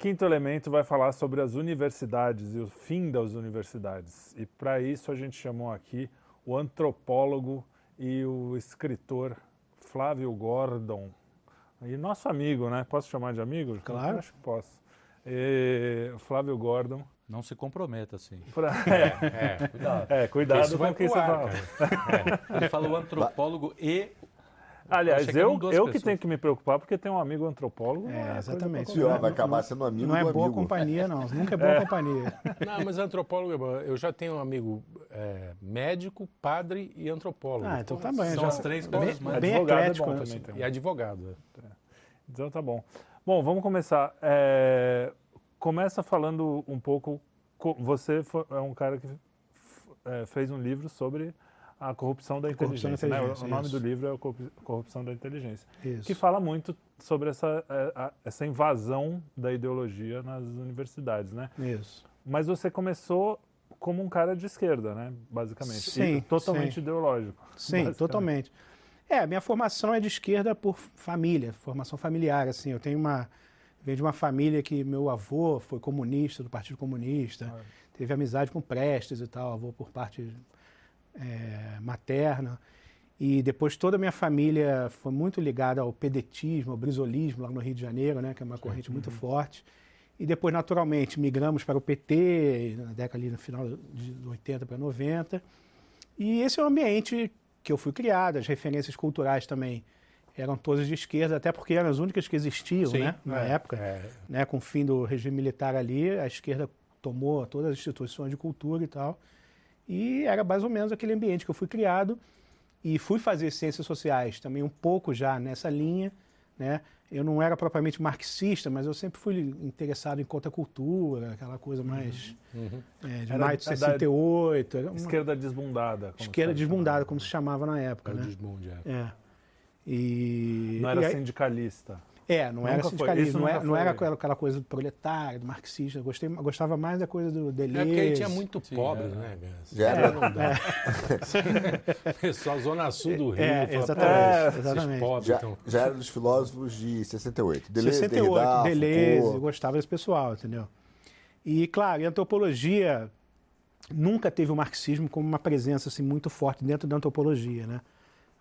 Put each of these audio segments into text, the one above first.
O Quinto Elemento vai falar sobre as universidades e o fim das universidades. E para isso a gente chamou aqui o antropólogo e o escritor Flávio Gordon. E nosso amigo, né? Posso chamar de amigo? Claro. Acho que posso. E, Flávio Gordon. Não se comprometa, assim. Pra... É, é, cuidado. É, cuidado Isso com o que você ar, fala. Ele falou antropólogo e. Aliás, eu, eu que tenho que me preocupar porque tem um amigo antropólogo. É, coisa exatamente. Pior, vai acabar sendo amigo Não é boa amigo. companhia, não. Nunca é boa companhia. Não, mas antropólogo é bom. Eu já tenho um amigo é, médico, padre e antropólogo. Ah, então tá bem. São já- as três bem, coisas mais- bem Advogado é eclético. bom né? também. um. E advogado. é. Então tá bom. Bom, vamos começar. É, começa falando um pouco. co- Você é um cara que é, fez um livro sobre a corrupção da Corrupção da inteligência. né? O- inteligência, nome isso. do livro é Corrupção da Inteligência. Isso. Que fala muito sobre essa, é, essa invasão da ideologia nas universidades, né? Isso. Mas você começou como um cara de esquerda, né? Basicamente. E Sim, totalmente sim. ideológico. Sim, totalmente. É, minha formação é de esquerda por família, formação familiar, assim. Eu tenho uma... Venho de uma família que meu avô foi comunista, do Partido Comunista. Teve amizade com Prestes e tal, avô por parte é, materna. E depois toda a minha família foi muito ligada ao pedetismo, ao brisolismo lá no Rio de Janeiro, né, que é uma corrente muito forte. E depois, naturalmente, migramos para o PT, na década ali no final de 80 para 90. E esse é o ambiente que eu fui criado, as referências culturais também eram todas de esquerda, até porque eram as únicas que existiam, Sim, né, na é, época. é. Né, com o fim do regime militar ali, a esquerda tomou todas as instituições de cultura e tal. E era mais ou menos aquele ambiente que eu fui criado e fui fazer ciências sociais também um pouco já nessa linha, né? Eu não era propriamente marxista, mas eu sempre fui interessado em contracultura, aquela coisa mais é, de Era maio de da- 68, era uma Esquerda desbundada. esquerda desbundada, chamava. como se chamava na época, o né? desmonde, é. É. E Não era e aí- sindicalista. É, não era Nunca foi. sindicalismo, não, era, não era aquela, aquela coisa do proletário, do marxista. Gostei, gostava mais da coisa do Deleuze. É porque aí tinha muito Sim, pobre, é. né? Gans? Já era- não dá. Pessoal, Zona Sul do Rio. É, exatamente, "Pô, esses exatamente. pobres Já, estão- já era dos filósofos de 68. Deleuze, 68, Derrida, Deleuze, eu Foucault. gostava desse pessoal, entendeu? E, claro, e a antropologia nunca teve o marxismo como uma presença assim, muito forte dentro da antropologia, né?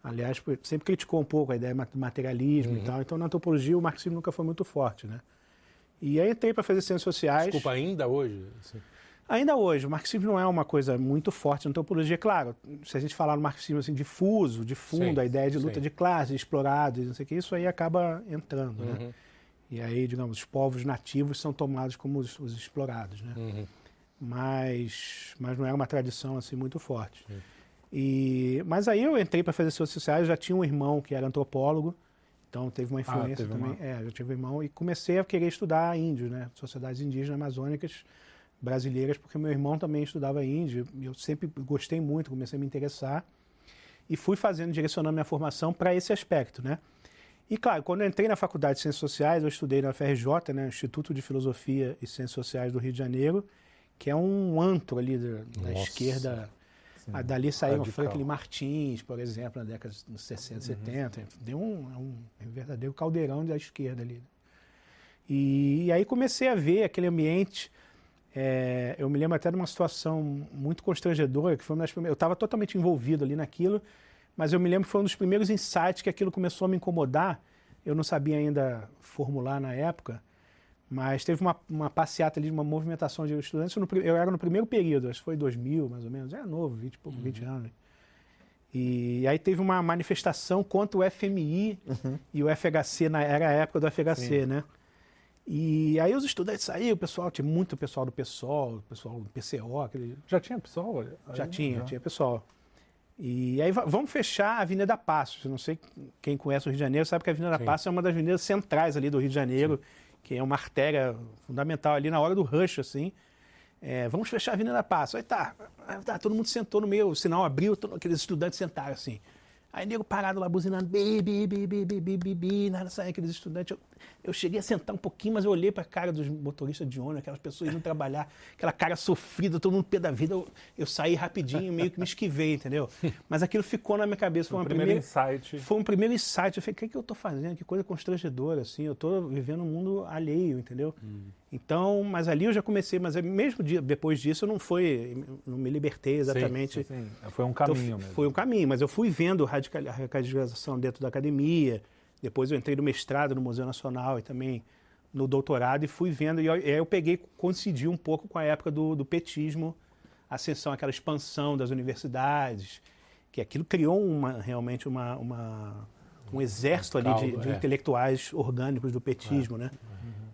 Aliás, sempre criticou um pouco a ideia do materialismo Uhum. e tal. Então, na antropologia, o marxismo nunca foi muito forte, né? E aí entrei para fazer ciências sociais. Desculpa, ainda hoje? assim, Ainda hoje, o marxismo não é uma coisa muito forte na antropologia. Claro, se a gente falar no marxismo assim, difuso, de fundo, Sim, a ideia de luta sim. de classe, de explorados, não sei o que, isso aí acaba entrando, né? Uhum, E aí, digamos, os povos nativos são tomados como os, os explorados, né? uhum. Mas, mas não era uma tradição assim muito forte. E, mas aí eu entrei para fazer ciências sociais, já tinha um irmão que era antropólogo, então teve uma influência teve também. uma- É, eu tive um irmão e comecei a querer estudar índios, né? Sociedades indígenas amazônicas brasileiras, porque meu irmão também estudava índio. Eu sempre gostei muito, comecei a me interessar e fui fazendo, direcionando minha formação para esse aspecto, né? E claro, quando eu entrei na Faculdade de Ciências Sociais, eu estudei na FRJ, né, Instituto de Filosofia e Ciências Sociais do Rio de Janeiro, que é um antro ali da, da esquerda. Sim, Ah, dali radical. Franklin Martins, por exemplo, na década de 60, 70. Deu um, é é um verdadeiro caldeirão da esquerda ali. E, e aí comecei a ver aquele ambiente. é, eu me lembro até de uma situação muito constrangedora, que foi uma das primeiras. Eu estava totalmente envolvido ali naquilo, mas eu me lembro que foi um dos primeiros insights que aquilo começou a me incomodar. Eu não sabia ainda formular na época, mas teve uma, uma passeata ali, uma movimentação de estudantes. no eu era no primeiro período, acho que foi 2000 mais ou menos. Era novo, 20, e pouco, 20 anos. E aí teve uma manifestação contra o FMI e o FHC, na, era a época do FHC, né? E aí os estudantes saíram, o pessoal, tinha muito pessoal do PSOL, o pessoal do PCO, aquele, Já tinha pessoal? já aí? tinha, Já. tinha pessoal. E aí va- vamos fechar a Avenida Passos. Eu não sei quem conhece o Rio de Janeiro sabe que a Avenida Sim. Passos é uma das avenidas centrais ali do Rio de Janeiro, que é uma artéria fundamental ali na hora do rush, assim. É, vamos fechar a Avenida Passo. Aí tá, tá, todo mundo sentou no meio, o sinal abriu, todo, aqueles estudantes sentaram assim. Aí nego parado lá buzinando, bi, bi, bi, bi, bi, bi, bi, nada sai, aqueles estudantes. Eu, eu cheguei a sentar um pouquinho, mas eu olhei para a cara dos motoristas de ônibus, aquelas pessoas indo trabalhar, aquela cara sofrida, todo mundo pé da vida. Eu, eu saí rapidinho, meio que me esquivei, entendeu? Mas aquilo ficou na minha cabeça. Foi, O uma primeiro insight. foi um primeiro insight. Eu falei, o que, que eu tô fazendo? Que coisa constrangedora, assim. Eu tô vivendo um mundo alheio, entendeu? Então, mas ali eu já comecei, mas é mesmo dia- depois disso eu não foi, não me libertei exatamente. Sim, foi um Então, caminho mesmo. Foi um caminho, mas eu fui vendo radical- a radicalização dentro da academia. Depois eu entrei no mestrado no Museu Nacional e também no doutorado e fui vendo. E eu- aí eu peguei, coincidi um pouco com a época do, do petismo, a ascensão, aquela expansão das universidades, que aquilo criou uma, realmente uma, uma- um exército ali de, caldo, de é. intelectuais orgânicos do petismo, né?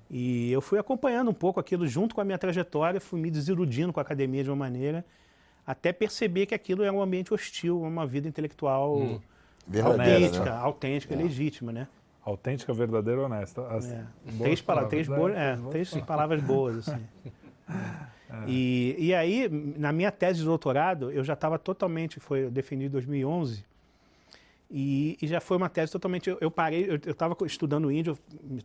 E eu fui acompanhando um pouco aquilo junto com a minha trajetória, fui me desiludindo com a academia de uma maneira, até perceber que aquilo era um ambiente hostil, uma vida intelectual Verdadeira, autêntica, né? autêntica, legítima, né? Autêntica, verdadeira e honesta. As É. boas Três, palavras, três, né? boas, é, três palavras boas, assim. E, e aí, na minha tese de doutorado, eu já estava totalmente, foi eu defendi em 2011, e, e já foi uma tese totalmente, eu, eu parei, eu estava estudando índio,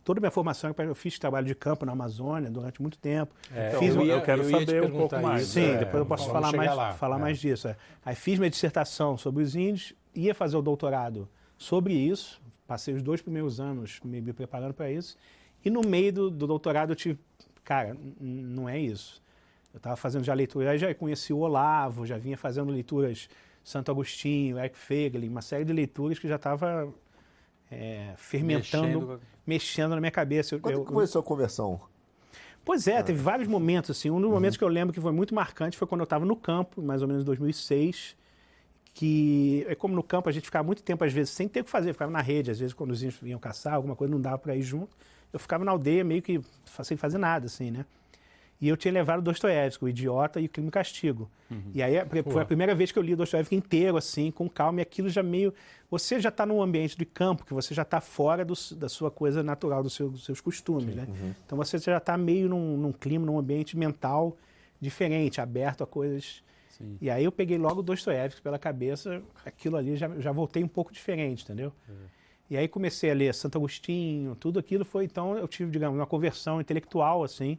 toda a minha formação, eu fiz trabalho de campo na Amazônia durante muito tempo. É, Fiz eu, um- eu quero eu ia saber um pouco mais. isso, Sim, é, depois eu posso falar, mais, lá, falar é. mais disso. é. Aí fiz minha dissertação sobre os índios, ia fazer o doutorado sobre isso, passei os dois primeiros anos me, me preparando para isso, e no meio do, do doutorado eu tive, cara, não é isso. Eu estava fazendo já leitura, aí já conheci o Olavo, já vinha fazendo leituras Santo Agostinho, Eric Feiglin, uma série de leituras que já estava é, fermentando, Mexendo mexendo, na minha cabeça. Eu- Quando eu- que foi a sua conversão? Pois é, teve vários momentos, assim. Um dos momentos que eu lembro que foi muito marcante foi quando eu estava no campo, mais ou menos em 2006, que é como no campo a gente ficava muito tempo, às vezes, sem ter o que fazer. Ficava na rede, às vezes quando os índios vinham caçar, alguma coisa não dava para ir junto. Eu ficava na aldeia meio que sem fazer nada, assim, né? E eu tinha levado Dostoiévski, O Idiota e o Crime e Castigo. E aí a- foi a primeira vez que eu li Dostoiévski inteiro, assim, com calma, e aquilo já meio... Você já está num ambiente de campo, que você já está fora do da sua coisa natural, dos seus, dos seus costumes, né? Então você já está meio num, num clima, num ambiente mental diferente, aberto a coisas... Sim. E aí eu peguei logo Dostoiévski pela cabeça, aquilo ali já, já voltei um pouco diferente, entendeu? E aí comecei a ler Santo Agostinho, tudo aquilo foi, então eu tive, digamos, uma conversão intelectual, assim,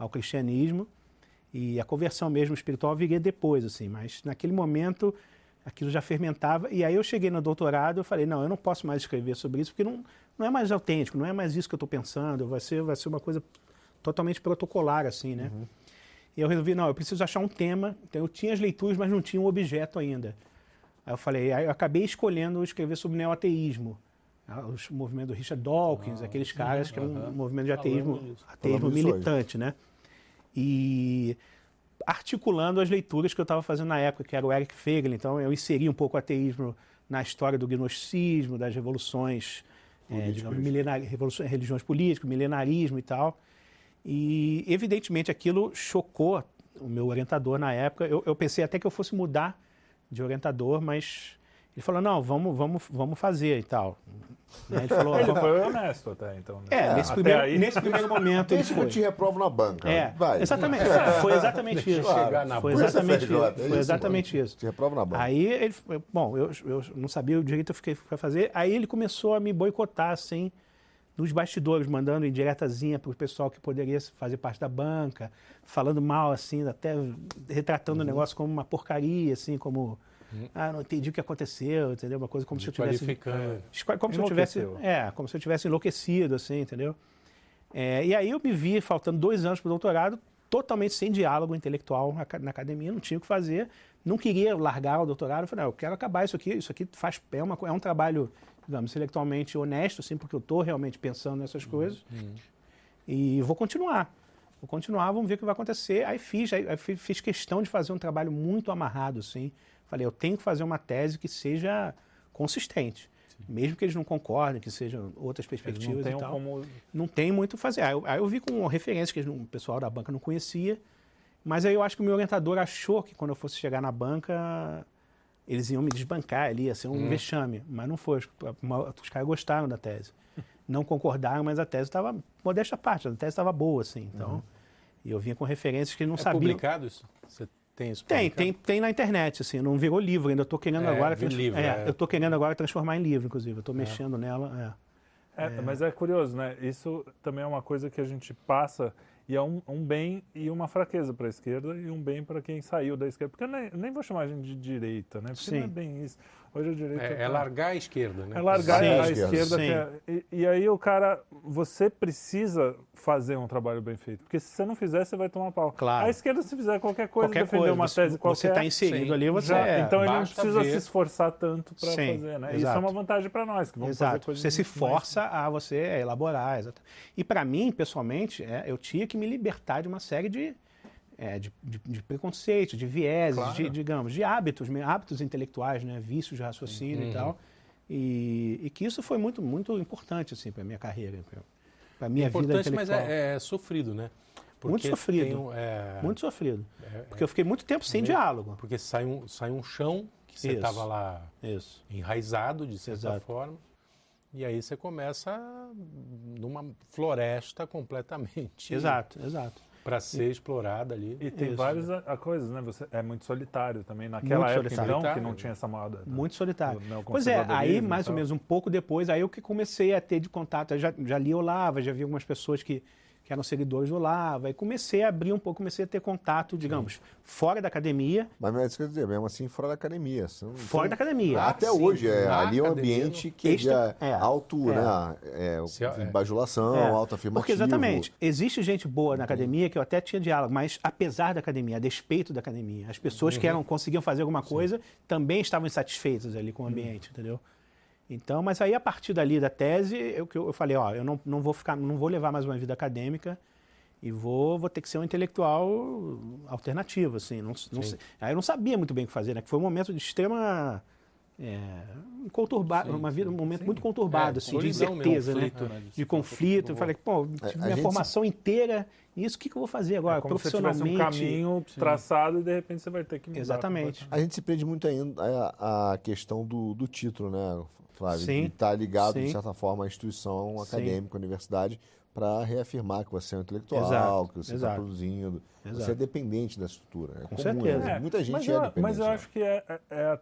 ao cristianismo. E a conversão mesmo espiritual viria depois, assim, mas naquele momento aquilo já fermentava. E aí eu cheguei no doutorado eu falei, não, eu não posso mais escrever sobre isso, porque não, não é mais autêntico, não é mais isso que eu estou pensando, vai ser, vai ser uma coisa totalmente protocolar, assim, né? E eu resolvi, não, eu preciso achar um tema. Então eu tinha as leituras, mas não tinha um objeto ainda. Aí eu falei, aí eu acabei escolhendo escrever sobre neoateísmo. Ah, Os movimentos do Richard Dawkins, aqueles caras que é um movimento de ateísmo, disso. ateísmo militante, né? E articulando as leituras que eu estava fazendo na época, que era o Eric Feiglin. Então eu inseri um pouco o ateísmo na história do gnosticismo, das revoluções, é, digamos, milenar, revoluções, religiões políticas, milenarismo e tal. E, evidentemente, aquilo chocou o meu orientador na época. Eu, eu pensei até que eu fosse mudar de orientador, mas ele falou, não, vamos, vamos, vamos fazer e tal. Né, Ele falou, Ele "Vamos-" foi honesto até, então. né? é, nesse, Até primeiro, aí- nesse primeiro momento ele Esse que eu te reprovo na banca. É, Vai. exatamente. Foi exatamente isso. chegar na Foi é exatamente isso. é Foi exatamente isso. Te reprovo na banca. Aí ele, bom, eu, eu não sabia o direito eu fiquei para fazer. Aí ele começou a me boicotar assim nos bastidores, mandando indiretazinha para o pessoal que poderia fazer parte da banca, falando mal assim, até retratando Uhum. o negócio como uma porcaria, assim, como ah, não entendi o que aconteceu, entendeu? Uma coisa como se eu tivesse. Esco- Como se eu tivesse, é, como se eu tivesse enlouquecido, assim, entendeu? É, e aí eu me vi faltando dois anos para o doutorado, totalmente sem diálogo intelectual na, aca- na academia, não tinha o que fazer, não queria largar o doutorado, eu falei, não, eu quero acabar isso aqui, isso aqui faz é, uma, é um trabalho, digamos, intelectualmente honesto, assim, porque eu estou realmente pensando nessas coisas, e vou continuar. Vou continuar, vamos ver o que vai acontecer. Aí fiz, aí, aí fi- fiz questão de fazer um trabalho muito amarrado, assim. Falei, eu tenho que fazer uma tese que seja consistente. Mesmo que eles não concordem, que sejam outras perspectivas não e tal como. não tem muito o fazer. Aí eu, aí eu vi com uma referência que o pessoal da banca não conhecia, mas aí eu acho que o meu orientador achou que quando eu fosse chegar na banca, eles iam me desbancar ali, ia ser um vexame. Mas não foi. Os, caras gostaram da tese. Não concordaram, mas a tese estava, modesta parte, a tese estava boa, assim. Então, e eu vinha com referências que não É sabiam. publicado isso? Você Tem isso Tem, tem, tem na internet, assim, não virou livro ainda. Eu tô querendo É, agora. trans- livro, é, é. Eu tô querendo agora transformar em livro, inclusive. Eu tô mexendo nela. É, Mas é curioso, né? Isso também é uma coisa que a gente passa e é um, um bem e uma fraqueza para a esquerda e um bem para quem saiu da esquerda. Porque eu nem, nem vou chamar a gente de direita, né? Porque não é Sim. bem isso. Hoje a direita É, é largar a esquerda, né? É largar Sim. a Esquerda. esquerda. É- e, e aí o cara, você precisa fazer um trabalho bem feito. Porque se você não fizer, você vai tomar pau. Claro. A esquerda, se fizer qualquer coisa, Qualquer defender coisa. uma você, tese qualquer... Você está inserido sim, ali, você já- é. então ele não precisa ver. se esforçar tanto para Sim, fazer, né? Isso exato. é uma vantagem para nós, que vamos fazer Exato. coisas Você se muito mais- força a você elaborar. Exato. E para mim, pessoalmente, é, eu tinha que me libertar de uma série de, é, de, de- de preconceitos, de vieses, Claro. de, digamos, de hábitos, hábitos intelectuais, né? vícios de raciocínio e tal. E, e que isso foi muito, muito importante assim, para minha carreira, para minha vida Importante, mas intelectual. é, é sofrido, né? Muito sofrido. tem é, Muito sofrido. é- Porque eu fiquei muito tempo sem diálogo. Porque sai um, sai um chão que você estava lá Isso. enraizado, de certa Exato. forma, e aí você começa numa floresta completamente Exato, exato. Para ser explorada ali. E tem Isso. várias a, a coisas, né? Você é muito solitário também. Naquela Muito época, solitário. então, que não tinha essa moda. né? Muito solitário. do Pois é, aí e mais ou menos um pouco depois, aí eu que comecei a ter de contato, eu já, já li Olava, já vi algumas pessoas que, que eram seguidores do Olava, e comecei a abrir um pouco, comecei a ter contato, digamos, fora da academia, Mas é isso que eu ia dizer, mesmo assim, fora da academia. Não- fora da academia. Ah, Até sim, hoje, é, na ali é um academia, ambiente que Extra- é, é, alto, é. né? É, Se- é. bajulação, É, autoafirmativo. Porque exatamente, existe gente boa na academia que eu até tinha diálogo, mas apesar da academia, a despeito da academia, as pessoas que eram, conseguiam fazer alguma coisa também estavam insatisfeitas ali com o ambiente, entendeu? Então, mas aí a partir dali da tese, eu, que eu, falei, ó, eu não, não vou ficar, não vou levar mais uma vida acadêmica e vou, vou ter que ser um intelectual alternativo, assim. Não, não sei- aí eu não sabia muito bem o que fazer, né? Que foi um momento de extrema é, conturbado, uma vida, um momento muito conturbado, É, assim, de colisão mesmo, incerteza, conflito, né? né? De conflito. Eu falei, pô, tive a minha gente formação inteira nisso, o que, que eu vou fazer agora? É como se tivesse um Profissionalmente. caminho traçado e de repente você vai ter que mudar. Exatamente. A gente se prende muito ainda à, à questão do, do título, né, Flávio? Sim. De estar ligado, de Sim. certa forma, à instituição acadêmica, à universidade, para reafirmar que você é um intelectual, Exato, que você está produzindo. Exato. Você é dependente da estrutura. É Com comum, certeza. né? Muita gente mas é eu, dependente. Mas eu né? acho que é, é, é,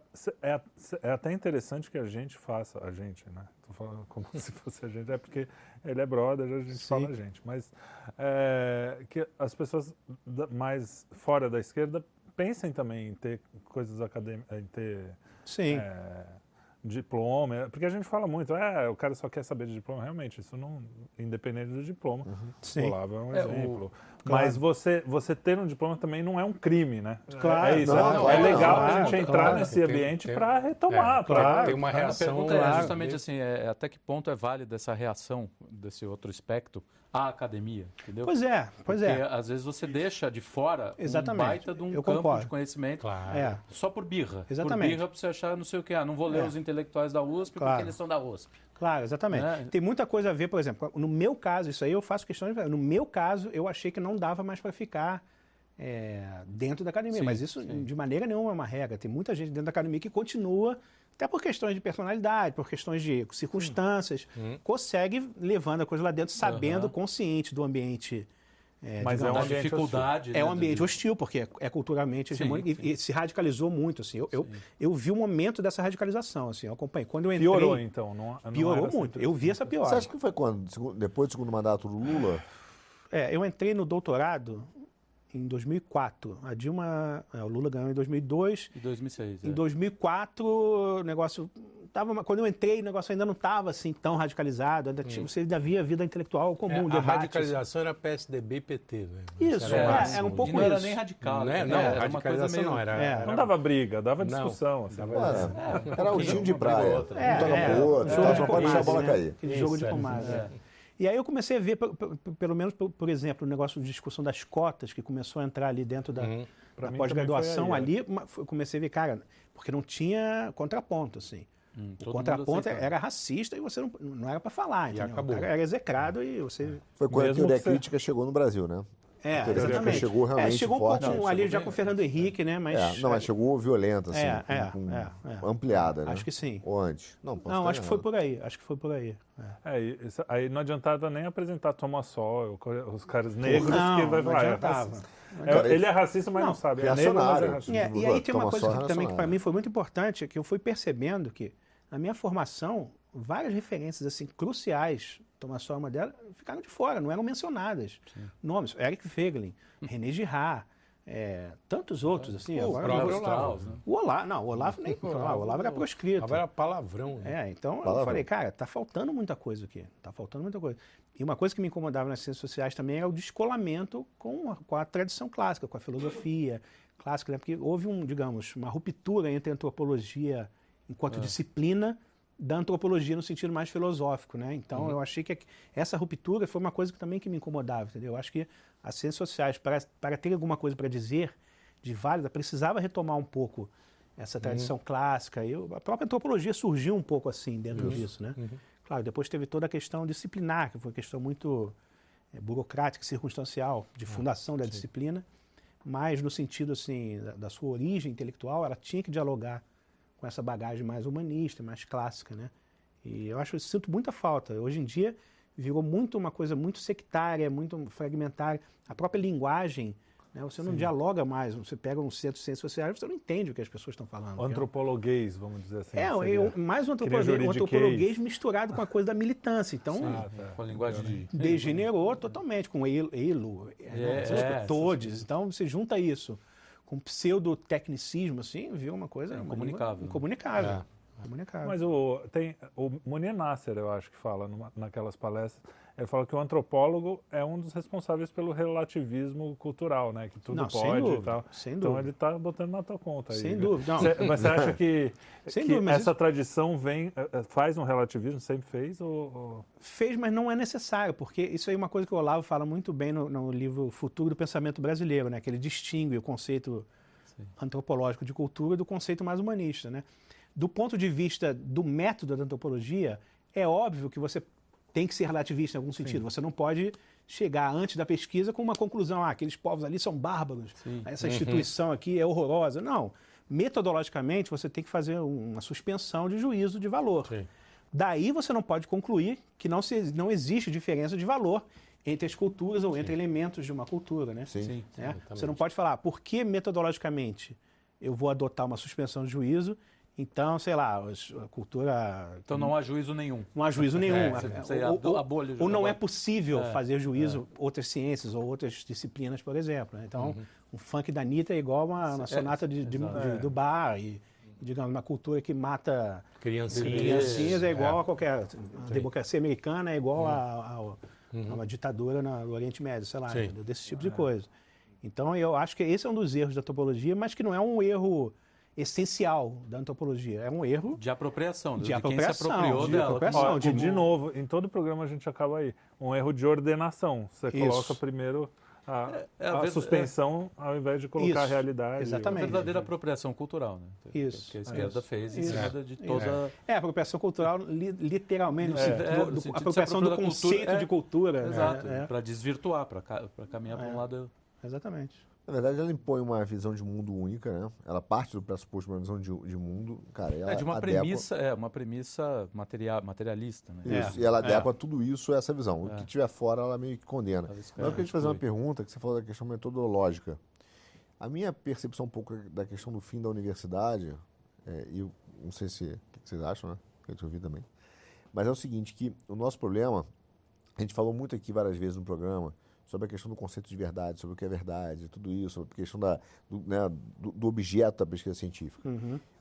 é- é até interessante que a gente faça, a gente, né? Tô falando como se fosse a gente, é porque ele é brother, a gente Sim. fala a gente. Mas é, que as pessoas mais fora da esquerda pensem também em ter coisas acadêmicas, em ter Sim. é, diploma, porque a gente fala muito, é, o cara só quer saber de diploma, realmente, isso não, independente do diploma, Sim. Olavo é um É, o- exemplo. Claro. Mas você, você ter um diploma também não é um crime, né? Claro, é isso, não, é, não, legal claro, a gente entrar claro. nesse Tem- ambiente para retomar, é, para tem uma A reação. pergunta Claro. é justamente assim, é, até que ponto é válida essa reação desse outro espectro à academia, entendeu? Pois é, pois Porque é. às vezes você deixa de fora Exatamente. um baita de um Eu campo concordo. de conhecimento Claro. É. só por birra. Exatamente. Por birra pra você achar não sei o que, ah, não vou ler É. os intelectuais da USP Claro. porque eles são da USP. Claro, exatamente. Né? Tem muita coisa a ver, por exemplo, no meu caso, isso aí eu faço questão de. No meu caso, eu achei que não dava mais para ficar é, dentro da academia. Sim, mas isso, sim. de maneira nenhuma, é uma regra. Tem muita gente dentro da academia que continua, até por questões de personalidade, por questões de circunstâncias, consegue levando a coisa lá dentro, sabendo, Aham. consciente do ambiente. É, Mas é digamos, um Da ambiente dificuldade. é né, um ambiente de- hostil, porque é, é culturalmente Sim, hegemônico e- sim. e, se radicalizou muito. Assim. Eu, eu, eu vi um momento dessa radicalização, assim, eu acompanhei. Quando eu entrei, Piorou, então. Não, não piorou assim muito. sempre Eu vi essa Você piora. acha que foi quando? Depois do segundo mandato do Lula? É, eu entrei no doutorado em 2004. A Dilma, é, o Lula ganhou em 2002. Em 2006. Em é. 2004, o negócio tava, quando eu entrei, o negócio ainda não estava assim tão radicalizado, ainda tinha, você ainda via vida intelectual comum, É, a debate. radicalização era PSDB e PT, né? Isso, Esse é, máximo. era um pouco E não era isso. nem radical. Não, é, né? não, Era radicalização meio... não, era... É. era- Não dava briga, dava Não, discussão. assim. dava- Era, era o time de praia. Um toca É, pro outro, é, de pode deixar a bola cair. Jogo de Isso, é. É. E aí eu comecei a ver, pe- pe- pelo menos, por, por exemplo, o negócio de discussão das cotas, que começou a entrar ali dentro da, Uhum. Da pós-graduação ali, eu comecei a ver, cara, porque não tinha contraponto, assim. Hum, O contraponto aceitava. era racista e você não, não era para falar, entendeu? acabou. O cara era execrado e você... Foi quando a teoria crítica chegou no Brasil, né? É, exatamente. chegou É, realmente chegou um forte. pouco Não, ali já bem, com o Fernando Henrique, né? Mas, É, não, mas chegou violenta, assim, É, com- é, com- é, é. ampliada, né? Acho que sim. Ou antes. Não, posso Não, acho que foi por aí. Acho que foi por aí. É. É, e isso- aí não adiantava nem apresentar Thomas Sowell, co- os caras negros Não, que vai falar. é É, Cara, ele é racista, mas não, não, sabe. É negro, mas é racista. É, e aí tem uma Toma coisa que, também que para mim foi muito importante, é que eu fui percebendo que na minha formação, várias referências assim cruciais, Thomas Sowell é uma delas, ficaram de fora, não eram mencionadas. Nomes, Eric Feglin, René Girard, é, tantos outros assim. Pô, o agora vou- Olavo. Né? o Olavo, não, o Olavo nem, Olavo- o Olavo era proscrito. Agora era palavrão, né? É, então Palavrão. eu falei, cara, tá faltando muita coisa aqui. Tá faltando muita coisa. E uma coisa que me incomodava nas ciências sociais também é o descolamento com a, com a tradição clássica, com a filosofia clássica, né? Porque houve um, digamos, uma ruptura entre a antropologia enquanto disciplina da antropologia no sentido mais filosófico, né? Então eu achei que essa ruptura foi uma coisa que também que me incomodava, entendeu? Eu acho que as ciências sociais para para ter alguma coisa para dizer de válida precisava retomar um pouco essa tradição clássica. E eu- a própria antropologia surgiu um pouco assim dentro disso, né? Claro, depois teve toda a questão disciplinar, que foi uma questão muito eh, burocrática, circunstancial, de fundação da disciplina, mas no sentido assim da, da sua origem intelectual, ela tinha que dialogar com essa bagagem mais humanista, mais clássica, né? E eu acho, eu sinto muita falta. Hoje em dia virou muito uma coisa muito sectária, muito fragmentária. A própria linguagem, né? Você não dialoga mais. Você pega um centro de ciências sociais, você não entende o que as pessoas estão falando. O antropologuês, vamos dizer assim. É, eu, mais um antropologuês, um antropologuês misturado com a coisa da militância. Então, Ah, tá. Com a linguagem de. degenerou totalmente com elo, elo é, É, é, todes. Então, você junta isso com pseudo-tecnicismo, assim, viu uma coisa... uma Incomunicável, né? Incomunicável. É. Incomunicável. Mas o, tem, o Munir Nasser, eu acho que fala numa- naquelas palestras, ele fala que o antropólogo é um dos responsáveis pelo relativismo cultural, né? Que tudo Não, pode e dúvida, tal. sem então dúvida. ele está botando na tua conta aí. Sem né? dúvida, não. Cê- mas você acha que, que dúvida, essa isso- tradição vem, eh, eh, faz um relativismo, sempre fez? Ou, ou- Fez, mas não é necessário, porque isso aí é uma coisa que o Olavo fala muito bem no, no livro Futuro do Pensamento Brasileiro, né? que ele distingue o conceito antropológico de cultura do conceito mais humanista. Né? Do ponto de vista do método da antropologia, é óbvio que você tem que ser relativista em algum sentido. Você não pode chegar antes da pesquisa com uma conclusão, ah, aqueles povos ali são bárbaros, essa instituição aqui é horrorosa. Não. Metodologicamente, você tem que fazer uma suspensão de juízo de valor. Sim. Daí você não pode concluir que não, se, não existe diferença de valor entre as culturas ou entre elementos de uma cultura, né? Sim. Sim. Né? Você não pode falar, por que metodologicamente eu vou adotar uma suspensão de juízo, então, sei lá, a cultura... Então não há juízo nenhum. Não há juízo nenhum. É, você- você ou, o ou não é possível É, fazer juízo outras ciências ou outras disciplinas, por exemplo. né? Então, Uhum. um funk da Anitta é igual uma, uma É, sonata de, de- de- do bar e, digamos, uma cultura que mata Criancinhas. criancinhas é igual É. a qualquer... A democracia americana é igual a, a- a uma ditadura na- no Oriente Médio, sei lá, Sim. desse tipo de coisa. Então, eu acho que esse é um dos erros da antropologia, mas que não é um erro essencial da antropologia. É um erro De apropriação. De de apropriação, Quem se apropriou de dela. apropriação. Ó, de de, novo. em todo programa a gente acaba aí. Um erro de ordenação. Você Isso. coloca primeiro a, É, a a ver- suspensão ao invés de colocar a Isso, realidade. exatamente. verdadeira apropriação cultural, né? Isso, Que a esquerda isso. fez em cima de toda. É, apropriação cultural, li- literalmente, É, é, do- do- de apropriação do conceito cultura, é. de cultura. Exato, É, é, para desvirtuar, para caminhar para um lado. exatamente. Na verdade, ela impõe uma visão de mundo única, né? Ela parte do pressuposto de uma visão de, de mundo, cara. Ela É de uma adequa- premissa, é uma premissa materia, materialista, né? Isso, É, e ela é. adequa tudo isso a essa visão. O que tiver fora, ela meio que condena. Mas eu queria te fazer uma pergunta, que você falou da questão metodológica. A minha percepção um pouco da questão do fim da universidade, é, e eu não sei se, o que vocês acham, né? Eu te ouvi também. Mas é o seguinte, que o nosso problema, a gente falou muito aqui várias vezes no programa, sobre a questão do conceito de verdade, sobre o que é verdade, tudo isso, sobre a questão da, do, né, do, do objeto da pesquisa científica.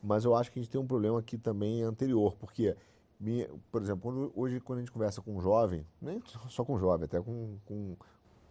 Mas eu acho que a gente tem um problema aqui também anterior, porque, me- por exemplo, quando- hoje quando a gente conversa com um jovem, nem só com um jovem, até com, com,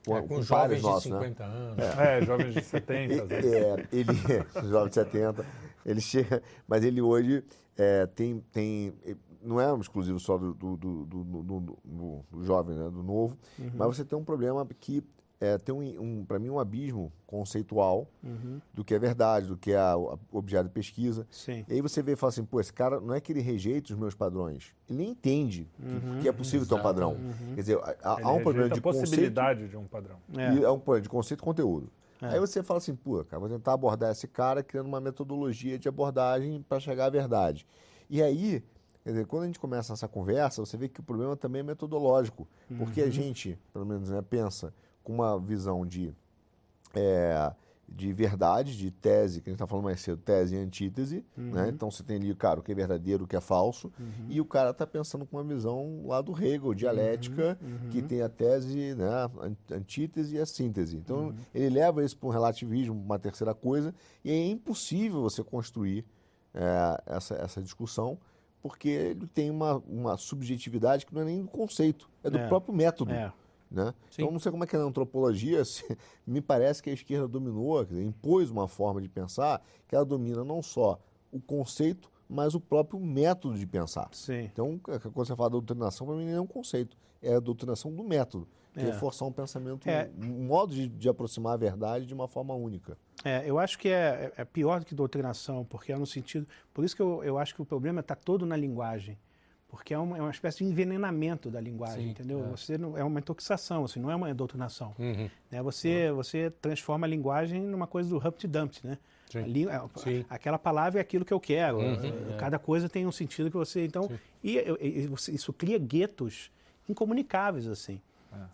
com, É, com com jovens de nossos, né? 50 anos. É, jovens de 70, às vezes. É, ele, jovem de 70, ele chega, mas ele hoje é, tem, tem, não é um exclusivo só do, do, do, do, do- do- do- do jovem, né, do novo, mas você tem um problema que é, tem um, um para mim um abismo conceitual Uhum. do que é verdade, do que é a- a- objeto de pesquisa. Sim. E aí você vê e fala assim, pô, esse cara não é que ele rejeita os meus padrões, ele nem entende que, que é possível ter um padrão. Quer dizer, há, há um problema de a conceito possibilidade de um padrão. É. e é um problema de conceito e conteúdo. É. Aí você fala assim, pô, cara, vou tentar abordar esse cara criando uma metodologia de abordagem para chegar à verdade. E aí, quer dizer, quando a gente começa essa conversa, você vê que o problema também é metodológico, porque Uhum. a gente, pelo menos, né, pensa com uma visão de, é, de verdade, de tese, que a gente está falando mais cedo, tese e antítese, Uhum. né? Então você tem ali, cara, o que é verdadeiro, o que é falso, e o cara está pensando com uma visão lá do Hegel, dialética, Uhum. que tem a tese, né, a an- antítese e a síntese. Então Uhum. ele leva isso para um relativismo, uma terceira coisa, e é impossível você construir é, essa, essa discussão, porque ele tem uma, uma subjetividade que não é nem do conceito, é do É. próprio método. É. Né? Sim. Então, não sei como é que é na antropologia, se- me parece que a esquerda dominou, quer dizer, impôs uma forma de pensar que ela domina não só o conceito, mas o próprio método de pensar. Sim. Então, é quando você fala doutrinação, para mim não é um conceito, é a doutrinação do método, que é, forçar um pensamento, É. um modo de, de aproximar a verdade de uma forma única. É, eu acho que é, é pior do que doutrinação, porque é no sentido. Por isso que eu, eu acho que o problema está todo na linguagem. Porque é uma, é uma espécie de envenenamento da linguagem, Sim, entendeu? é. Você não, é uma intoxicação, assim, não é uma doutrinação. Uhum. Né? Você, você transforma a linguagem numa coisa do Humpty Dumpty, né? Sim. Sim. Aquela palavra é aquilo que eu quero. Uhum. É, Cada coisa tem um sentido que você. Então, e, e- e você- isso cria guetos incomunicáveis assim.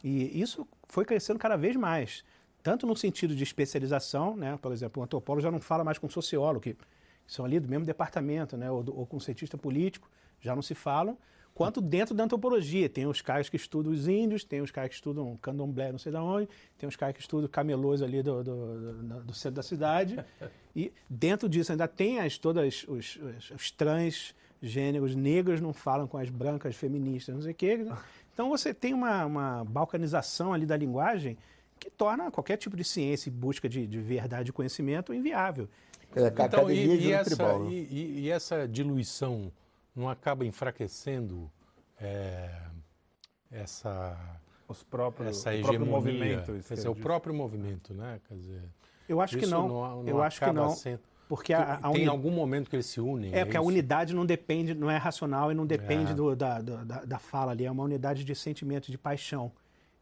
E isso foi crescendo cada vez mais, tanto no sentido de especialização, né? Por exemplo, o antropólogo já não fala mais com sociólogo, que são ali do mesmo departamento, né? Ou, ou com cientista político, já não se falam. Quanto dentro da antropologia, tem os caras que estudam os índios, tem os caras que estudam candomblé, não sei de onde, tem os caras que estudam camelôs ali do, do, do- do centro da cidade. E dentro disso ainda tem as, todas os, os, os trans gêneros negros não falam com as brancas feministas, não sei o quê. Então você tem uma, uma balcanização ali da linguagem que torna qualquer tipo de ciência e busca de, de verdade e conhecimento inviável. É, Então, e, e, essa, tribal, né? e, e- e essa diluição não acaba enfraquecendo é, essa, Os próprios, essa o próprio hegemonia? movimento. Quer dizer, o próprio movimento, né? Quer dizer, Eu acho que isso não. eu acho que não. sendo- Porque a, a tem algum momento que eles se unem? É, porque a isso? unidade não depende, não é racional e não depende É. do- da, da, da- fala ali, é uma unidade de sentimento, de paixão.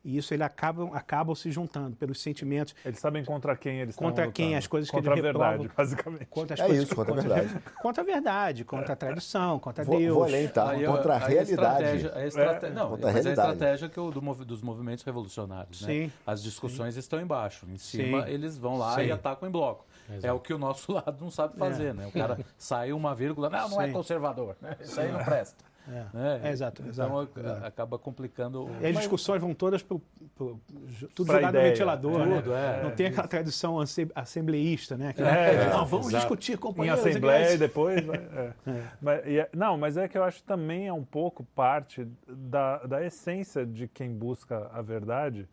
E isso ele acabam, acabam se juntando pelos sentimentos, Eles sabem contra quem eles estão Contra quem lutando. as coisas que contra eles a verdade, reprovam. basicamente. contra as É coisas isso, contra a verdade. contra a verdade, contra a tradição, contra Vou, Deus. vou além, tá? Aí, Contra a aí realidade. estratégia- a estrate- É, não, contra a mas realidade. a estratégia que o, do dos movimentos revolucionários. Né? Sim, As discussões estão embaixo. Em cima, Sim. eles vão lá Sim. e atacam em bloco. Exato. É o que o nosso lado não sabe fazer. Né? O cara sai uma vírgula, não, não é Sim. conservador. né? Isso aí não presta. É. né? É, exato, Então exato, a- exato. acaba complicando. o- E as discussões vão todas pro, pro- tudo Pra jogado no ideia. ventilador, né? Tudo, é. Não tem aquela tradição assembleísta, né? Que, É, não, vamos exato. discutir, Em companheiros. assembleia e depois. vai- é. Mas, e é- não, mas é que eu acho que também é um pouco parte da, da essência de quem busca a verdade.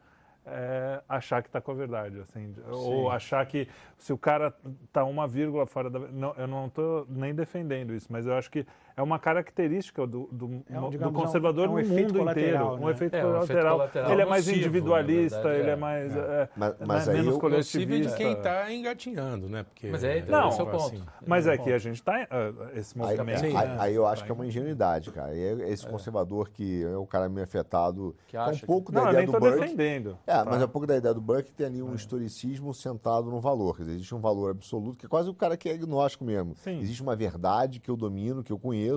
É achar que está com a verdade, assim, ou achar que se o cara está uma vírgula fora da, não, eu não estou nem defendendo isso, mas eu acho que é uma característica do, do, É um, do digamos, é um- conservador é um no efeito mundo inteiro, colateral, um né? efeito É, um efeito colateral. colateral Ele é mais individualista, verdade, ele é é. mais, É. é, Mas, é mas aí menos eu, Possível de quem está engatinhando, né? Porque, Mas é- Não, esse é o ponto. assim, Mas Esse é que ponto. a gente está esse Aí, movimento. Sim. aí- aí eu acho que é uma ingenuidade, cara. E esse conservador que é o cara meio afetado, Que é um acha que- pouco Não, da eu ideia nem do estou Burke. defendendo. É, mas Tá. é um pouco da ideia do Burke tem ali um historicismo centrado no valor. Quer dizer, existe um valor absoluto, que é quase o cara que é agnóstico mesmo. Existe uma verdade que eu domino, que eu conheço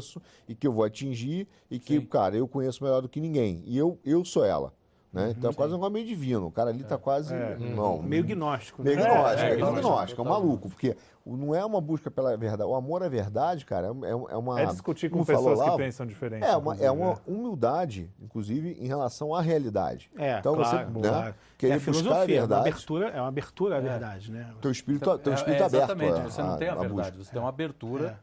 e que eu vou atingir e que, Sim. cara, eu conheço melhor do que ninguém. E eu, eu sou ela. Né? Então é quase um negócio meio divino. O cara ali tá quase. É. Não, Meio gnóstico. Meio né? gnóstico, é, é, gnóstico, gnóstico, é um maluco, porque não é uma busca pela verdade. O amor à verdade, cara, é, é uma. É discutir com pessoas lá, que pensam diferente. É uma, é uma humildade, inclusive, em relação à realidade. É, então claro, você né, claro. querer é a buscar a é uma verdade, abertura, é uma abertura à verdade, né? teu espírito, teu É- espírito é, aberto. Exatamente, a- você não tem a, verdade, busca. você tem uma abertura.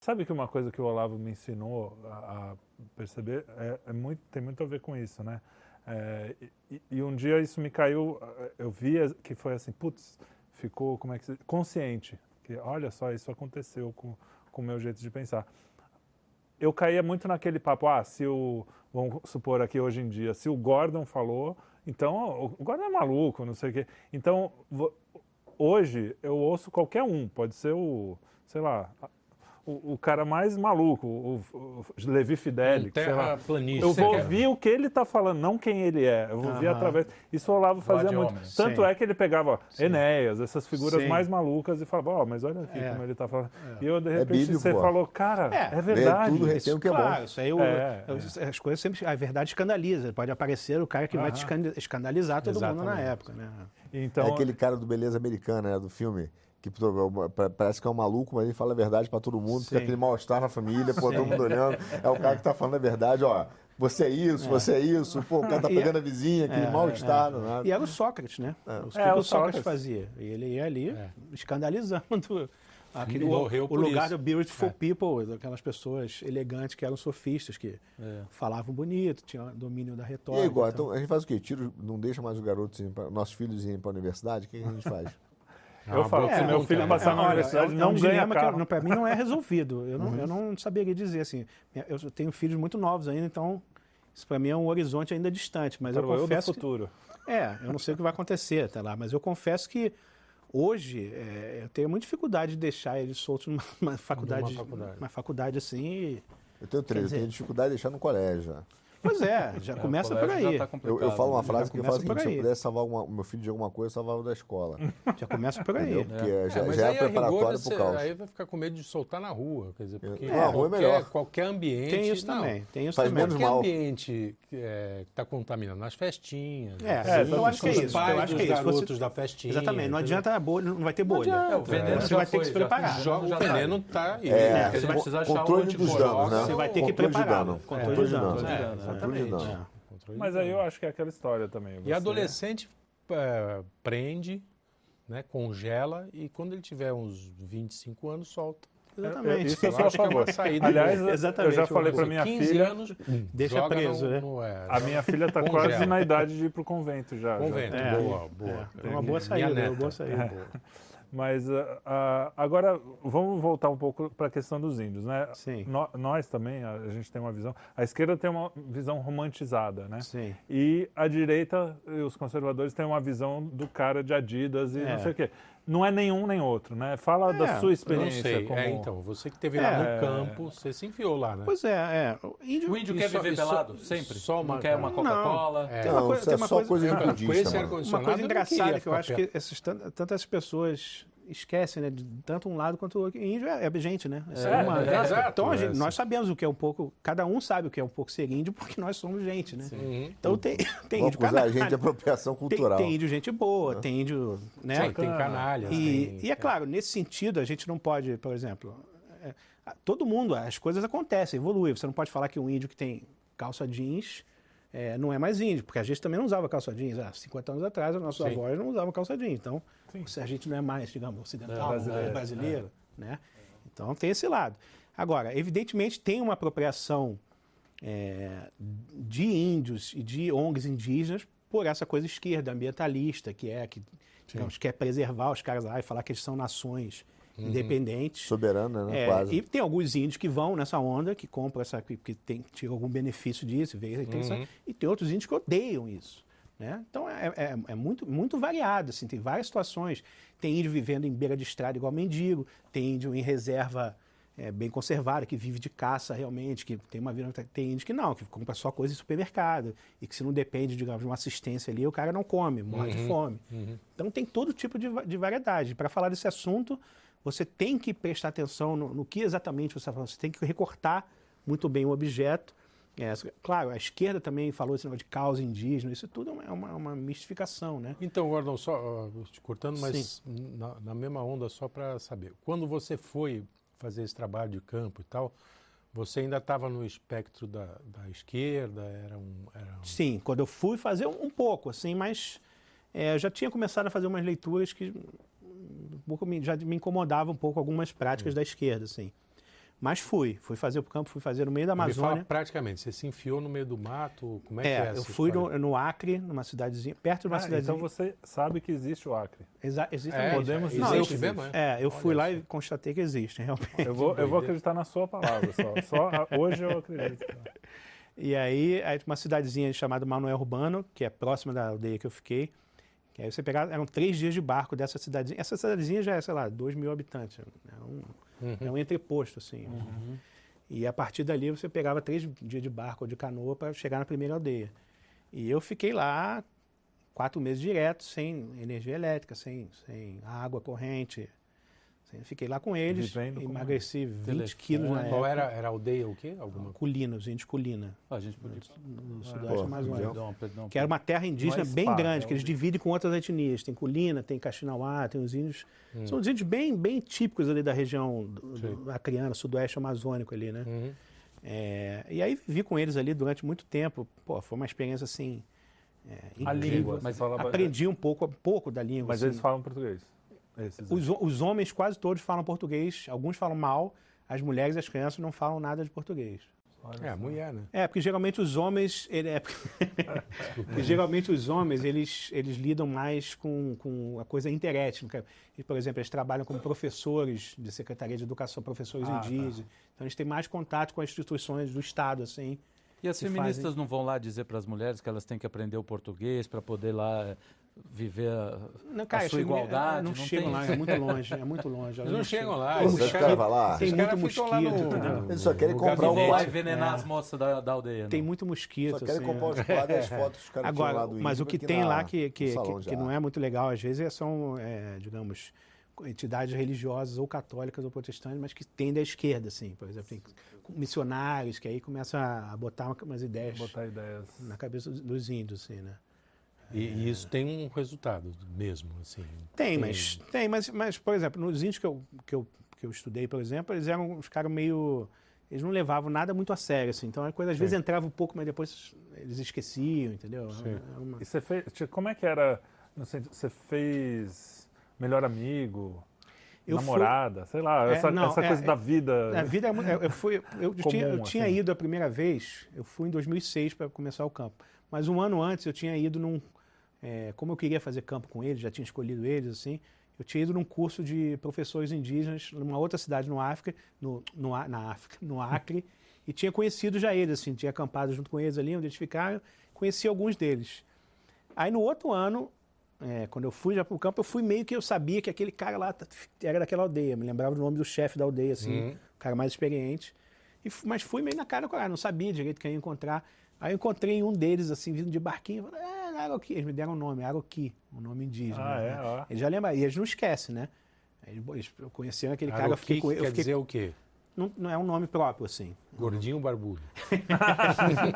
Sabe que uma coisa que o Olavo me ensinou a, a perceber é, é muito, tem muito a ver com isso, né? É, e, e um dia isso me caiu, eh, eu via que foi assim, putz, ficou, como é que se, consciente, que olha só, isso aconteceu com, com o meu jeito de pensar. Eu caía muito naquele papo, ah, se o, vamos supor aqui hoje em dia, se o Gordon falou, Então, o guarda é maluco, não sei o quê. Então, hoje eu ouço qualquer um, pode ser o, sei lá, o, o cara mais maluco, o, o Levi Fidelix, terraplanista. Eu vou quer- ouvir o que ele está falando, não quem ele é. Eu vou ouvir através. Isso o Olavo fazia muito. homem. Tanto Sim. é que ele pegava ó, Enéas, essas figuras Sim. mais malucas, e falava, ó, mas olha aqui É. como ele está falando. E eu, de repente, bíblico, você falou, cara, É, é, verdade. tudo, Isso, o que é bom. claro, isso aí o- É, eu- as coisas sempre. A verdade escandaliza. Pode aparecer o cara que vai te escanda- escandalizar todo mundo na Exatamente. época, né? Então, é aquele cara do Beleza Americana, né, do filme. Que pa- parece que é um maluco, mas ele fala a verdade pra todo mundo, Sim. fica aquele mal-estar na família, pô, todo mundo olhando. É o cara que tá falando a verdade, ó. Você é isso, você é isso, pô, o cara tá pegando a vizinha, aquele É, mal-estar, nada. E era o Sócrates, né? O que, É, que o o Sócrates fazia? E ele ia ali escandalizando aquele, E o, morreu o por lugar isso. do beautiful people, aquelas pessoas elegantes que eram sofistas, que falavam bonito, tinham domínio da E retórica. aí, agora, então- então, a gente faz o quê? Tira, não deixa mais os garotos, pra, nossos filhos irem pra universidade? O que, a gente faz? eu falo, boa se meu pergunta, filho né? passar na olha, universidade, é, um- não é um ganha dilema carro. que para mim não é resolvido. Eu não, eu não saberia dizer assim. Eu tenho filhos muito novos ainda, então isso para mim é um horizonte ainda distante. Mas Para eu o eu do confesso que, futuro. é, eu não sei o que vai acontecer até lá, mas eu confesso que hoje é, eu tenho muita dificuldade de deixar eles soltos numa, numa faculdade, faculdade. uma faculdade assim. e- Eu tenho três, eu tenho dificuldade de deixar no colégio já. Pois é, já começa por já aí. tá Eu, eu falo uma né? frase que eu falo seguinte, se eu pudesse salvar alguma- o meu filho de alguma coisa, eu salvava o da escola. Já começa por aí. Porque já, É, já aí, é a rigor, preparatório você- pro caos. aí vai ficar com medo de soltar na rua. Quer dizer, porque É, na rua é qualquer, melhor. qualquer ambiente. Tem isso não, também. Tem isso Faz também. menos Qualquer mal. ambiente que está contaminando nas festinhas. É, assim, eu acho que é os isso, eu acho que é isso. garotos Você- da festinha. Exatamente, não adianta bolha, não vai ter bolha. É, o veneno Você já vai ter que se já- preparar. O Já veneno tá aí. É, Porque a gente precisa achar danos, né? Você vai ter que Controle de preparar. dano. Controle de dano. É, Controle exatamente. é. Controle Mas aí eu acho que é aquela história também. E você- adolescente é, prende, né, congela e quando ele tiver uns 25 anos, solta. Exatamente. Isso eu sou a acho que é uma favor. saída Aliás, boa. eu Exatamente, já falei para minha 15 filha, anos, Deixa joga preso, no, né? no- é, a minha filha está quase na idade de ir pro convento já. já. convento. É. Boa, boa. É uma boa saída, é uma boa saída. Mas ah, ah, agora vamos voltar um pouco para a questão dos índios, né? Sim. No- nós também, a, a gente tem uma visão. A esquerda tem uma visão romantizada, né? Sim. E a direita e os conservadores têm uma visão do cara de Adidas e É. não sei o quê. Não é nenhum nem outro, né? Fala da É, sua Eu experiência não sei. como. É, então, você que esteve lá É. no campo, você se enfiou lá, né? Pois é, é. O índio, O índio E quer só- viver e só- pelado, sempre. só uma- não quer uma Coca-Cola. É. Tem uma Não, coisa- isso é tem uma só coisa- coisa de budista, Uma coisa engraçada que eu acho perto. que essas, tan- tantas pessoas esquecem, né? De tanto um lado quanto o outro. Índio é, é gente, né? É ser É, humano. é, exato, então, a gente- é, nós sabemos o que é um pouco. Cada um sabe o que é um pouco ser índio, porque nós somos gente, né? Uhum. Então tem, tem Vamos índio a canalha, gente de apropriação tem, cultural. tem índio gente boa, tem índio. Né? Sim, tem canalhas. E, tem- e é claro, nesse sentido, a gente não pode, por exemplo, é, todo mundo, as coisas acontecem, evoluem. Você não pode falar que um índio que tem calça jeans é, não é mais índio, porque a gente também não usava calça jeans. Há 50 anos atrás, os nossos Sim. avós não usavam calça jeans. Então, se a gente não é mais, digamos, ocidental, brasileiro. brasileiro, né? Então tem esse lado. Agora, evidentemente tem uma apropriação é, de índios e de ONGs indígenas por essa coisa esquerda, ambientalista, que é que digamos, quer preservar os caras lá e falar que eles são nações independentes. Soberana, né? É, Quase. e tem alguns índios que vão nessa onda, que compram essa, que, que tem, tiram algum benefício disso, vê a intenção, e tem outros índios que odeiam isso. Né? Então é, é- é muito, muito variado, assim, tem várias situações. Tem índio vivendo em beira de estrada igual mendigo, tem índio em reserva é, bem conservada, que vive de caça realmente, que tem uma vida. Tem índio que não, que compra só coisa em supermercado, e que se não depende, digamos, de uma assistência ali, o cara não come, morre de fome. Então tem todo tipo de, de variedade. Para falar desse assunto, você tem que prestar atenção no, no que exatamente você está falando. Você tem que recortar muito bem o objeto. É, claro, a esquerda também falou esse negócio de causa indígena, isso tudo é uma, uma mistificação, né? Então, Gordon, só ó, te cortando, mas na, na mesma onda, só para saber. Quando você foi fazer esse trabalho de campo e tal, você ainda estava no espectro da, da esquerda? Era um, era um- Sim, quando eu fui fazer um, um pouco, assim, mas é, eu já tinha começado a fazer umas leituras que pouco me- já me incomodavam um pouco algumas práticas da esquerda, assim. Mas fui, fui fazer o campo, fui fazer no meio da Me fala Amazônia. praticamente, você se enfiou no meio do mato? Como é, que é É, essa eu fui no, no Acre, numa cidadezinha, perto de uma Ah, cidadezinha. então você sabe que existe o Acre. Exa existe É, podemos já dizer eu existe que mesmo, existe. é? É, eu fui Olha lá e constatei que existem, realmente. Eu vou, eu vou acreditar na sua palavra só. Só a- hoje eu acredito. E aí, aí uma cidadezinha chamada Manuel Urbano, que é próxima da aldeia que eu fiquei. Que aí você pegava, eram três dias de barco dessa cidadezinha. Essa cidadezinha já é, sei lá, dois mil habitantes. É um, é um entreposto, assim. E a partir dali você pegava três dias de barco ou de canoa para chegar na primeira aldeia. E eu fiquei lá quatro meses direto, sem energia elétrica, sem, sem água corrente. Fiquei lá com eles, Vivendo emagreci 20 telefone. quilos na Qual época. era, era aldeia o quê? Alguma Colina, os índios Colina, Ah, a gente podia. no Pô, sudoeste amazônico. Perdão, perdão. Que era uma terra indígena é bem spa, grande, é que eles dividem com outras etnias. Tem Colina, tem Caxinauá, tem os índios. São os índios bem, bem típicos ali da região do, do acreana, sudoeste amazônico ali, né? Uhum. É, e aí vivi com eles ali durante muito tempo. Pô, foi uma experiência assim. é, A língua, Mas você fala- Aprendi um pouco, um pouco da língua. Mas assim. eles falam português. Esses os, os homens quase todos falam português, alguns falam mal, as mulheres e as crianças não falam nada de português. Olha É, a só. mulher, né? É, porque geralmente os homens. Ele é, porque geralmente os homens eles, eles lidam mais com, com a coisa interétnica. E, por exemplo, eles trabalham como professores de Secretaria de Educação, professores Ah, tá. indígenas. Então eles têm mais contato com as instituições do Estado, assim. E as feministas fazem- não vão lá dizer para as mulheres que elas têm que aprender o português para poder lá viver a, Não, a sua igualdade? Não, chegam tem lá, é muito longe, é muito longe. Eles não chegam lá. Você mosquito, cara vai lá. tem Os muito caras ficam lá mosquito, no-? Eles só querem comprar Não o lá quadro. envenenar as moças da, da aldeia. Tem não. muito mosquito. Só querem assim, comprar é. os quadros e as fotos que os caras Agora, do mas o que tem lá que, que, que, não é muito legal, às vezes, são, é, digamos, entidades religiosas ou católicas ou protestantes, mas que tendem à esquerda, assim. Por exemplo, tem missionários que aí começam a botar uma- umas ideias Botar ideias. na cabeça dos- dos índios, assim, né? E, e isso tem um resultado mesmo, assim. Tem, mas, tem, mas, mas, por exemplo, nos índios que eu, que, eu, que eu estudei, por exemplo, eles eram uns caras meio... Eles não levavam nada muito a sério, assim. Então, a coisa às Sim. vezes entrava um pouco, mas depois eles esqueciam, entendeu? Sim. Era uma- E você fez. Como é que era? no sentido- Você fez melhor amigo? Eu fui- namorada? Sei lá, É, essa, não, essa é, coisa é- da vida. A vida é muito. Eu, fui, eu, Comum, tinha, eu tinha assim. ido a primeira vez, eu fui em 2006 para começar o campo. Mas um ano antes eu tinha ido num. É, como eu queria fazer campo com eles, já tinha escolhido eles, assim, eu tinha ido num curso de professores indígenas numa outra cidade no África, no, no, na África, no Acre, e tinha conhecido já eles, assim, tinha acampado junto com eles ali, onde eles ficaram, conheci alguns deles. Aí no outro ano, é, quando eu fui já para o campo, eu fui meio que eu sabia que aquele cara lá era daquela aldeia, me lembrava do nome do chefe da aldeia, assim, Uhum. o cara mais experiente. E, mas fui meio na cara com não sabia direito quem ia encontrar. Aí eu encontrei um deles, assim, vindo de barquinho, falei, é, Aroqui. Eles me deram o nome, Aroqui, o nome indígena. Ah, é? né? Ó. Eles já lembram, e eles não esquecem, né? Eles, conheceram aquele cara, eu Aroqui fiquei com ele. quer fiquei, dizer o quê? não, não é um nome próprio, assim. Gordinho barbudo.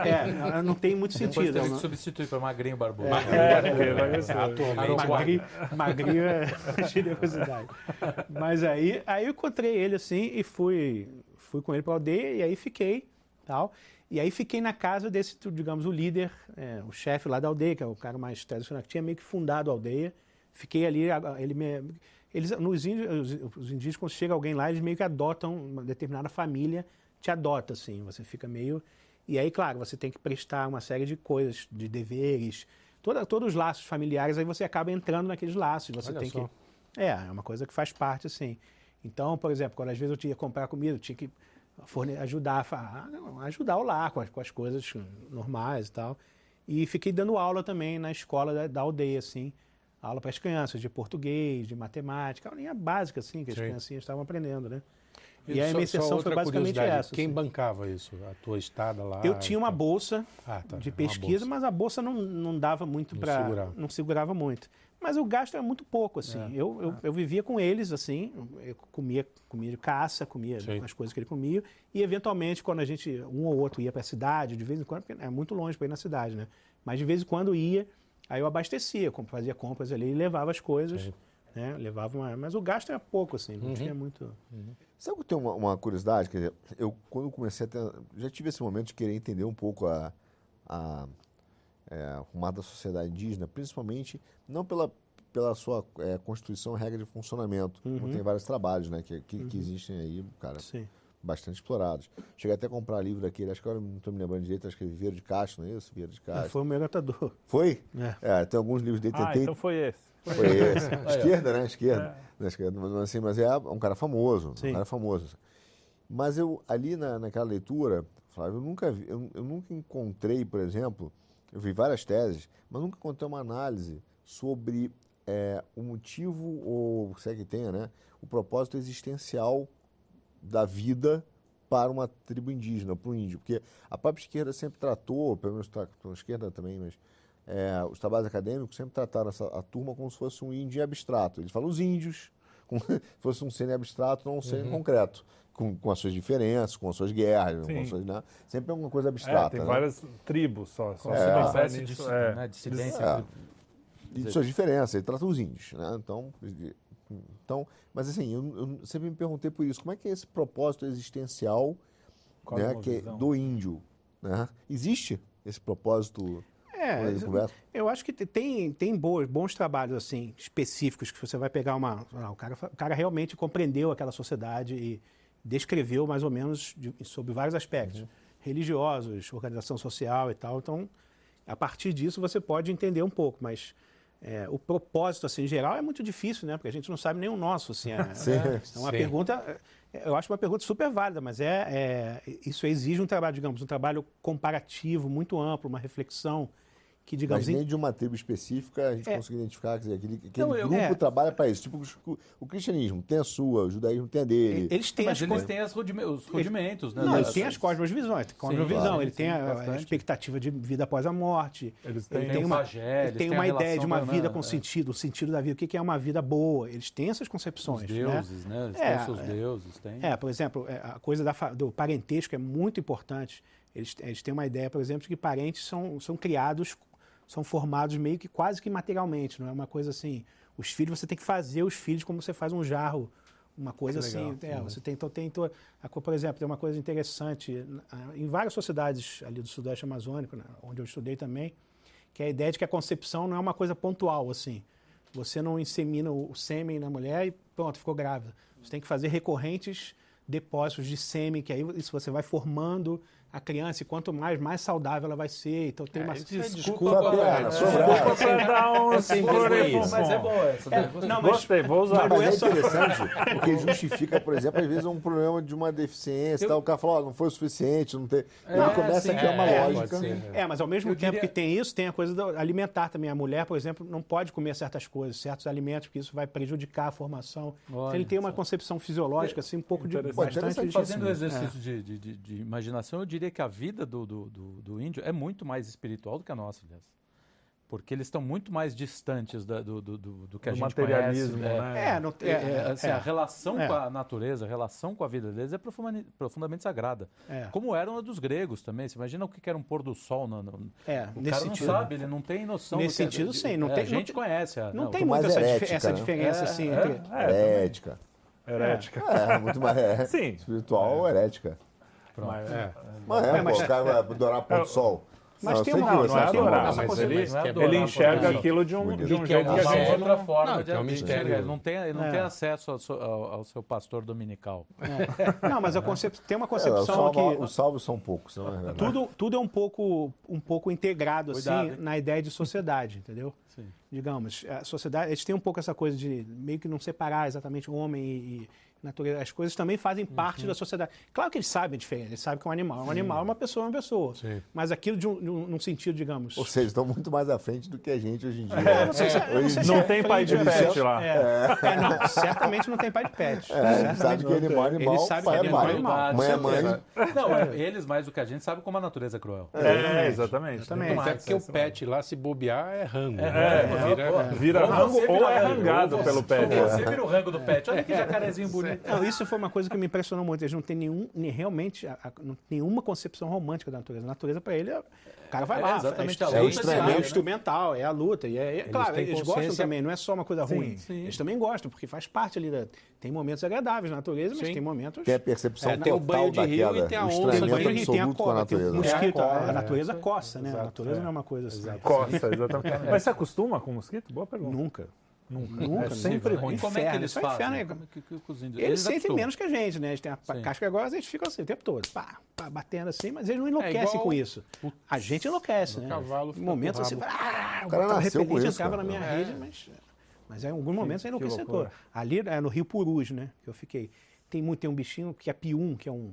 É, não- não tem muito Depois sentido. teve é que substituir para magrinho barbudo. É, porque vai ser- Atualmente. Magrinho, magrinho é generosidade. Mas aí, aí eu encontrei ele assim e fui, fui com ele para a aldeia e aí fiquei, tal. E aí fiquei na casa desse, digamos, o líder, é, o chefe lá da aldeia, que é o cara mais tradicional, que tinha meio que fundado a aldeia. Fiquei ali, ele me, eles, nos índios, os, indígenas, quando chega alguém lá, eles meio que adotam uma determinada família, te adota, assim, você fica meio... E aí, claro, você tem que prestar uma série de coisas, de deveres, toda, todos os laços familiares, aí você acaba entrando naqueles laços, você Olha tem só. que... É, é uma coisa que faz parte, assim. Então, por exemplo, quando às vezes eu tinha que comprar comida, eu tinha que ajudar, ajudar o lar com as, com as coisas normais e tal. E fiquei dando aula também na escola da, da aldeia, assim. Aula para as crianças de português, de matemática, aulinha básica, assim, que as Sim. criancinhas estavam aprendendo, né? E, aí a minha inserção foi basicamente essa. Quem assim. bancava isso? A tua estada lá? Eu tinha uma e bolsa Ah, tá, de pesquisa, bolsa. mas a bolsa não, não dava muito Não para. Não segurava muito. Mas o gasto era muito pouco, assim. É, eu, eu, eu vivia com eles, assim, eu comia comia de caça, comia Sim. as coisas que ele comia, e eventualmente, quando a gente, um ou outro ia para a cidade, de vez em quando, porque é muito longe para ir na cidade, né? Mas de vez em quando ia, aí eu abastecia, fazia compras ali e levava as coisas, Sim. né? Levava uma. Mas o gasto era pouco, assim, não Uhum. tinha muito. Sabe que eu tenho uma, uma curiosidade? Quer dizer, eu quando comecei a ter, já tive esse momento de querer entender um pouco a, a é, o mar da sociedade indígena, principalmente não pela, pela sua é, constituição, regra de funcionamento, como Uhum. tem vários trabalhos, né, que, que, que existem aí, cara, Sim. bastante explorados. Cheguei até a comprar livro daquele, acho que agora não estou me lembrando direito, acho que é Viveiro de Castro, não é isso? Viveiro de Ah, Castro. foi o meu gatador. Foi? É. É, tem alguns livros dele, Ah, tentei, então foi esse. foi esse. Esquerda, né? Esquerda. Né, esquerda. Mas, assim, mas é um cara famoso, Sim. um cara famoso. Mas eu, ali na, naquela leitura, Flávio, eu nunca, vi, eu, eu nunca encontrei, por exemplo, eu vi várias teses, mas nunca encontrei uma análise sobre é, o motivo, ou se é que tenha, né, o propósito existencial da vida para uma tribo indígena, para o índio. Porque a própria esquerda sempre tratou, pelo menos a esquerda também, mas é, os trabalhos acadêmicos sempre trataram essa, a turma como se fosse um índio abstrato. Eles falam os índios, como se fosse um ser abstrato, não um ser uhum. concreto. Com, com, as suas diferenças, com as suas guerras, com as suas, né? sempre é uma coisa abstrata. É, tem né? várias tribos só. só é, espécie de é, né, dissidência. É. E suas diferenças, ele trata os índios. Né? Então, então, mas assim, eu, eu, sempre me perguntei por isso, como é que é esse propósito existencial né, que é do índio? Né? Existe esse propósito? É, eu acho que tem, tem bons, bons trabalhos assim específicos que você vai pegar uma. Não, o, cara, o cara realmente compreendeu aquela sociedade e descreveu mais ou menos de, sobre vários aspectos. Uhum. Religiosos, organização social e tal. Então, a partir disso você pode entender um pouco, mas é, o propósito, assim, em geral, é muito difícil, né? Porque a gente não sabe nem o nosso, assim. É, sim, é, é uma sim. pergunta, é, eu acho uma pergunta super válida, mas é, é, isso exige um trabalho, digamos, um trabalho comparativo muito amplo, uma reflexão que, digamos... Mas nem de uma tribo específica a gente é, consegue identificar, quer dizer, aquele, aquele não, grupo é, trabalha para isso. Tipo, o, o, cristianismo tem a sua, o judaísmo tem a dele. Eles têm, Mas eles têm as os rudimentos, né? Não, eles têm as cosmovisões. Cosmovisão, claro, ele tem a, a, expectativa de vida após a morte. Eles têm, ele tem uma, pagé, ele tem uma ideia de uma vida com é. sentido, o sentido da vida, o que é uma vida boa. Eles têm essas concepções. Os né? deuses, né? né? Eles é, têm seus deuses. Têm. É, por exemplo, é, a coisa da, do parentesco é muito importante. Eles, eles têm uma ideia, por exemplo, de que parentes são, são criados são formados meio que quase que materialmente, não é uma coisa assim. Os filhos, você tem que fazer os filhos como você faz um jarro, uma coisa assim. É, uhum. Você tem, então, tem, por exemplo, tem uma coisa interessante em várias sociedades ali do Sudeste Amazônico, né, onde eu estudei também, que é a ideia de que a concepção não é uma coisa pontual, assim. Você não insemina o sêmen na mulher e pronto, ficou grávida. Você tem que fazer recorrentes depósitos de sêmen, que aí isso você vai formando a criança, e quanto mais, mais saudável ela vai ser. Então tem é, uma. Desculpa, desculpa, é, desculpa por dar um. Mas é boa essa. É, não, mas, Gostei, vou usar. Mas, mas é interessante, porque justifica, por exemplo, às vezes um problema de uma deficiência, Eu... tal, o cara fala, oh, não foi o suficiente, não tem. É, ele começa sim, a criar uma é, lógica. É, mas ao mesmo Eu tempo diria... que tem isso, tem a coisa do alimentar também. A mulher, por exemplo, não pode comer certas coisas, certos alimentos, porque isso vai prejudicar a formação. Olha, ele tem uma concepção fisiológica, assim, um pouco de. Bastante Fazendo exercício de imaginação, eu diria diria que a vida do, do, do, do, índio é muito mais espiritual do que a nossa, aliás. Porque eles estão muito mais distantes da, do, do, do, que a gente materialismo, conhece. Né? É, é, é, é, assim, a relação com a natureza, a relação com a vida deles é profundamente, profundamente sagrada. Como era a dos gregos também. Você imagina o que era um pôr do sol. No, no, é, o cara sentido, não sabe, ele não tem noção. Nesse sentido, é, sim. Não tem, a gente não, conhece. A, não, não tem muito essa, herética, essa né? diferença, assim. Entre... Herética. Herética. É, muito mais é, Sim. espiritual, herética. Mas, é. Mas é, mas, pô, o cara vai adorar pôr do sol. Mas não, tem uma, não, não é adorar, mas ele, ele enxerga aquilo de um, de um jeito que a gente... outra forma não, de, é enxerga. Ele não tem, ele não é. tem acesso ao, ao, ao, seu pastor dominical. É. Não, mas a concep... tem uma concepção é, que... Os salvos são poucos, não é tudo, tudo é um pouco, um pouco integrado, assim, na ideia de sociedade, entendeu? Sim. Digamos, a sociedade, eles têm um pouco essa coisa de meio que não separar exatamente o homem e, natureza, as coisas também fazem parte uhum. da sociedade. Claro que eles sabem a diferença, eles sabem que é um animal. Um animal é uma pessoa, é uma pessoa. Sim. Mas aquilo de um, de um, num sentido, digamos. Ou seja, estão muito mais à frente do que a gente hoje em dia. É, não, sei se, é, não, sei não tem pai de pet lá. É. É. não, certamente não tem pai de pet. É, sabe que animal é animal, ele sabe que animal é animal. Mãe é mãe. Não, eles mais do que a gente sabem como a natureza é cruel. É, exatamente. exatamente. Até porque o pet lá, se bobear, é rango. Vira rango ou é rangado pelo pet. Você vira o rango do pet. Olha que jacarezinho bonito. Não, isso foi uma coisa que me impressionou muito. Eles não têm nenhum, nem, realmente a, a, nenhuma concepção romântica da natureza. A natureza, para ele, é, o cara vai é, lá. Exatamente é, a luta. É, extremamente né? instrumental, é a luta. E é, é eles claro, eles gostam também, não é só uma coisa sim, ruim. Sim. Eles também gostam, porque faz parte ali da. Tem momentos agradáveis na natureza, mas sim. tem momentos. Tem a percepção é, Tem o banho de rio e tem a onda. O banho de rio tem a coça, tem o mosquito. A natureza coça, né? A natureza não é uma coisa assim. Coça, exatamente. Mas você acostuma com mosquito? Boa pergunta. Nunca. Nunca. Nunca, é sempre ruim. E como é que eles fazem? Inferno, é... que, que, que eles, eles sentem menos que a gente, né? Eles têm a Sim. casca grossa, eles ficam assim o tempo todo, pá, pá, batendo assim, mas eles não enlouquecem é com isso. A gente enlouquece, né? Cavalo em momentos assim, ah, o cara nasceu com isso, entrava na minha é. rede, mas, mas em alguns momentos é enlouquecedor. Ali é no Rio Purus, né? Que eu fiquei. tem muito, tem um bichinho que é pium, que é um,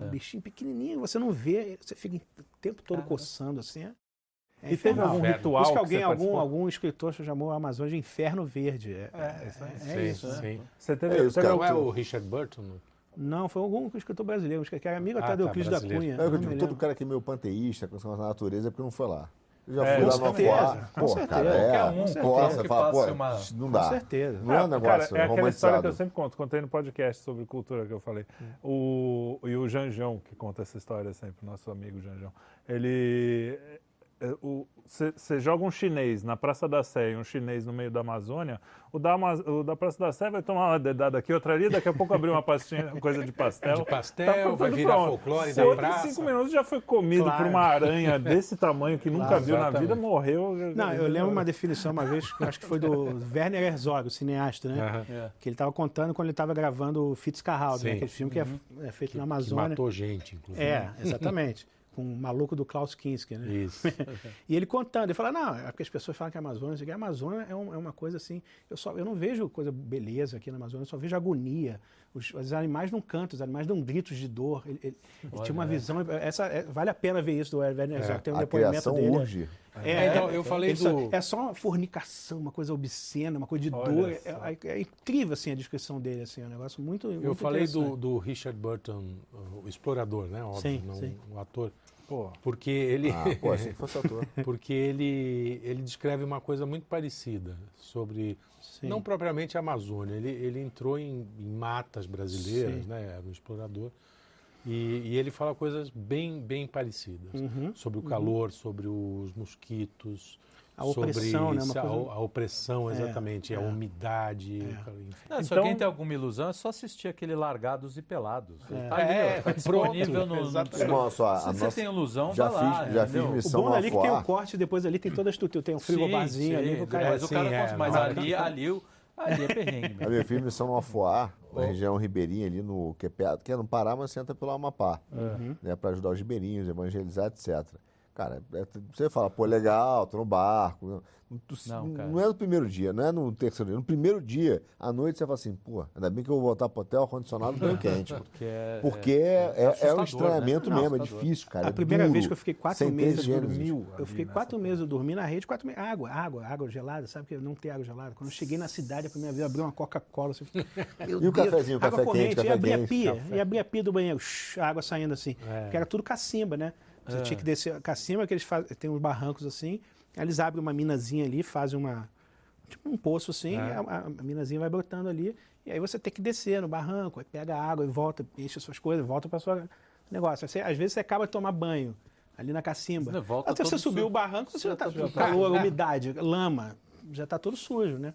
um bichinho pequenininho, você não vê, você fica o tempo todo Caramba. coçando assim. É, E teve algum Inferno. ritual Por isso que alguém, algum, algum escritor chamou a Amazônia de Inferno Verde. É, É, isso aí. é Sim, isso, né? sim. Você teve, É isso, cara. Não é o Richard Burton? Não, foi algum escritor brasileiro, que era amigo Ah, até do tá, Euclides da. Cunha. É o que eu digo, todo cara que é meio panteísta, com coisa da natureza, é porque não foi lá. Eu já É, fui com lá no Afuá. com Pô, certeza. cara, é. Um, fala, pô, uma- não Com dá. certeza. Não é um Cara, negócio é aquela história que eu sempre conto, contei no podcast sobre cultura que eu falei. O, e o Janjão, que conta essa história sempre, nosso amigo Janjão. Ele. Você joga um chinês na Praça da Sé e um chinês no meio da Amazônia, o da, o da Praça da Sé vai tomar uma dedada aqui, outra ali, daqui a pouco abrir uma pastinha, coisa de pastel. De pastel, Tá tudo vai virar pronto. folclore Se da em praça. cinco minutos já foi comido Claro. por uma aranha desse tamanho que nunca Claro, viu na exatamente. vida, morreu. Não, eu lembro uma definição uma vez, que eu acho que foi do Werner Herzog, o cineasta, né? É. Que ele estava contando quando ele estava gravando o Fitzcarraldo, né? Aquele filme que é, é feito Que, na que Amazônia. matou gente, inclusive. É, exatamente. Com o maluco do Klaus Kinski, né? Isso. E ele contando, ele fala, não, é porque as pessoas falam que a Amazônia, aqui, a Amazônia é, um- é uma coisa assim, eu, só, eu não vejo coisa beleza aqui na Amazônia, eu só vejo agonia. Os, os animais não cantam, os animais dão gritos de dor. Ele, ele- ele tinha uma visão, essa, é, vale a pena ver isso do Werner Herzog, tem um A depoimento dele. urge. É, Então, eu falei ele só- do- é só uma fornicação, uma coisa obscena, uma coisa de Olha dor. É, é- é incrível assim a descrição dele, assim, é um negócio muito. Eu muito falei do, do Richard Burton, o explorador, né? Óbvio, Sim, não sim. o ator. Pô, Porque ele, Ah, pô, que fosse ator. porque ele, ele descreve uma coisa muito parecida sobre, Sim. não propriamente a Amazônia. Ele, ele entrou em, em matas brasileiras, Sim. né? Era um explorador. E, e ele fala coisas bem, bem parecidas. Uhum. Sobre o calor, sobre os mosquitos. A opressão, sobre né, uma isso, a- coisa- a, opressão, É, exatamente, a é. umidade. É. enfim. Não, Se Então- alguém tem alguma ilusão, é só assistir aquele Largados e Pelados. É. Tá ali, É, ó, tá disponível pronto, no... no exatamente. Irmão, só, a Se você nossa- tem ilusão, já vai lá, fiz- já entendeu? fiz O missão bom ali é que tem o corte, depois ali tem toda a estrutura. Tem um frigobarzinho ali. sim, que o cara, mas o sim, cara é, mas ali, ali, o- ali é perrengue. A né? minha fiz missão no Afuá, na região ribeirinha ali no que é, perto, que é no Pará, mas você entra pelo Amapá, né, para ajudar os ribeirinhos, evangelizar, etc. Cara, é- você fala, pô, legal, tô no barco. Não, tu- Não, não, é no primeiro dia, não é no terceiro dia. No primeiro dia, à noite, você fala assim, pô, ainda bem que eu vou voltar pro hotel ar-condicionado banho quente. Porque é, Porque é, é, assustador, um estranhamento né? mesmo, é Assustador. difícil, cara. A é primeira duro, vez que eu fiquei quatro meses dormiu Eu fiquei quatro meses, eu dormi na rede, quatro meses. Água, água, água gelada, sabe que não tem água gelada. Quando eu cheguei na cidade, a primeira vez, eu abri uma Coca-Cola. Assim, E o cafezinho, água café corrente, quente, café e abri a quente, pia, café. e abri a pia do banheiro, shh, a água saindo assim. É. Porque era tudo cacimba, né? Você tinha que descer a cacimba, que eles fazem, tem uns barrancos assim, aí eles abrem uma minazinha ali, fazem uma. Tipo um poço assim, É. e a, a minazinha vai brotando ali, e aí você tem que descer no barranco, aí pega a água e volta, enche as suas coisas, volta para sua negócio. Você- às vezes você acaba de tomar banho ali na cacimba. Você volta Até você todo subiu sujo. o barranco, você já está Já tá- calor, umidade, lama, já está tudo sujo, né?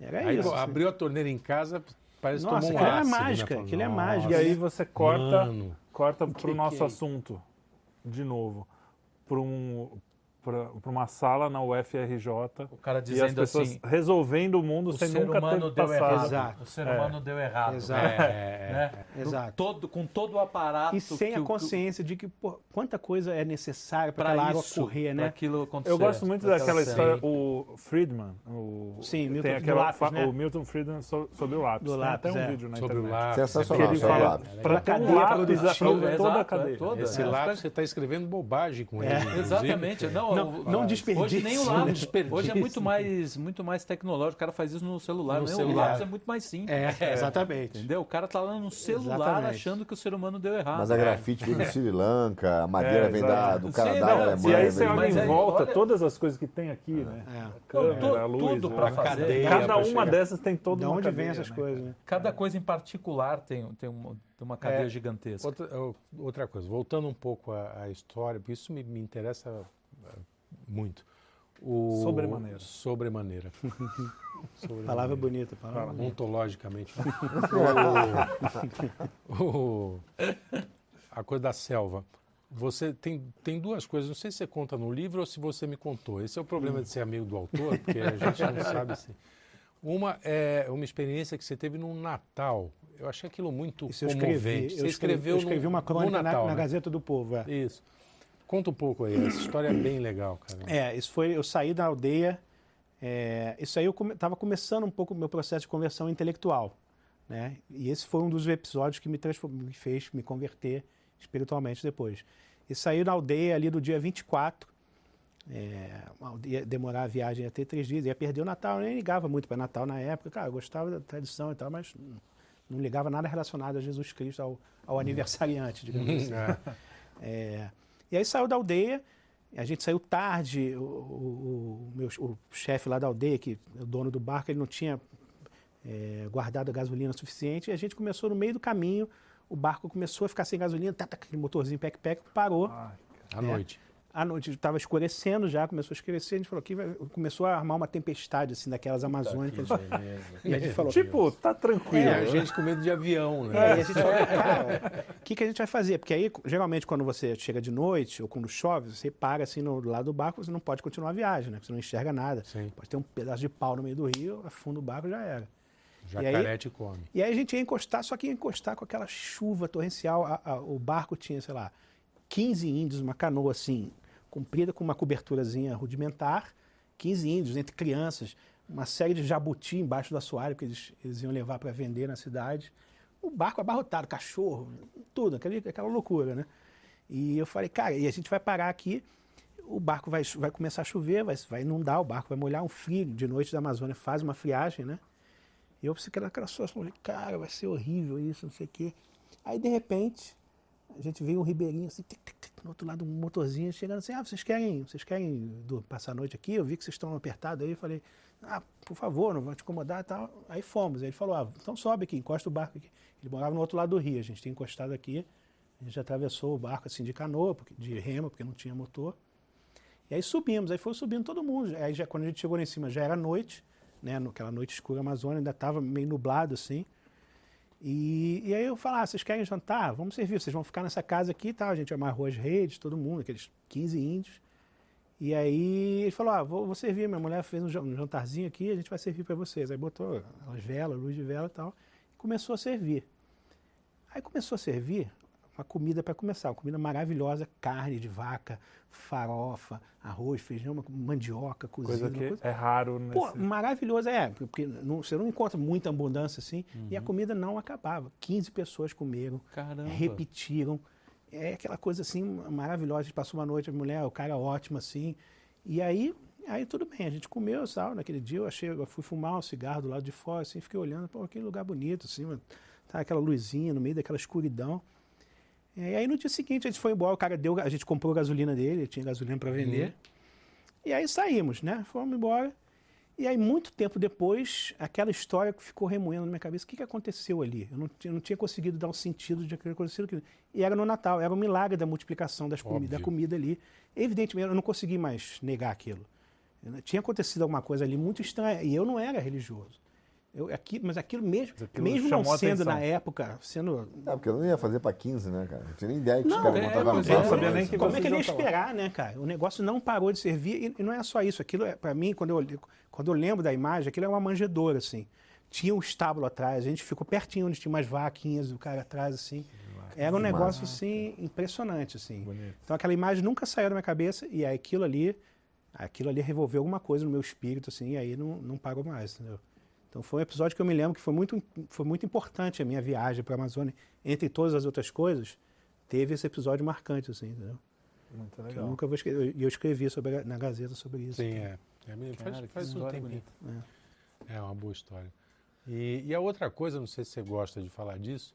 Era Aí isso. pô, assim. abriu a torneira em casa, parece que Nossa, tomou um aquilo é ácido, mágica, né? aquilo é Nossa. mágica. E aí você corta, Mano. corta para o nosso que é? assunto, de novo, para um, pra uma sala na UFRJ O cara e as dizendo pessoas assim, resolvendo o mundo o sem ser nunca humano ter deu passado. errado. Exato. O ser humano deu errado. Exato. É, Né? Exato. No todo, com todo o aparato. E sem que a o- consciência de que pô, quanta coisa é necessária para aquela água isso, correr, né? aquilo acontecer. Eu gosto muito pra daquela aquela história, o Friedman, o, Sim, Milton tem do aquela, lápis, né? o Milton Friedman so- sobre o lápis. Do tem lápis, até um é. vídeo na Sobre o internet. lápis. Sensacional, Que ele sobre o fala, lápis. para cadeia lápis, produtiva, aprove toda a exato, é cadeia. Esse É, lápis você está escrevendo bobagem com ele. Exatamente. Não, Não- o- não ah. Hoje nem o Não lápis. Hoje é muito mais, muito mais tecnológico. O cara faz isso no celular. No né? O celular. lápis é muito mais simples. É, exatamente. Entendeu? O cara tá lá no celular Exatamente. achando que o ser humano deu errado. Mas a grafite vem do Sri Lanka, a madeira É, vem da, do Canadá, da não, Alemanha. E aí você olha em volta, olha- todas as coisas que tem aqui, né? É. Não, Câmera, tu- luz, tudo né? pra A fazer. cadeia. Cada uma dessas tem toda De onde cadeia, vem essas né? coisas, né? Cada coisa em particular tem, tem, uma, tem uma cadeia É, gigantesca. Outra, outra coisa, voltando um pouco à, à história, porque isso me, me interessa muito. O, Sobremaneira. Sobremaneira. Sobremaneira. Palavra bonita, palavra bonita. Ontologicamente. O- o- a coisa da selva. Você tem, tem duas coisas, não sei se você conta no livro ou se você me contou. Esse é o problema de ser amigo do autor, porque a gente não sabe se. Uma é uma experiência que você teve no Natal. Eu achei aquilo muito Isso eu comovente. escrevi. Você Eu escrevi, escreveu eu escrevi no- uma crônica na- Natal, na, né? Gazeta do Povo. É. Isso. Conta um pouco aí, essa história é bem legal, cara. É, isso foi. Eu saí da aldeia. é, isso aí eu estava começando um pouco o meu processo de conversão intelectual. Né? E esse foi um dos episódios que me, me fez me converter espiritualmente depois. E saiu na aldeia ali do dia 24. É, ia demorar a viagem ia ter três dias, ia perder o Natal. Eu nem ligava muito para Natal na época. Cara, eu gostava da tradição e tal, mas não ligava nada relacionado a Jesus Cristo, ao, ao uhum. aniversariante, digamos assim. É. é, e aí saiu da aldeia. A gente saiu tarde, o, o, o meu, o chefe lá da aldeia, que é o dono do barco, ele não tinha é, guardado a gasolina suficiente, e a gente começou no meio do caminho, o barco começou a ficar sem gasolina, tá, aquele motorzinho pec-pec parou. Ai, à noite. À noite, estava escurecendo já, começou a escurecer, a gente falou que começou a armar uma tempestade, assim, daquelas amazônicas. e a gente falou, tipo, tá tranquilo. É, a gente com medo de avião, né? É, e a gente falou, cara, o que, que a gente vai fazer? Porque aí, geralmente, quando você chega de noite ou quando chove, você para assim no lado do barco, você não pode continuar a viagem, né? Você não enxerga nada. Sim. Pode ter um pedaço de pau no meio do rio, afunda o barco já era. Jacaré te come. E aí a gente ia encostar, só que ia encostar com aquela chuva torrencial. A, a, o barco tinha, sei lá, 15 índios, uma canoa assim, comprida com uma coberturazinha rudimentar, 15 índios, entre crianças, uma série de jabuti embaixo do assoalho que eles, eles iam levar para vender na cidade. O barco abarrotado, cachorro, tudo, aquela, aquela loucura, né? E eu falei, cara, e a gente vai parar aqui, o barco vai, vai começar a chover, vai, vai inundar, o barco vai molhar um frio de noite da Amazônia, faz uma friagem, né? E eu que naquela situação, falei, cara, vai ser horrível isso, não sei o quê. Aí, de repente, a gente veio um ribeirinho assim, tic, tic, tic, no outro lado um motorzinho, chegando assim, ah, vocês querem, vocês querem passar a noite aqui? Eu vi que vocês estão apertados aí. Eu falei, ah, por favor, não vou te incomodar e tal. Aí fomos. Aí ele falou, ah, então sobe aqui, encosta o barco aqui. Ele morava no outro lado do rio, a gente tinha encostado aqui. A gente atravessou o barco assim de canoa, de rema, porque não tinha motor. E aí subimos, aí foi subindo todo mundo. Aí já, quando a gente chegou lá em cima já era noite né, naquela noite escura Amazônia, ainda estava meio nublado assim. E, e aí eu falei, ah, vocês querem jantar? Vamos servir, vocês vão ficar nessa casa aqui e tal. A gente amarrou as redes, todo mundo, aqueles 15 índios. E aí ele falou, ah, vou, vou servir, minha mulher fez um jantarzinho aqui, a gente vai servir para vocês. Aí botou as velas, luz de vela e tal, e começou a servir. Aí começou a servir, uma comida para começar, uma comida maravilhosa, carne de vaca, farofa, arroz, feijão, mandioca, cozida. Coisa que coisa... é raro nesse... Pô, maravilhoso, é, porque não, você não encontra muita abundância assim, uhum. e a uhum. comida não acabava. 15 pessoas comeram, Caramba. repetiram, é aquela coisa assim maravilhosa, a gente passou uma noite, a mulher, o cara ótimo assim, e aí Aí tudo bem, a gente comeu sal naquele dia, eu achei, eu fui fumar um cigarro do lado de fora, assim, fiquei olhando, pô, que lugar bonito, assim, tá aquela luzinha no meio daquela escuridão. E aí no dia seguinte a gente foi embora, o cara deu, a gente comprou gasolina dele, tinha gasolina para vender. Uhum. E aí saímos, né? Fomos embora. E aí, muito tempo depois, aquela história ficou remoendo na minha cabeça. O que, que aconteceu ali? Eu não, eu não tinha conseguido dar um sentido de aquilo que aconteceu. E era no Natal, era um milagre da multiplicação das comi da comida ali. Evidentemente, eu não consegui mais negar aquilo. Tinha acontecido alguma coisa ali muito estranha. E eu não era religioso. Eu, aqui, mas aquilo mesmo, aquilo mesmo não sendo na época, sendo. É, porque eu não ia fazer para 15, né, cara? Não tinha nem ideia que não, os caras é, não estavam sabia nem que Como é que ele ia esperar, né, cara? O negócio não parou de servir e, e não é só isso. Aquilo, é, para mim, quando eu, quando eu lembro da imagem, aquilo é uma manjedoura, assim. Tinha um estábulo atrás, a gente ficou pertinho onde tinha umas vaquinhas, o cara atrás, assim. Era um negócio, assim, impressionante, assim. Bonito. Então aquela imagem nunca saiu da minha cabeça e aquilo ali, aquilo ali revolveu alguma coisa no meu espírito, assim, e aí não, não parou mais, entendeu? Então foi um episódio que eu me lembro que foi muito, foi muito importante a minha viagem para a Amazônia. Entre todas as outras coisas, teve esse episódio marcante, assim, entendeu? Muito legal. eu nunca vou esquecer. E eu escrevi sobre, na Gazeta sobre isso. Sim, é. é faz, Cara, faz um tempo. É. é uma boa história. E, e a outra coisa, não sei se você gosta de falar disso,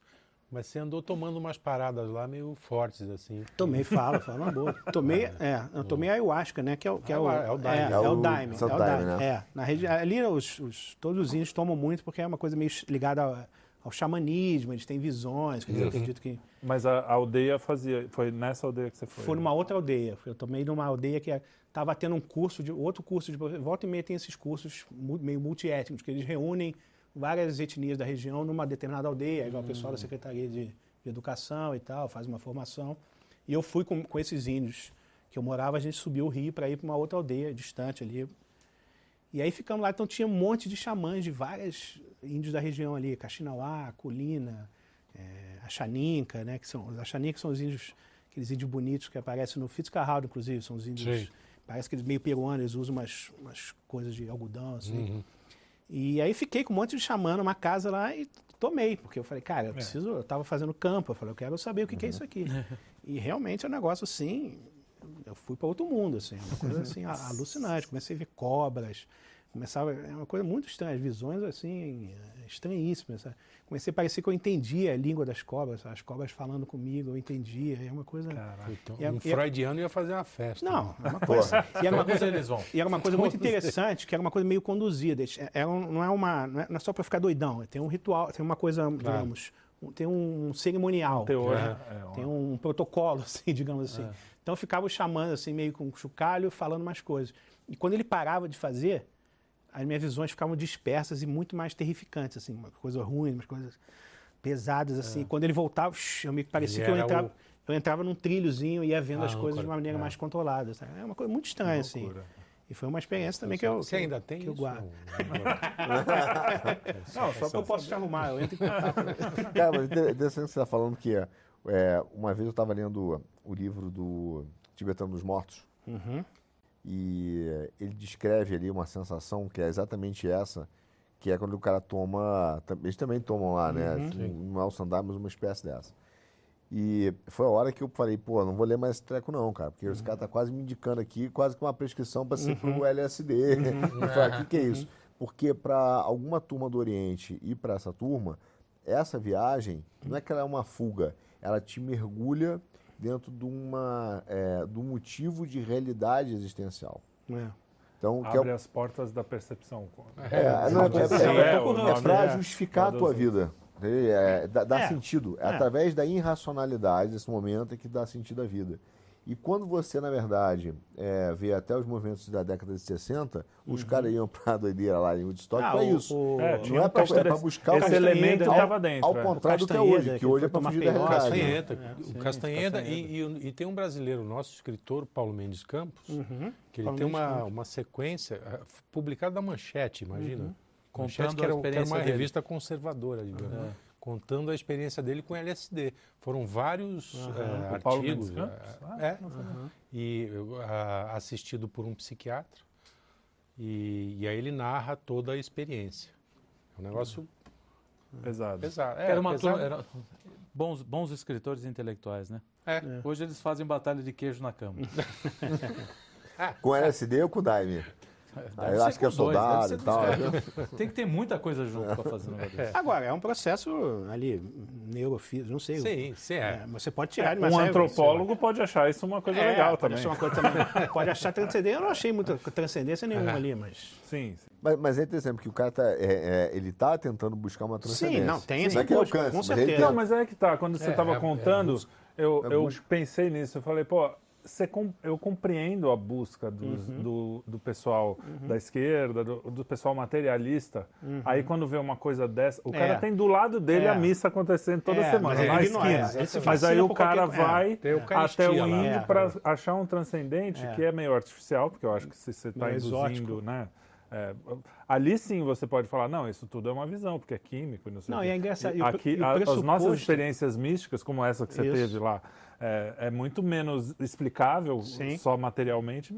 mas você andou tomando umas paradas lá meio fortes, assim. Tomei, fala, fala uma boa. Tomei, é, eu tomei ayahuasca, né? Que é, que é, o, é o daime. É, é, o daime. É o daime, né? É, na região, ali os, os, todos os índios tomam muito porque é uma coisa meio ligada ao, ao xamanismo, eles têm visões, que eles uhum. acreditam que... Mas a, a, aldeia fazia, foi nessa aldeia que você foi? Foi numa outra aldeia, eu tomei numa aldeia que estava tendo um curso, de outro curso, de volta e meia tem esses cursos meio multiétnicos, que eles reúnem várias etnias da região numa determinada aldeia, igual o pessoal da hum. Secretaria de, de, Educação e tal, faz uma formação. E eu fui com, com esses índios que eu morava, a gente subiu o rio para ir para uma outra aldeia distante ali. E aí ficamos lá, então tinha um monte de xamãs de vários índios da região ali, Caxinauá, Colina, é, Axaninca, né, que são, os Axaninca são os índios, aqueles índios bonitos que aparecem no Fitzcarraldo, inclusive, são os índios, Sim. parece que eles meio peruanos, eles usam umas, umas coisas de algodão, assim. Uhum. E aí fiquei com um monte de xamã numa casa lá e tomei, porque eu falei, cara, eu preciso, eu estava fazendo campo, eu falei, eu quero saber o que, que é isso aqui. E realmente é um negócio assim, eu fui para outro mundo, assim, uma coisa assim alucinante. Comecei a ver cobras, começava, é uma coisa muito estranha, visões assim estranhíssimas. sabe? Comecei a parecer que eu entendia a língua das cobras, as cobras falando comigo, eu entendia, é uma coisa. Então, E a- um e a- freudiano ia fazer uma festa. Não, é uma coisa. E era uma Todos coisa, eles vão. e era uma coisa muito interessante, que era uma coisa meio conduzida. Era um- não, é uma, não é não é só para ficar doidão, tem um ritual, tem uma coisa, digamos, um- tem um cerimonial. Teor, É. né? É, uma- Tem um protocolo, assim, digamos assim. Então eu ficava o chamando, assim, meio com chocalho, falando umas coisas. E quando ele parava de fazer, as minhas visões ficavam dispersas e muito mais terrificantes, assim, uma coisa ruim, umas coisas pesadas, assim. Quando ele voltava, eu me parecia Ele que eu entrava, o- eu entrava num trilhozinho e ia vendo Ah, as coisas de uma maneira é. mais controlada. sabe? É uma coisa muito estranha, assim. E foi uma experiência também que eu, Você ainda tem que eu guardo. Não, só que eu posso te arrumar, eu entro em contato. Cara, interessante que você está falando que é, uma vez eu estava lendo o livro do Tibetano dos Mortos Uhum. E eh, ele descreve ali uma sensação que é exatamente essa, que é quando o cara toma, eles também tomam lá, né? Não é o sandá, mas uma espécie dessa. E foi a hora que eu falei, pô, não vou ler mais esse treco não, cara, porque esse cara tá quase me indicando aqui, quase que uma prescrição para ser pro LSD. Eu falei, o que, que é isso? Porque para alguma turma do Oriente e para essa turma, essa viagem não é que ela é uma fuga, ela te mergulha dentro de uma é, do motivo de realidade existencial. É. Então, que é, Abre o- as portas da percepção. é, não, é, é, é, para é justificar a tua vida. É, dá dá É. sentido. É É. através da irracionalidade desse momento é que dá sentido à vida. E quando você, na verdade, é, vê até os movimentos da década de 60, os caras iam pra doideira lá em Woodstock Uhum. Ah, para o- isso. o- É, Não é pra, pouco é pra desse- buscar o Esse Castanheda, elemento ao- estava dentro. Ao é. contrário do que é Castanheda, hoje, que que hoje é para fugir da realidade. né? Castanheta, o Castanheda e, e- e tem um brasileiro nosso, escritor Paulo Mendes Campos, que ele Uhum. Paulo tem uma, uma sequência eh, publicada na Manchete, imagina. Manchete Contando que era, a que era uma dele. revista conservadora, digamos, contando a experiência dele com LSD. Foram vários O Paulo artigos. Ah, é, e eu, ah, assistido por um psiquiatra. E, e aí ele narra toda a experiência. É um negócio Pesado. pesado. É, Era uma pesado. turma- era bons, bons escritores intelectuais, né? É. Hoje eles fazem batalha de queijo na cama. Com LSD ou com Daime? Aí eu acho que é soldado e tal. Tem que ter muita coisa junto para fazer um negócio desse. Agora, é um processo ali, neurofísico, não sei. Sim, sim, é. É, você pode tirar de uma Um série- antropólogo pode achar isso uma coisa É, legal pode também. achar uma coisa também. Pode achar transcendência. Eu não achei muita transcendência nenhuma ali, mas. Sim, sim. Mas, mas é interessante, porque o cara tá, é, é, ele tá tentando buscar uma transcendência. Sim, não, tem esse Não é alcance, com mas certeza. Não, mas é que tá. Quando você É, estava é- é contando, eu, É eu pensei nisso. Eu falei, pô, com- eu compreendo a busca dos- Uhum. do, do pessoal da esquerda, do, do pessoal materialista. Aí quando vê uma coisa dessa, o cara Uhum. É. tem do lado dele É. a missa acontecendo toda É, semana, mas na esquina. se Mas aí o por cara é. vai até o índio É. para achar um transcendente É. que é meio artificial, porque eu acho que se você está induzindo, né? é, ali sim você pode falar, não, isso tudo é uma visão, porque é químico e não sei Não, o e quê. é engraçado, e o Aqui, e o a- as nossas experiências místicas, como essa que você Isso. teve lá, é, é muito menos explicável Sim. só materialmente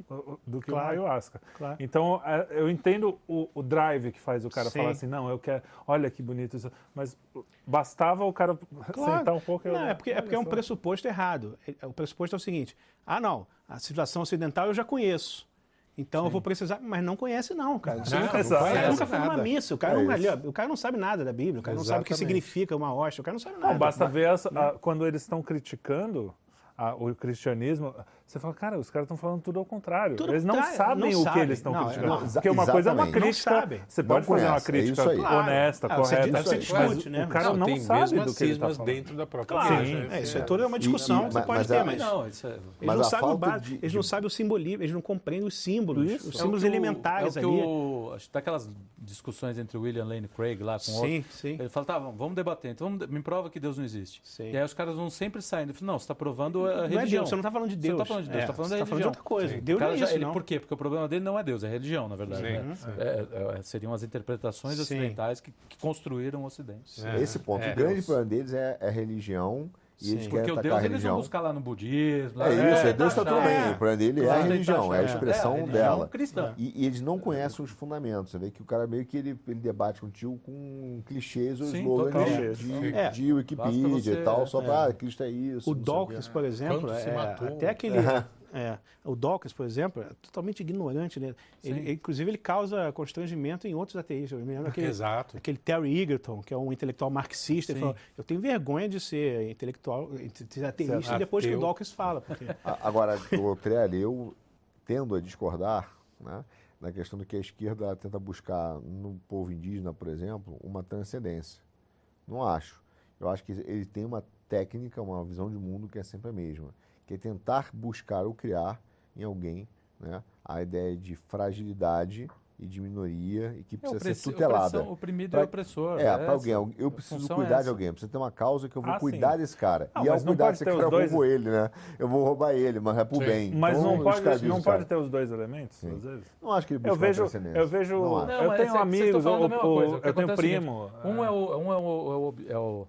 do que Claro. o ayahuasca. Claro. Então, é, eu entendo o, o drive que faz o cara Sim. falar assim, não, eu quero, olha que bonito isso, mas bastava o cara Claro. sentar um pouco Não, olhar, é porque, é porque é um pressuposto errado. É- O pressuposto é o seguinte: ah, não, a civilização ocidental eu já conheço. Então eu vou precisar. Mas não conhece, não, cara. Você Não, nunca, não o cara conhece nunca foi numa nada. missa. O cara, É não, ali, ó, o cara não sabe nada da Bíblia. O cara não sabe o que Exatamente. significa uma hóstia. O cara não sabe nada. Não, basta ver as- a- quando eles estão criticando a- o cristianismo, você fala, cara, os caras estão falando tudo ao contrário. Tudo eles não contrário, sabem não o que sabem. eles estão Não, criticando. não, Porque uma coisa é uma. Não crítica. Você Não pode fazer uma conhece, é crítica aí. honesta, Claro. Ah, você- correta. você discute, mas né? O cara não, tem sabe mesmo do que ele está falando. dentro da própria Claro, igreja. é, isso é toda uma discussão E- que você mas- pode mas ter, a- mas. Não, isso é... Eles Mas não sabem o falta básico, de- eles não sabem o simbolismo, eles não compreendem os símbolos, Isso. os É o símbolos que o- elementares é o que ali. o- acho que daquelas discussões entre o William Lane Craig lá com Sim, outro. sim. Ele fala, tá, vamos debater. Então vamos, me prova que Deus não existe. E aí os caras vão sempre saindo. Não, você está provando a Não é religião. Você não está falando de Deus. Você não está falando de Deus, É, está falando da tá falando de religião. outra coisa. Deus não é isso, ele- não. Por quê? Porque o problema dele não é Deus, é religião, na verdade. Sim, né? sim. É- é- seriam as interpretações Sim. ocidentais que, que construíram o Ocidente. É. Esse ponto. É. o grande Deus. problema deles é, é religião E eles Sim. querem Porque o Deus a eles vão buscar lá no budismo. É lá- isso, é Deus está tudo bem. O problema dele é a Claro, religião, é a expressão religião dela. cristã. E, e eles não conhecem os fundamentos. Você vê que o cara meio que ele, ele debate contigo com clichês ou slogans de, de, É. de Wikipedia você- e tal, só é. para ah, Cristo é isso. O. Dawkins, por exemplo, é, matou? até aquele. É, o Dawkins, por exemplo, é totalmente ignorante. Né? Ele, ele, inclusive, ele causa constrangimento em outros ateístas. Eu me lembro aquele, Exato. aquele Terry Egerton, que é um intelectual marxista, ele falou: Eu tenho vergonha de ser intelectual, de ser ateísta, Ser depois que o. Dawkins fala. Porque, A- Agora, o Trelli, eu tendo a discordar né, na questão do que a esquerda tenta buscar no povo indígena, por exemplo, uma transcendência. Não acho. Eu acho que ele tem uma técnica, uma visão de mundo que é sempre a mesma, que é tentar buscar ou criar em alguém né, a ideia de fragilidade e de minoria e que É, precisa opressi- ser tutelada. opressão, oprimido Pra- e opressor. É, para alguém, eu preciso função é cuidar de alguém, precisa ter uma causa que eu vou Ah, cuidar sim. desse cara. Não, e ao cuidar desse cara, eu dois- roubo ele, né? Eu vou roubar ele, mas é pro Sim. bem. Mas Então, não pode, não pode ter os dois elementos, Sim. às vezes? Não acho que ele Eu busca vejo, uma transcendência. eu vejo, Não. Não, eu tenho é amigos, eu tenho é primo. Um é, o, um é, é, é, o- é o-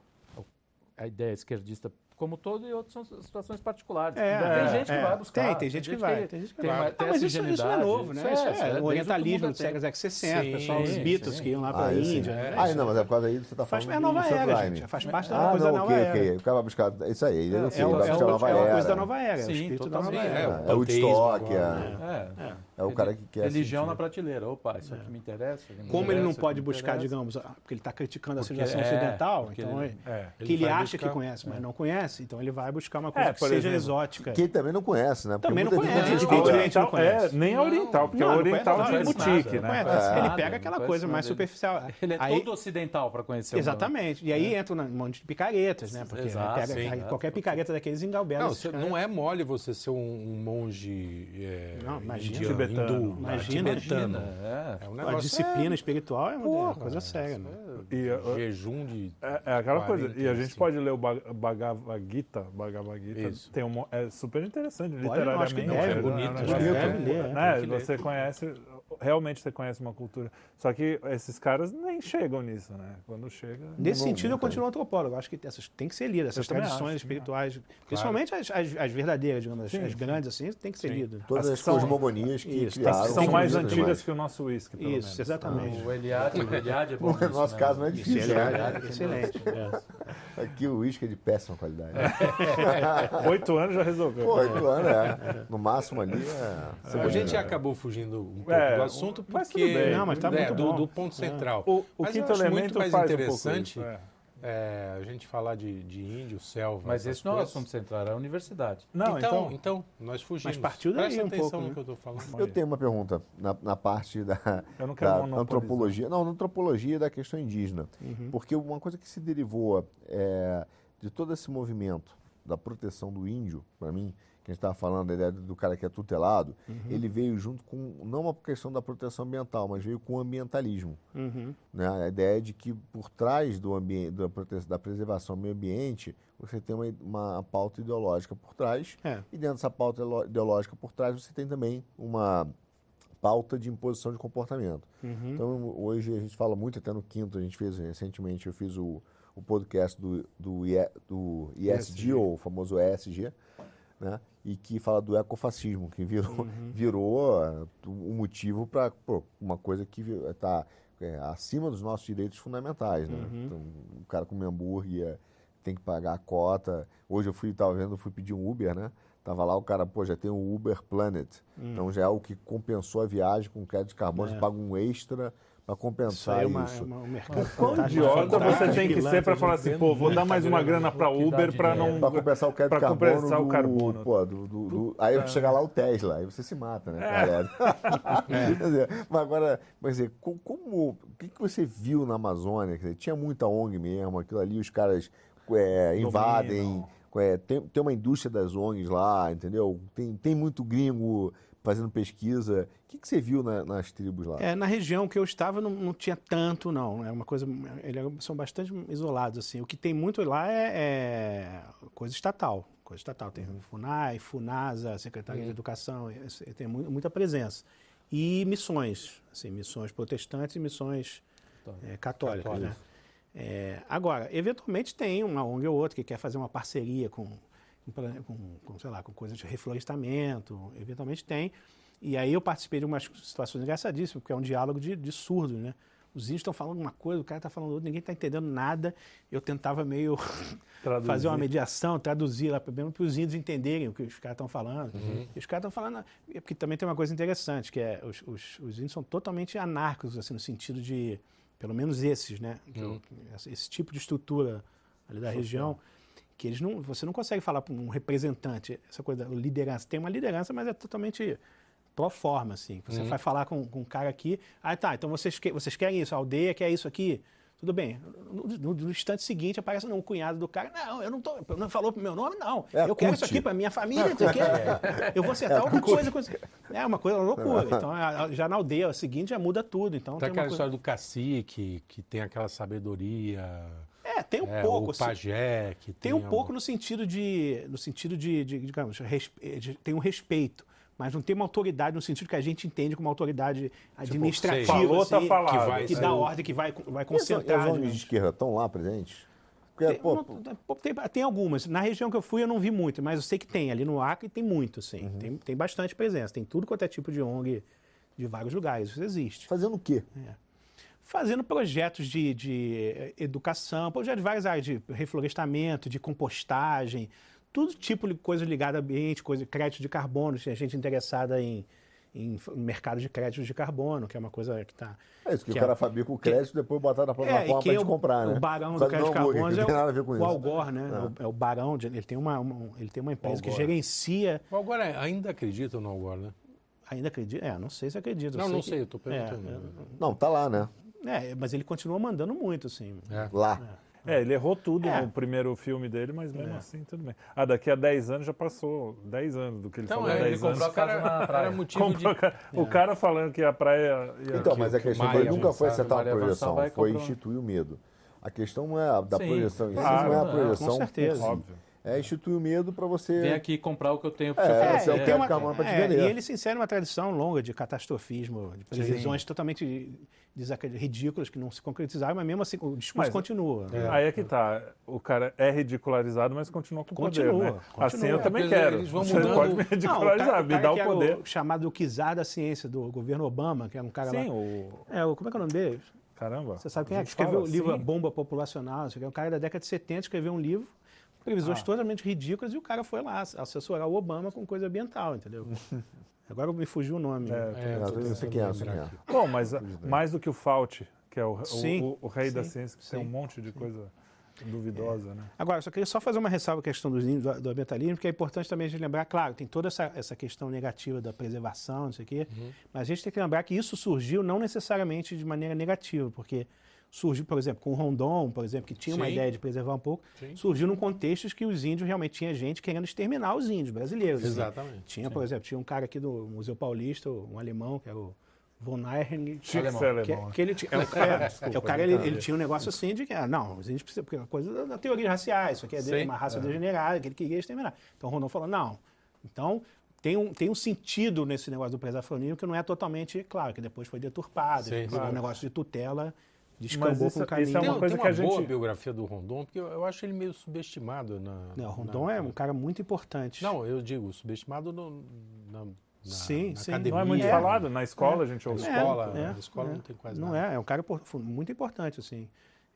a ideia esquerdista como todo e outros são situações particulares. É, tem é, gente que é. vai buscar. Tem, tem gente que vai, tem gente que vai. Ah, mas isso, isso não é novo, né? Isso é, é, isso é o orientalismo dos séculos. 60, Sim, pessoal, os Beatles sim. que iam lá para Ah, a sei. Índia. né? Ah, Isso não, mas é por causa aí que você tá Faz, falando é a nova era, Sublime. gente. Faz parte da Ah, coisa não, da nova ok, era. ok. O cara vai buscar. Isso aí, ele É, eu é, sei, o- vai é, buscar a o- nova é uma era. coisa da nova era, é o Sim, espírito da nova era. É, É, é o o agora, é, É. é o cara que quer Religião sentir. na prateleira. Opa, isso aqui me interessa. me Como ele não interessa, pode buscar, interessa. digamos, ah, porque ele está criticando a civilização é, ocidental, então ele- ele- É. que Ele ele vai acha que buscar- conhece, mas não conhece, então ele vai buscar uma coisa É, que por seja exemplo, exótica. Que ele também não conhece, né? Porque Também não gente conhece, estuda. evidentemente não É, conhece. nem a oriental, porque Não, a oriental nada, boutique, né? conhece. É. Ele pega aquela coisa mais dele. superficial. Ele é todo ocidental para conhecer o Exatamente. E aí entra um monte de picaretas, né? Porque Exato, pega, sim, aí é. qualquer picareta daqueles engalbela. Não, é mole você ser um, monge é, Não, imagina. Tibetano. hindu, Imagina. tibetano. É. É um A disciplina espiritual é uma Porra, coisa séria, né? E, uh, jejum de É, é aquela coisa. 40, E a gente assim. pode ler o Bhagavad Gita. Bhagavad Gita Isso. tem um, é super interessante, eu literariamente. é bonito, né? é. né? Você conhece, realmente você conhece uma cultura. Só que esses caras nem chegam nisso, né? Quando chega. Nesse sentido, eu continuo antropólogo. Eu acho que essas tem que ser lidas, essas tradições acho, espirituais, principalmente as, as, as verdadeiras, digamos, as, Sim, as sim. grandes, assim, tem que ser Sim. lidas. Todas As são- cosmogonias que Isso, criaram. são ser mais antigas demais. que o nosso uísque, pelo Isso, menos. exatamente. O Eliade, o Eliade é bom No nosso né? caso não é Isso, difícil. ele né? é excelente. é. Aqui o uísque é de péssima qualidade. Oito anos já resolveu. Pô, oito anos, é. No máximo ali é. A gente acabou fugindo um pouco É, do assunto mas porque bem. Não, mas tá é, muito do, do ponto central. O, o Mas eu quinto acho muito elemento mais um pouco interessante isso, é. é, a gente falar de, de índio, selva. Mas esse não é o assunto central, é a universidade. Não, então, então, então, nós fugimos. Mas partiu daí Presta um atenção pouco, no né? que eu estou falando. Eu tenho uma pergunta na, na parte da, Eu não quero da antropologia. Não, na antropologia da questão indígena. Uhum. Porque uma coisa que se derivou é, de todo esse movimento da proteção do índio, para mim, que a gente estava falando da ideia do cara que é tutelado, Uhum. ele veio junto com, não uma questão da proteção ambiental, mas veio com o ambientalismo. Uhum. Né? A ideia de que por trás do ambiente, da, prote- da preservação do meio ambiente, você tem uma, uma pauta ideológica por trás, É. e dentro dessa pauta ideológica por trás você tem também uma pauta de imposição de comportamento. Uhum. Então hoje a gente fala muito, até no quinto a gente fez recentemente, eu fiz o, o podcast do, do, do ISG, ou o famoso ESG, né? E que fala do ecofascismo, que virou, virou ah, um motivo para uma coisa que está acima dos nossos direitos fundamentais. Né? Então, o cara come hambúrguer tem que pagar a cota. Hoje eu fui, estava vendo, fui pedir um Uber, né? Tava lá, o cara, pô, já tem o Uber Planet. Então já é o que compensou a viagem com crédito de carbono, você paga um extra para Isso compensar aí é isso. uma, é uma- um mercado Quão idiota você tem que ser para falar assim, pô, vou dar mais uma grana para Uber para não... Para compensar o crédito pra carbono. compensar o do- carbono. Pô, do, do- do- aí chega lá o Tesla, aí você se mata, né? cara? Quer dizer, mas agora, quer dizer, co- como, o que, que você viu na Amazônia? Quer dizer, tinha muita ONG mesmo, aquilo ali, os caras é, invadem, é, tem, tem uma indústria das ONGs lá, entendeu? Tem, tem muito gringo fazendo pesquisa. O que, que você viu na- nas tribos lá? É, na região que eu estava não, não tinha tanto, não. É uma coisa. Eles são bastante isolados, assim. O que tem muito lá é, é coisa estatal. Coisa estatal. Tem o FUNAI, FUNASA, Secretaria de Educação, esse- tem mu- muita presença. E missões, assim, missões protestantes e missões é, católicas, né? É, agora, eventualmente tem uma ONG ou outra que quer fazer uma parceria com, com, com, sei lá, com coisas de reflorestamento, eventualmente tem. E aí eu participei de umas situações engraçadíssimas, porque é um diálogo de, de surdo, né? Os índios estão falando uma coisa, o cara está falando outra, ninguém está entendendo nada. Eu tentava meio fazer uma mediação, traduzir lá, para os índios entenderem o que os caras estão falando. Uhum. E os caras estão falando. É porque também tem uma coisa interessante, que é os, os, os, índios são totalmente anarcos, assim, no sentido de. Pelo menos esses, né? Uhum. Esse tipo de estrutura ali da Social. região que eles não, você não consegue falar para um representante, essa coisa da liderança. Tem uma liderança, mas é totalmente pro forma, assim. Você uhum. vai falar com, com um cara aqui, ah, tá, então vocês, que, vocês querem isso, a aldeia quer isso aqui, tudo bem. No, no, no instante seguinte aparece um cunhado do cara, não, eu não tô, não falou pro meu nome, não. É eu quero isso aqui para minha família, tu quer? Eu vou acertar é outra coisa. Com... É uma coisa loucura. Então, já na aldeia seguinte já muda tudo. Então, tem, tem aquela coisa... história do cacique, que tem aquela sabedoria... É, tem um é, pouco. O assim. pajé, que tem, tem um pouco no sentido de, no sentido de, de digamos, de, tem um respeito mas não tem uma autoridade no sentido que a gente entende como uma autoridade tipo, administrativa, tipo, falou, tá assim, falado, que, vai, que dá ordem, que vai, vai concentrar. As ONGs de esquerda estão lá presentes? Porque, tem, pô, não, tem, tem, algumas. Na região que eu fui eu não vi muito, mas eu sei que tem. Ali no Acre tem muito, sim. Uhum. Tem, tem bastante presença. Tem tudo quanto é tipo de ONG de vários lugares. Isso existe. Fazendo o quê? É. Fazendo projetos de, de educação, projetos de várias áreas, de reflorestamento, de compostagem, tudo tipo de coisa ligada ao ambiente, coisa, crédito de carbono, tinha gente interessada em, em mercado de créditos de carbono, que é uma coisa que está... É isso, que, que o cara é, fabrica o crédito e depois botar na plataforma é, para gente comprar, né? O barão do crédito de carbono é o, o Algor, né? É. é. o barão, de, ele, tem uma, uma, ele tem uma empresa que gerencia... O Algor é, ainda acredita no Algor, né? Ainda acredita? É, não sei se acredita. Não, sei não que, sei, eu estou perguntando. É, não, tá lá, né? É, mas ele continua mandando muito, assim. Lá. É, ele errou tudo é. no primeiro filme dele, mas mesmo é. assim, tudo bem. Ah, daqui a 10 anos já passou 10 anos do que ele então, falou. É, 10 ele comprou anos. a casa na praia. Motivo de... O cara falando que a praia... Ia... Então, mas a questão foi, nunca foi acertar a projeção, foi instituir o medo. A questão não é a da Sim, projeção, isso claro, não é a projeção. Com certeza. Óbvio é instituir o medo para você. Vem aqui comprar o que eu tenho para é, você é, uma, uma é, E ele se insere uma tradição longa de catastrofismo, de previsões Sim. totalmente ridículas que não se concretizaram, mas mesmo assim o discurso mas, continua. É. Aí é que tá. O cara é ridicularizado, mas continua com o poder. Né? Continua. Assim eu também quero. Eles vão você pode me ridicularizar, não, o cara, me dá o poder. O chamado Kizar da ciência do governo Obama, que é um cara Sim, lá. O... É, o, como é que é o nome dele? Caramba. Você sabe quem é? Que escreveu o livro A Bomba Populacional. É um cara da década de 70 escreveu um livro previsões ah. totalmente ridículas e o cara foi lá assessorar o Obama com coisa ambiental, entendeu? Agora me fugiu o nome. É, é, eu sei quem é. Bom, mas mais do que o Fauci, que é o, sim, o, o, o rei sim, da ciência, que sim, tem um monte de coisa duvidosa, é. né? Agora, só queria só fazer uma ressalva à questão do, do, do ambientalismo, porque é importante também a gente lembrar, claro, tem toda essa, essa questão negativa da preservação, não sei o quê, uhum. mas a gente tem que lembrar que isso surgiu não necessariamente de maneira negativa, porque surgiu, por exemplo, com o Rondon, por exemplo, que tinha Sim. uma ideia de preservar um pouco, Sim. surgiu num contexto que os índios realmente tinha gente querendo exterminar os índios brasileiros. Assim. Exatamente. Tinha, Sim. por exemplo, tinha um cara aqui do Museu Paulista, um alemão, que era o Von Ehring, que, alemão. que ele tinha, é, é, Desculpa, é, o cara ele, ele, tinha um negócio assim de que, ah, não, os índios precisam, porque é coisa da, teoria racial, isso aqui é de, uma raça é. degenerada, que ele queria exterminar. Então o Rondon falou, não, então tem um, tem um sentido nesse negócio do preservacionismo que não é totalmente, claro, que depois foi deturpado, sim, um negócio de tutela Descambou isso, com caminho. Isso é uma tem, coisa tem uma que a boa gente... biografia do Rondon, porque eu, eu, acho ele meio subestimado. Na, não, o Rondon na... é um cara muito importante. Não, eu digo, subestimado no, na, na, sim, sim. Academia. Não é muito é. falado, na escola é. a gente ouve. Na escola, é, na escola não tem quase não nada. Não é, é um cara muito importante, assim.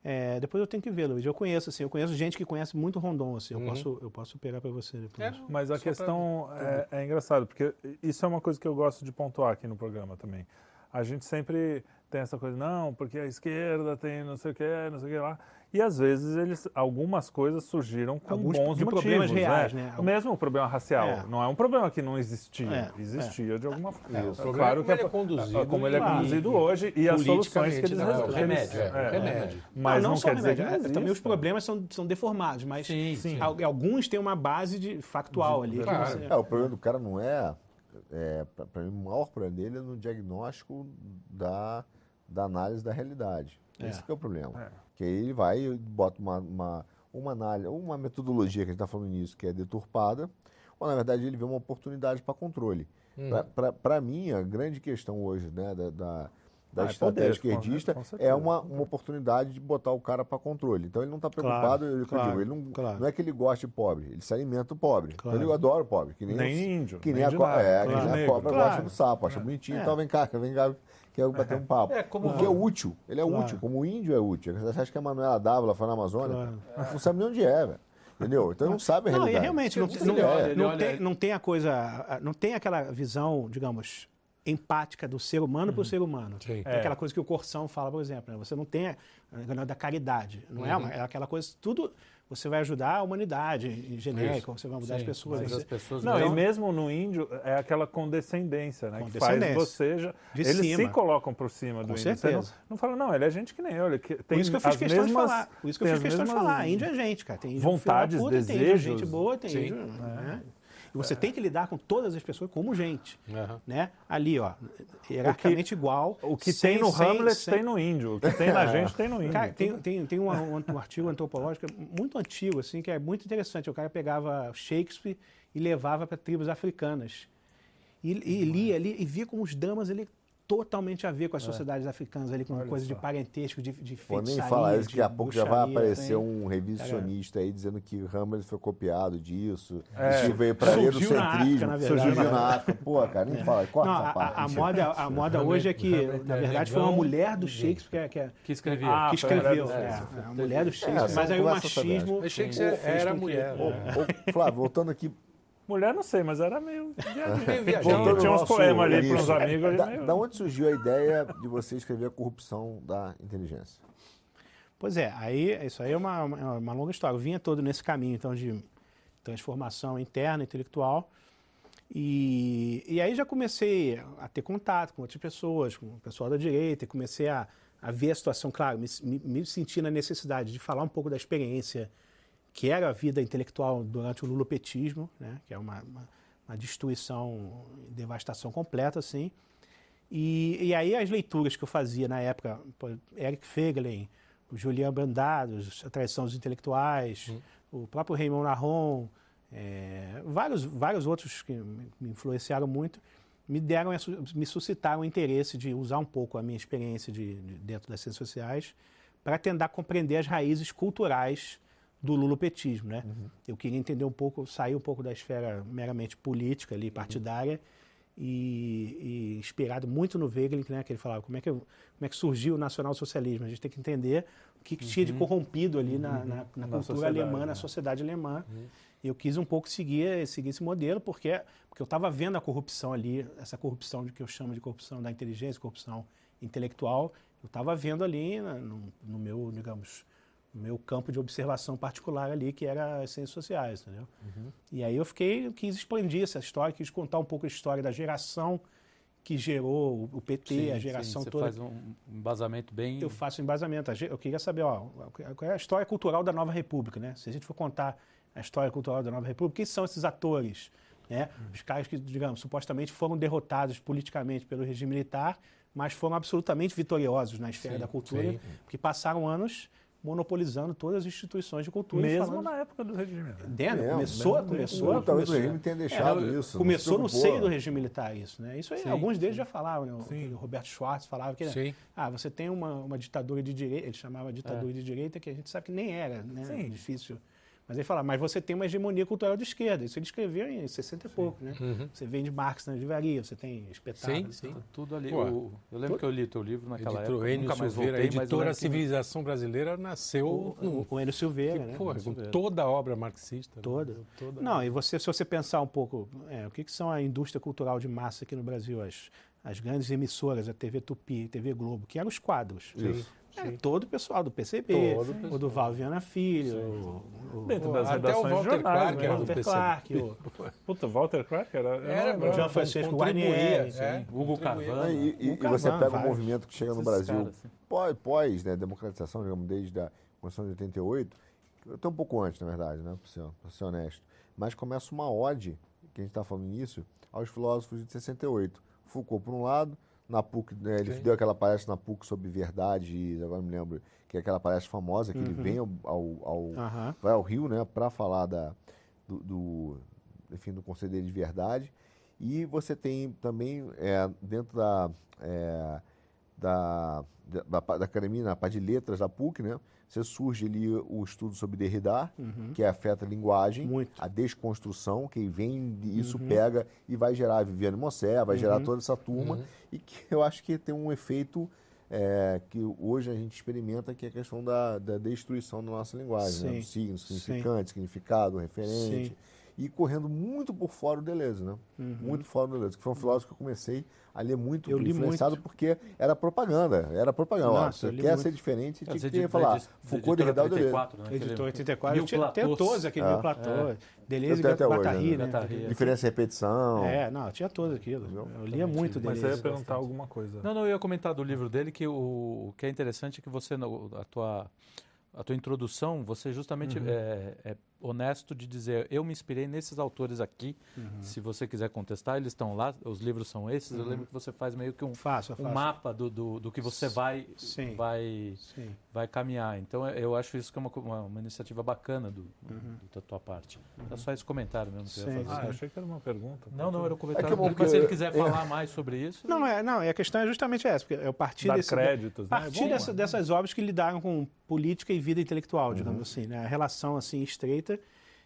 É, depois eu tenho que ver, Luiz. Eu conheço, assim, eu conheço gente que conhece muito Rondon, assim. Eu, uhum. posso, eu posso pegar para você depois. É, Mas a questão pra... é, é engraçada, porque isso é uma coisa que eu gosto de pontuar aqui no programa também. A gente sempre tem essa coisa, não, porque a esquerda tem não sei o que, não sei o que lá. E às vezes eles, algumas coisas surgiram com Alguns bons de motivos, problemas né? reais, né? O mesmo problema racial, é. não é um problema que não existia, é. existia é. de alguma forma. É, claro que é, é conduzido, como ele é conduzido hoje e as soluções que eles não, resolvem. remédio, é, remédio. Mas não, não, não quer dizer remédio, que também os problemas são, são deformados, mas sim, sim. alguns têm uma base de factual de, ali. Claro. Você... É, o problema do cara não é, é para mim o maior problema dele é no diagnóstico da da análise da realidade. É. Esse é o problema. É. Que aí ele vai e bota uma, uma, uma análise, uma metodologia que a gente está falando nisso, que é deturpada, ou na verdade ele vê uma oportunidade para controle. Hum. Para mim, a grande questão hoje né, da, da, da Ah, é estratégia poder, com- esquerdista com é uma, uma oportunidade de botar o cara para controle. Então ele não está preocupado, eu claro, digo, ele não, claro. não é que ele goste de pobre, ele se alimenta o pobre. Claro. Então ele adora o pobre, que nem, Nem os- índio, que nem, nem a, co- é, que claro. nem a cobra Claro. gosta do sapo, acha bonitinho, É. então vem cá, vem cá, quer bater um papo. É, como- Porque é útil, ele é Claro. útil, como o índio é útil. Você acha que a Manuela Dávila foi na Amazônia? Claro. Não sabe nem onde é, velho. Entendeu? Então não sabe a Não, e realidade. realmente, não, Ele não- não olha- tem, não tem a coisa, não tem aquela visão, digamos, empática do ser humano para o ser humano. Sim. É. Aquela coisa que o Corção fala, por exemplo, né? você não tem a, a da caridade, não é, uma, é aquela coisa, tudo, você vai ajudar a humanidade em genérico, você vai mudar as Sim, pessoas. mas você- as pessoas Não, e mesmo no índio é aquela condescendência, né? Que faz Condescendência. você já. De eles cima. se colocam por cima do Com índio. Você não, certeza. não fala, não, ele é gente que nem eu. Ele que- tem Por isso que eu fiz as questão mesmas, de falar. Por isso que eu tem fiz as questão de falar. Índio é gente, cara. Tem índio vontades, puta, Tem desejos. índio gente boa, tem Sim. índio. né? E você tem que lidar com todas as pessoas como gente. Aham. Né? Ali, ó, hierarquicamente igual. O que sem- tem no sem- Hamlet sem- tem no índio. O que tem na gente tem no índio. Cara, tem, tem, tem um, um- um artigo antropológico muito antigo, assim, que é muito interessante. O cara pegava Shakespeare e levava para tribos africanas. E, e lia ali e via como os damas ele totalmente a ver com as sociedades africanas ali, com coisas de parentesco, de, de Pô, nem feitiçaria, falar isso, daqui a pouco já vai aparecer tem- um revisionista aí dizendo que Hamlet foi copiado disso, É. que veio para ler do Surgiu na África, centrismo, na verdade. surgiu na África. Pô, cara, nem fala, corta Não, essa a, parte. a- a moda, a moda hoje é que, Hamlet na é verdade, foi uma mulher do. Shakespeare que, é- que escrevia. Ah, que foi a mulher escreveu. do é, Shakespeare. é, a mulher do Shakespeare. são mas aí o machismo. Fez era mulher. Né? Flávio, voltando aqui, Mulher não sei, mas era meio. Viajante. tinha uns poemas ali início, pros amigos, ali Da, meio- da onde surgiu a ideia de você escrever a corrupção da inteligência? Pois é, aí isso aí é uma, uma, uma longa história. Eu vinha todo nesse caminho então de transformação interna, intelectual. E, e aí já comecei a ter contato com outras pessoas, com o pessoal da direita, e comecei a, a ver a situação, claro, me, me, me senti na necessidade de falar um pouco da experiência que era a vida intelectual durante o lulopetismo, né, que é uma, uma, uma destruição, devastação completa, assim. E, e aí as leituras que eu fazia na época, Eric Feiglin, o Julian Brandados, A Traição dos Intelectuais, o próprio Raymond Aron, é, vários, vários outros que me influenciaram muito, me deram, me suscitaram o interesse de usar um pouco a minha experiência de, de- dentro das ciências sociais para tentar compreender as raízes culturais do lulopetismo, né? Eu queria entender um pouco, sair um pouco da esfera meramente política ali, partidária, e, e inspirado muito no Wegelin, né, que ele falava como é que, como é que surgiu o nacionalsocialismo. A gente tem que entender o que, que tinha de corrompido ali na, na, na Na cultura alemã, né? na sociedade alemã. E eu quis um pouco seguir, seguir esse modelo, porque, porque eu estava vendo a corrupção ali, essa corrupção de que eu chamo de corrupção da inteligência, corrupção intelectual, eu estava vendo ali no, no meu, digamos, meu campo de observação particular ali, que era as ciências sociais, entendeu? E aí eu fiquei, eu quis expandir essa história, quis contar um pouco a história da geração que gerou o PT, Sim, a sim, geração você toda. faz um embasamento bem. Eu faço um embasamento. Eu queria saber, ó, qual é a história cultural da Nova República, né? Se a gente for contar a história cultural da Nova República, quem são esses atores? Né? Os caras que, digamos, supostamente foram derrotados politicamente pelo regime militar, mas foram absolutamente vitoriosos na esfera Sim, da cultura, sim. porque passaram anos monopolizando todas as instituições de cultura. Mesmo falando- na época do regime. né? Entende? É, começou, mesmo- começou, Ou Talvez o começou- regime tenha deixado é, isso. não Começou se no preocupou. seio do regime militar isso, né? Isso aí, Sim, alguns deles já falavam, né? O, aquele Roberto Schwartz falava que Sim. ah, você tem uma, uma ditadura de direita, ele chamava ditadura de direita, que a gente sabe que nem era, né? Sim. Difícil. Mas ele falava, mas você tem uma hegemonia cultural de esquerda. Isso ele escreveu em 60 e pouco, né? Você vende Marx na livraria, você tem espetáculos. Sim, sim. Tá Tudo ali. Pô, O- eu lembro que eu li teu livro naquela Editor época. Enio Nunca mais Silveira, voltei, eu editora que- Civilização Brasileira nasceu O, no, o, o Enio Silveira, né? porra, com toda a obra marxista. né? Toda. toda. Não, e você, se você pensar um pouco, é, o que, que são a indústria cultural de massa aqui no Brasil, as, as grandes emissoras, a TV Tupi, a TV Globo, que eram os quadros. Isso. É, todo o pessoal do PCB, o o do Val Viana Filho, o, o, Dentro das até o Walter jornais, Clark né? era do Walter PCB. Clark, o, Puta, Walter Clark era... Era, lembrava. João Francisco Guarnieri, é, Hugo. Carvana. E, e- e você pega vários. um movimento que chega no Brasil caras, assim. pós, pós né, democratização, digamos, desde a Constituição de 88, até um pouco antes, na verdade, né, para ser, pra ser honesto. Mas começa uma ode, que a gente está falando nisso, aos filósofos de 68. Foucault, por um lado, na PUC, né, ele Sim. deu aquela palestra na PUC sobre verdade, agora me lembro, que é aquela palestra famosa, que Uhum. ele vem ao, ao- ao- Aham. vai ao Rio, né, para falar da, do, do, enfim, do Conselho dele de Verdade. E você tem também, é, dentro da, é, da, da, da academia, na parte de letras da PUC, né? Você surge ali o estudo sobre Derrida, que afeta a linguagem, Muito. a desconstrução, que vem isso pega e vai gerar a Viviane Mossé, vai gerar toda essa turma, e que eu acho que tem um efeito é, que hoje a gente experimenta, que é a questão da, da destruição da nossa linguagem, né? Sim. do signo, Sim. significante, significado, referente. Sim. E correndo muito por fora o Deleuze, né? Muito fora do Deleuze, que foi um filósofo que eu comecei a ler muito, Eu li influenciado muito. porque era propaganda, era propaganda. Nossa, eu você quer muito. ser diferente, tinha dizer, que falar de- Foucault, de Derrida, Deleuze. 84, né? Editor Aquele- 84. Mil Tinha, tem Platôs. todos aquele É. mil platô. Deleuze e Eu tenho hoje, Guattari, né? né? Guattari. Diferença e repetição. É, não, tinha todo aquilo. Eu lia muito Mas você ia Deleuze. perguntar alguma coisa. Não, não, eu ia comentar do livro dele que o, o que é interessante é que você, a tua, a tua introdução, você justamente é, é honesto de dizer, eu me inspirei nesses autores aqui, se você quiser contestar, eles estão lá, os livros são esses, eu lembro que você faz meio que um, Faço, eu um faço. mapa do, do, do que você vai, Sim. vai, Sim. vai caminhar. Então eu- acho isso que é uma, uma, uma iniciativa bacana do, do- da tua parte. É só esse comentário mesmo que eu ia Sim, fazer. Ah, eu achei que era uma pergunta. Não, não, era um comentário. É que é mas se que- ele quiser é. falar mais sobre isso. Não, é, não, e a questão é justamente essa, porque eu parti Dar desse, créditos, né? É partir bom, dessa- né? dessas obras que lidaram com política e vida intelectual, digamos assim, né? A relação assim estreita.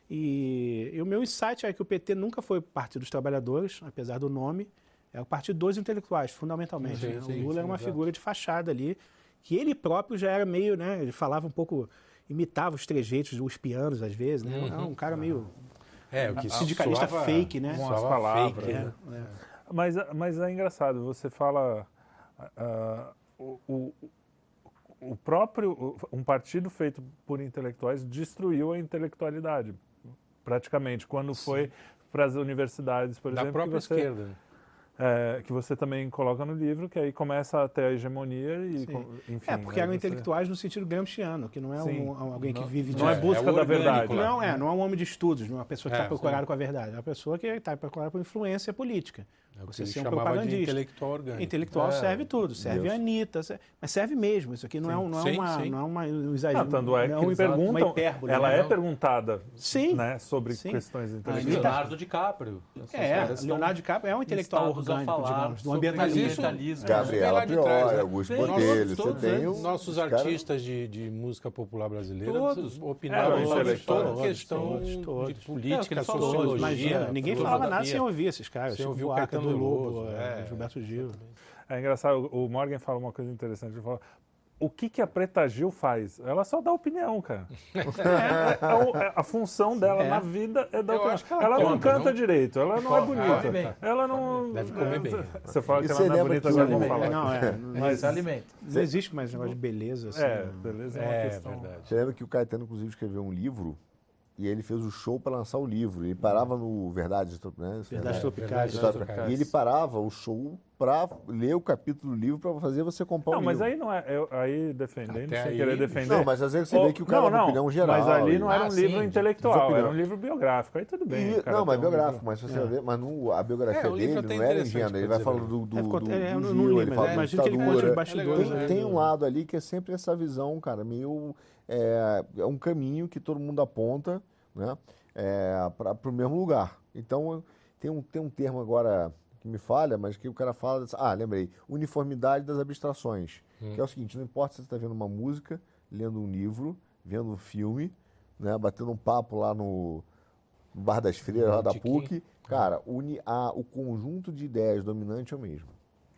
E, e o meu insight é que o PT nunca foi o Partido dos Trabalhadores, apesar do nome, é o partido dos intelectuais, fundamentalmente. Sim, né? sim, o Lula sim, era uma exato. figura de fachada ali, que ele próprio já era meio, né? Ele falava um pouco, imitava os trejeitos dos pianos às vezes, né? Era um cara meio É, o que sindicalista soava- fake, né? Com as palavras, fake, né? É, é. Mas, mas é engraçado, você fala. ah, o, o, o próprio. Um partido feito por intelectuais destruiu a intelectualidade, praticamente, quando foi para as universidades, por Da exemplo. própria que você, esquerda. é, que você também coloca no livro, que aí começa a ter a hegemonia e, Sim. com- enfim. É, porque né, eram você- intelectuais no sentido gramsciano, que não é Sim. um, alguém que vive de... Não é É, busca é da verdade. lá. Não, é, não é um homem de estudos, não é uma pessoa que É, está procurada sim. com a verdade. É uma pessoa que está procurada por influência política. É o que Você ser um chamava de propagandista. intelectual orgânico. Intelectual É, serve tudo, serve isso. a Anitta, se- mas serve mesmo. Isso aqui não é, um- não é Sim, uma, sim. não é uma, um exagero. Não, tanto é não que uma perguntam, hipérbole, ela né? é perguntada Sim. né, sobre Sim. questões A intelectuais. Leonardo DiCaprio. É, Leonardo DiCaprio é um intelectual orgânico, falar digamos, do ambientalismo. Gabriela trás, né? Augusto Botelho, todos, você tem né? os Nossos artistas de, música popular brasileira Todos. opinaram É, sobre questão de. É, política, sociologia. Imagina, ninguém falava nada sem ouvir esses caras. Sem ouvir o Caetano do Lobo, Veloso, é, é, Gilberto Gil. É engraçado, o Morgan fala uma coisa interessante. Ele fala, o que, que a Preta Gil faz? Ela só dá opinião, cara. É, o- é- a função dela É. na vida é dar Eu opinião. ela ela não canta não? direito, ela não é bonita. Ela não. Deve comer bem. Você fala E que ela não é bonita, que agora o- vamos falar. Não, é, Mas se alimenta. não existe mais negócio de beleza. Assim, É, né? beleza, é uma É questão. verdade. Você lembra que o Caetano, inclusive, escreveu um livro e ele fez o show para lançar o livro. Ele parava no Verdades, né? Verdades É, Tropicais. Verdades Verdades Tropicais. E ele parava o show para ler o capítulo do livro para fazer você comprar Não, o mas livro. aí não é. eu- aí defendendo, Até sem aí, querer defender. Não, mas às vezes você Ou- vê que o cara não, dá uma não, opinião geral. Mas ali não era um Ah, livro sim, de- intelectual, era um livro biográfico. Aí tudo bem. E- não, mas um biográfico, livro- mas se você É. ver, mas no, a biografia É, o livro dele não era ingênua, ele vai falando do, do, É, do, é, do não- não Gil, li, ele mas fala da que ditadura. né? Tem um lado ali que é sempre essa visão, cara, meio. É, é um caminho que todo mundo aponta né, é, para o mesmo lugar. Então, tem um, tem um termo agora que me falha, mas que o cara fala. dessa- Ah, lembrei. Uniformidade das abstrações. Que é o seguinte: não importa se você está vendo uma música, lendo um livro, vendo um filme, né, batendo um papo lá no, no Bar das Freiras, lá da. PUC. Cara, uni, a, o conjunto de ideias dominante é o mesmo.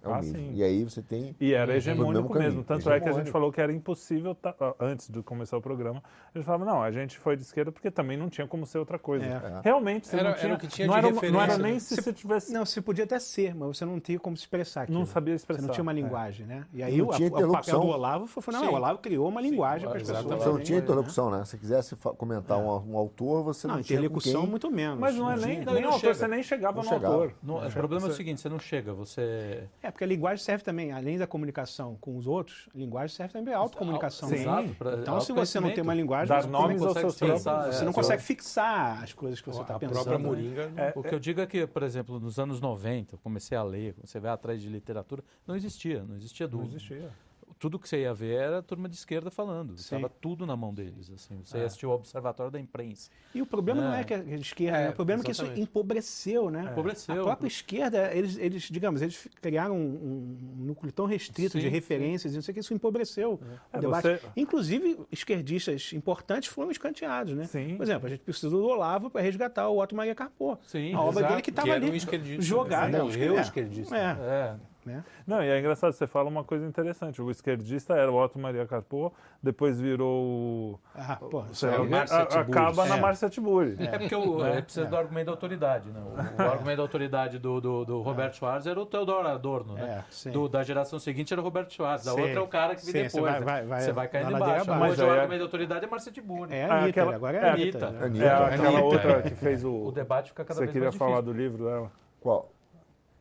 É o Ah, mesmo. sim. E aí você tem E era hegemônico mesmo. Tanto é que a gente hegemônico. falou que era impossível, ta- antes de começar o programa, a gente falava, não, a gente foi de esquerda porque também não tinha como ser outra coisa. É. Realmente, você Era- não era tinha, o que tinha não, de era, não era nem né? se você tivesse... Não, você podia até ser, mas você não tinha como se expressar aquilo. Não sabia expressar, Você não tinha uma é. linguagem, né? E aí Não o, a- papel do Olavo foi fundamental. Sim. O Olavo criou uma linguagem para as pessoas. Você não tinha né? interlocução, né? Se quisesse comentar um, autor, você não, Não, tinha interlocução muito menos. Mas não é nem. Não, não autor, você nem chegava Não no autor. Não, o problema é o seguinte, você não chega, você... É, porque a linguagem serve também, além da comunicação com os outros, a linguagem serve também para autocomunicação. Sim. né? Exato, pra- Então, se você não tem uma linguagem, Dar você nomes não consegue pensar, Você é, não é. consegue fixar as coisas que você está a pensando. própria né? Moringa. O que eu digo é que, por exemplo, nos anos 90, eu comecei a ler, você vai atrás de literatura, não existia, não existia Não dúvida. existia. Tudo que você ia ver era a turma de esquerda falando. Sim. Estava tudo na mão deles. Assim. Você É. ia assistir o Observatório da Imprensa. E o problema não É. é que a esquerda, É, né? o problema é que isso empobreceu, né? Empobreceu. A própria esquerda, eles, eles, digamos, eles criaram um, um núcleo tão restrito Sim, de referências e não sei o que, isso empobreceu É, o debate. você- Inclusive, esquerdistas importantes foram escanteados, né? Sim. Por exemplo, a gente precisa do Olavo para resgatar o Otto Maria Carpô. Sim, a obra Exato, dele que estava um ali esquerdista. jogada. Não, Não, eu é. esquerdista. É, É. né? Não, e é engraçado, você fala uma coisa interessante. O esquerdista era o Otto Maria Carpô, depois virou o. Ah, pô, sei Márcia a- acaba na É. Márcia Tiburi. É porque o, É, é, precisa é. do argumento da autoridade, né? O, o argumento da autoridade do, do, do Roberto Schwarz era o Theodor Adorno, né? É. Do- da geração seguinte era o Roberto Schwarz, da Sim. outra é o cara que Sim, veio você depois. vai- né? vai- vai Você vai caindo na embaixo. Hoje Mas o é- argumento da autoridade é Márcia Tiburi. É a Anitta, aquela- agora é é a Anitta. Anitta. né? É aquela outra é. que fez o. O debate fica cada Você vez queria mais falar difícil. do livro dela? Qual?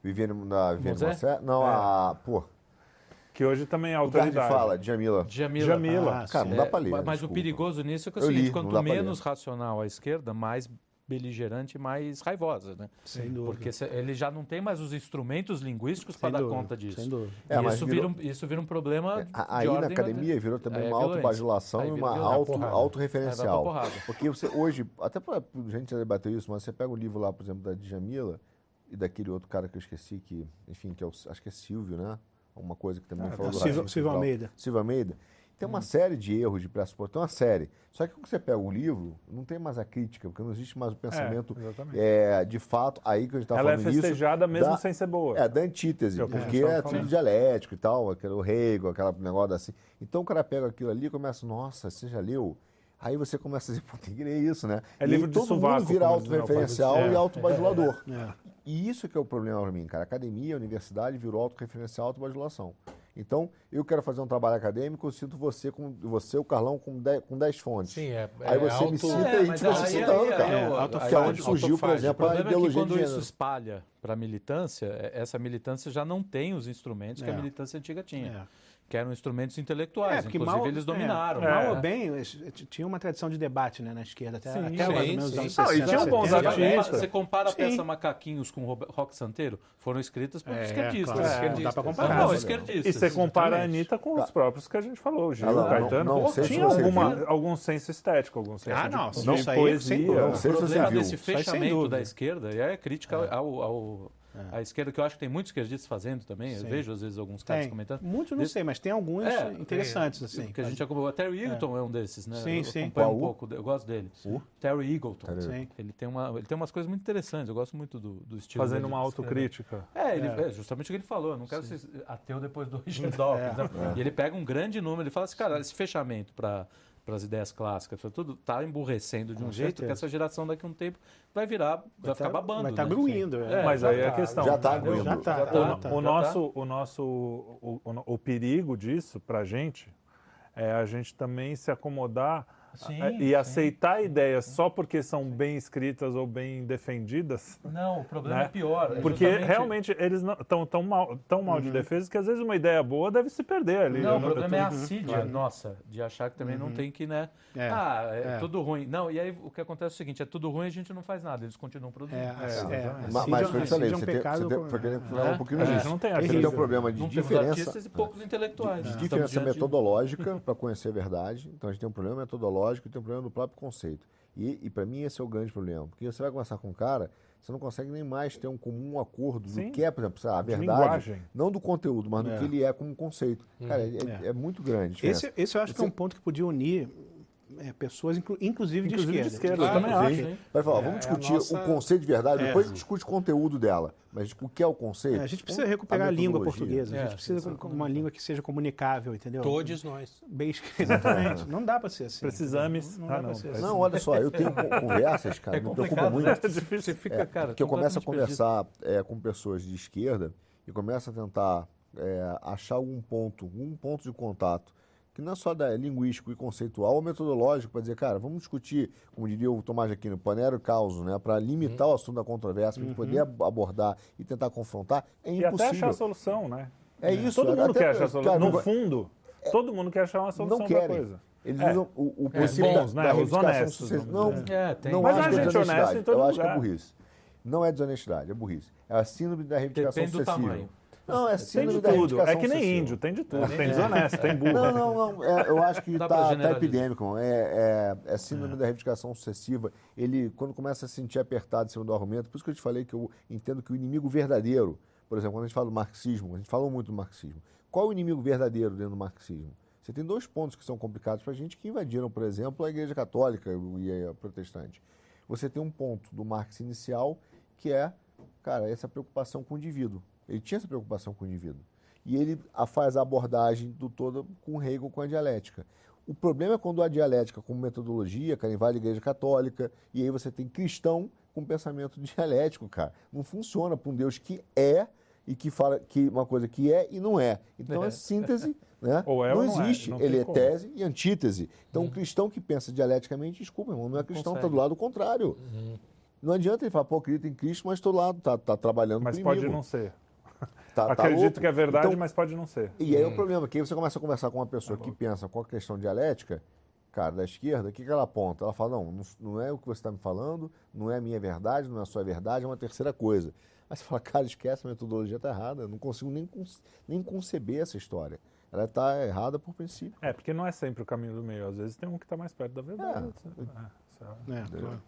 Viviane, na Viviane Mosé? Mosé? Não, É. a. Pô, Que hoje também é lugar de autoridade. fala, Djamila. Jamila. Jamila. Ah, Cara, não dá pra ler. mas o desculpa. perigoso nisso é que é o Eu seguinte, li, não quanto menos racional a esquerda, mais beligerante, mais raivosa, né? Sem dúvida. Porque se- ele já não tem mais os instrumentos linguísticos para dar dúvida, conta disso. Sem dúvida. É, E mas isso, virou- vira um, isso vira um problema de A- Aí na ordem academia virou também Aí é uma violência. autobajulação Aí e vira uma violência. auto, Porrada. Aí vai autorreferencial. pra porrada. Porque você hoje, até pra, a gente já debateu isso, mas você pega o livro lá, por exemplo, da Djamila e daquele outro cara que eu esqueci, que, enfim, que é o, acho que é Silvio, né? Uma coisa que também Ah, falou do Silvio- Silvio. Almeida. Silvio Almeida. Tem Hum. uma série de erros de pressuposto, tem uma série. Só que quando você pega o livro, não tem mais a crítica, porque não existe mais o pensamento exatamente. é, de fato, aí que a gente está Ela é falando isso. festejada mesmo da- sem ser boa. É, da antítese, É porque é falando. tudo dialético e tal, aquele Hegel, aquele negócio assim. Então o cara pega aquilo ali e começa, nossa, você já leu? Aí você começa a dizer, pô, tem que ler isso, né? É e livro de todo sovaco, mundo vira autorreferencial É. e autobajulador. É. E isso que é o problema para mim, cara. Academia, universidade virou autorreferencial, autobajulação. Então, eu quero fazer um trabalho acadêmico, eu sinto você, com, você o Carlão, com 10 com dez fontes. Sim, é. Aí é você auto- me cita É, e tipo, aí- você aí- citando, aí- cara. aí- que é onde surgiu, por exemplo, a problema é que ideologia quando de isso espalha para a militância, é- essa militância já não tem os instrumentos que a É. militância antiga tinha, É. que eram instrumentos intelectuais. É, Inclusive, mal, eles dominaram. É, mal ou bem, tinha uma tradição de debate né, na esquerda, até, Sim, até sim, mais ou sim. menos os anos Não, e 60, tinham bons 70. Você compara- artistas. Você compara a Sim. peça Macaquinhos com Rock Santeiro, foram escritas por É, esquerdistas. claro, esquerdistas. dá pra Não, comparar, Não, né? esquerdistas. E você compara a. Anitta com os próprios que a gente falou, Gil, Ah, não, Caetano. não, não se tinha alguma, algum senso estético, algum senso Ah, de, não, de aí, sem poesia. dúvida. Não O problema desse fechamento da esquerda, e é crítica ao, ao- à esquerda, que eu acho que tem muitos esquerdistas fazendo também. Eu Sim. vejo, às vezes, alguns caras Tem. comentando. Muitos não sei, mas tem alguns É, interessantes, assim. Porque a gente acompanhou. Até o Eagleton é. um desses, né? Sim, eu sim. acompanho um pouco, eu gosto dele. O? Terry Eagleton. Terry. Ele tem, uma, ele tem umas coisas muito interessantes, eu gosto muito do, do estilo Fazendo dele uma autocrítica. É, ele, É. é justamente o que ele falou. Eu não quero ser ateu depois do Richard Dawkins. É. né? E ele pega um grande número, ele fala assim, cara, esse fechamento para para as ideias clássicas, pra tudo tá emburrecendo de um Com jeito certeza. que essa geração daqui a um tempo vai virar, vai, ficar tá- babando. Vai estar né? gruindo. É, Mas já aí é tá. a questão. Já tá aguindo. Já tá, Já tá, tá. tá. O Já nosso, o, nosso o, o, o perigo disso para a gente é a gente também se acomodar Sim, a- e sim. aceitar ideias só porque são bem escritas ou bem defendidas. Não, o problema Né? é pior. é Porque justamente- realmente eles estão tão mal, tão mal de defesa que às vezes uma ideia boa deve se perder ali. Não, Eu o problema eu é a assídia nossa, de achar que também não tem que, né? É, ah, é, é. tudo ruim. Não, e aí o que acontece é o seguinte, é tudo ruim e a gente não faz nada, eles continuam produzindo. É, É, é, Mas foi o que eu falei, assídia é um você tem, você tem, foi falar É. um pouquinho A disso. gente não tem Você tem artista. um problema de não diferença. artistas e poucos intelectuais. de diferença metodológica para conhecer a verdade. Então a gente tem um problema metodológico e tem um problema do próprio conceito. E, e para mim esse é o grande problema. Porque você vai conversar com um cara, você não consegue nem mais ter um comum acordo Sim. do que é, por exemplo, a De verdade. linguagem. Não do conteúdo, mas do É. que ele é como conceito. Cara, é, é- é muito grande. Esse, esse eu acho que é um ponto que podia unir é, pessoas, inclu- inclusive, Inclusive de de esquerda. esquerda, eu também acho. Vai falar, É, vamos é a discutir nossa- o conceito de verdade, É. depois a gente discute o conteúdo dela. Mas o que é o conceito? É, a gente precisa recuperar a, língua metodologia. portuguesa. A É, gente precisa com uma língua que seja comunicável, entendeu? Todos nós. Bem. Exatamente. Não dá para ser assim. Precisamos. Não Ah, dá não. ser assim. Não, olha só, eu tenho co- conversas, cara, É me preocupa muito. né? É difícil. Você fica, É, cara, porque eu começo a conversar é, com pessoas de esquerda e começo a tentar é, achar algum ponto, um ponto de contato, que não é só da, linguístico e conceitual ou metodológico, para dizer, cara, vamos discutir, como diria o Tomás Aquino, panero causa, né, para limitar o assunto da controvérsia, para poder ab- abordar e tentar confrontar, é E até achar a impossível. solução, né? É isso. Todo mundo até- quer achar a solução. cara, No fundo, todo mundo quer achar uma solução não para a querem. coisa. Eles É. usam o, o Os princípio bons, da, né? da Os honestos, vamos Não. É, tem. não Mas acho é gente honesta em todo Eu acho que é lugar. burrice. Não é desonestidade, é burrice. É a síndrome da reivindicação Depende do sucessiva. tamanho. Não, é Tem síndrome de da tudo. É que nem obsessiva. índio, tem de tudo. Tem desonesto, tem burro. Não, não, não. é, eu acho que pra tá, tá epidêmico. irmão. É, é, é síndrome da reivindicação sucessiva. Ele, quando começa a se sentir apertado em cima do argumento, por isso que eu te falei que eu entendo que o inimigo verdadeiro, por exemplo, quando a gente fala do marxismo, a gente falou muito do marxismo. Qual é o inimigo verdadeiro dentro do marxismo? Você tem dois pontos que são complicados para a gente que invadiram, por exemplo, a Igreja Católica e a protestante. Você tem um ponto do Marx inicial que é, cara, essa preocupação com o indivíduo. Ele tinha essa preocupação com o indivíduo. E ele faz a abordagem do todo com Hegel, com a dialética. O problema é quando a dialética, como metodologia, cara, invade a Igreja Católica, e aí você tem cristão com pensamento dialético, cara. Não funciona para um Deus que é e que fala que uma coisa que é e não é. Então é, É. síntese, né? Ou é não ou não é, existe. não tem Ele é como. tese e antítese. Então, um cristão que pensa dialeticamente, desculpa, irmão, não é cristão, está do lado contrário. Não adianta ele falar, pô, acredita em Cristo, mas estou lá, tá, tá trabalhando Mas com o pode não ser. Tá- tá Acredito louco. que é verdade, Então, mas pode não ser. e aí o problema é que aí você começa a conversar com uma pessoa Tá que pensa com a questão dialética, cara, da esquerda, o que, que ela aponta? Ela fala, não, não, não é o que você está me falando, não é a minha verdade, não é a sua verdade, é uma terceira coisa. Aí você fala, cara, esquece, a metodologia está errada, eu não consigo nem, nem conceber essa história. Ela está errada por princípio. É, porque não é sempre o caminho do meio. Às vezes tem um que está mais perto da verdade. É. é, é- É, claro.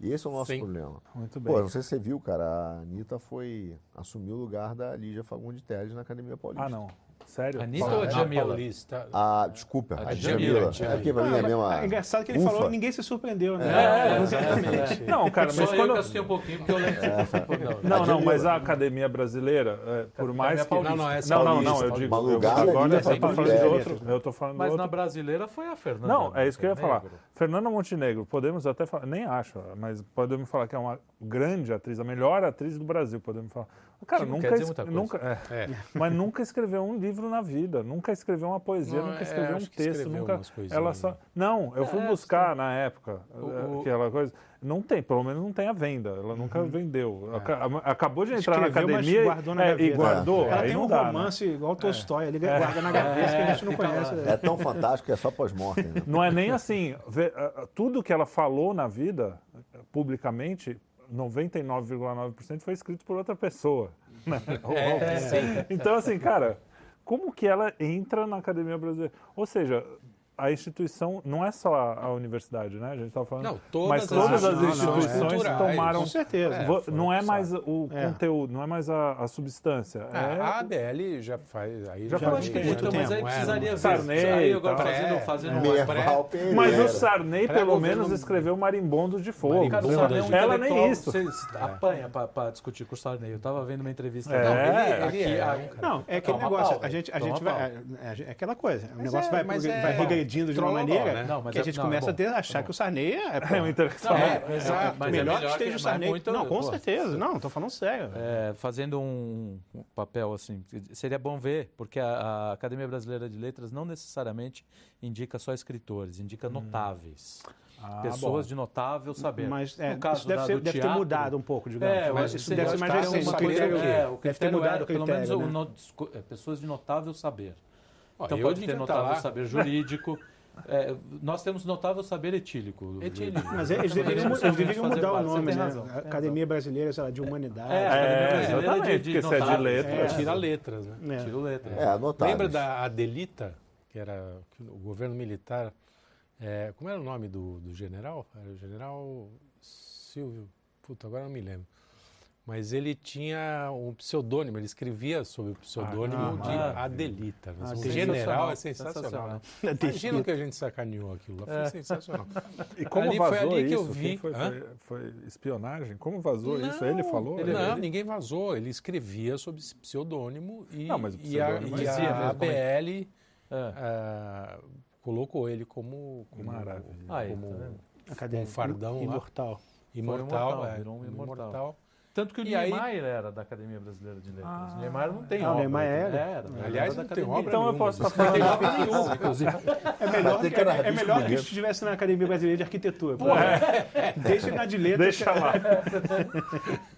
E esse é o nosso Sim. problema. Muito bem. Pô, não sei se você viu, cara, a Anitta foi, assumiu o lugar da Lígia Fagundes Teles na Academia Paulista. Ah, não. Sério? Anitta ou a Na Djamila? Paulista. Ah, desculpa, A a Djamila. Djamila. É porque pra mim é a mesma... É engraçado que ele Ufa. falou e ninguém se surpreendeu, né? É, exatamente. Não, cara, Só mas eu quando... que assustei um pouquinho, porque eu lembro que você falou, não. Não, não, mas a academia brasileira, é, por mais que... Não, não, essa Não, não, Paulista, não, eu digo... Eu, agora Lígia eu tô falando de outro. Eu tô falando Mas na brasileira foi a Fernanda. Não, é isso que eu ia falar. Fernanda Montenegro, podemos até falar, nem acho, mas podemos falar que é uma grande atriz, a melhor atriz do Brasil, podemos falar. Cara, Que não nunca, quer dizer es- muita coisa. nunca é, É. mas nunca escreveu um livro na vida, nunca escreveu uma poesia, Não, nunca é, escreveu um acho que texto, nunca. Ela né? só. Não, eu fui É, buscar na época O- eh, o- aquela coisa. Não tem, pelo menos não tem a venda. Ela nunca vendeu. Aca- Acabou de entrar Uhum. Escreveu, na academia guardou na é, e guardou. Ela aí tem um dá, né? romance igual Tolstói, ele guarda na gaveta que a gente não lá. conhece. É tão fantástico que é só pós-mortem. Né? Não é nem assim. tudo que ela falou na vida, publicamente, 99,9% foi escrito por outra pessoa. né? Então, assim, cara, como que ela entra na Academia Brasileira? Ou seja, a instituição não é só a, a universidade, né? A gente estava falando. Não, todas mas as todas as instituições instituições culturais. tomaram. Com certeza. É, Vo- não é mais o É. conteúdo, não é mais a, a substância. Ah, é a ABL já faz. Aí Já Eu faz que muito então, mas aí tempo, é, precisaria ver. Sarney aí agora tal. fazendo, fazendo é. uma pré... Mas o Sarney, pelo menos, escreveu Marimbondos de Fogo. É um. Ela nem isso. Você apanha pra discutir com o Sarney. Eu tava vendo uma entrevista É. Não, ele- ele é. Não, é aquele negócio. a gente, vai. É, é aquela coisa. O negócio é- vai, mas é- regredindo de uma maneira né? Não, mas que a é- gente não, é começa bom, a ter, achar bom. que o Sarney é. É um intelectual. É, É, exato. mas é melhor que melhor esteja que- o Sarney. muito- não, com pô. certeza. Não, tô falando sério. É, fazendo um, papel assim, seria bom ver, porque a, a Academia Brasileira de Letras não necessariamente indica só escritores, indica notáveis. Ah, pessoas bom. de notável saber. Mas é, no caso isso deve, da- ser- do deve ter teatro, mudado um pouco, digamos. É, mas isso deve ser mais recente. deve- é, o deve ter mudado é, o pelo critério. menos o né? no- esco- é, pessoas de notável saber. Ó, Então eu pode ter tá notável lá. saber jurídico. É, nós temos notável saber etílico. Etílico. Mas eles deveriam, eles deveriam mudar o nome, né? razão, Academia Brasileira, sei lá, de Humanidade. É, É, Brasileira exatamente, de- de é de notáveis. letra. É. Tira letras, né? É. Tiro letra. É, anotáveis. Lembra da Adelita, que era o governo militar? é, como era o nome do, do general? Era o general Silvio. Puta, agora não me lembro. Mas ele tinha um pseudônimo, ele escrevia sob o pseudônimo Ah, de maravilha. Adelita. Mas Ah, um sensacional, general é sensacional. né? Imagina o que a gente sacaneou aquilo lá, foi É. sensacional. E como Ali foi vazou ali que isso? eu Quem vi. Foi, foi, foi espionagem? Como vazou isso? Ele falou? ele- não, ele- ninguém vazou. Ele escrevia sob esse pseudoônimo e, Não, mas o e a, pseudônimo e é- a ABL É. ah, colocou ele como, como, Maravilha. Como tá vendo? Academia. um fardão lá. imortal. imortal. imortal, é, virou um imortal. Tanto que o E aí- Neymar era da Academia Brasileira de Letras. Ah. o Neymar não tem Ah, o obra. Neymar né? era? Era. Aliás, não tem obra Então eu posso estar Não falando. obra nenhuma, inclusive. É melhor, que, é, é melhor que estivesse na Academia Brasileira de Arquitetura. pô. Deixa ele na de letras. Deixa lá.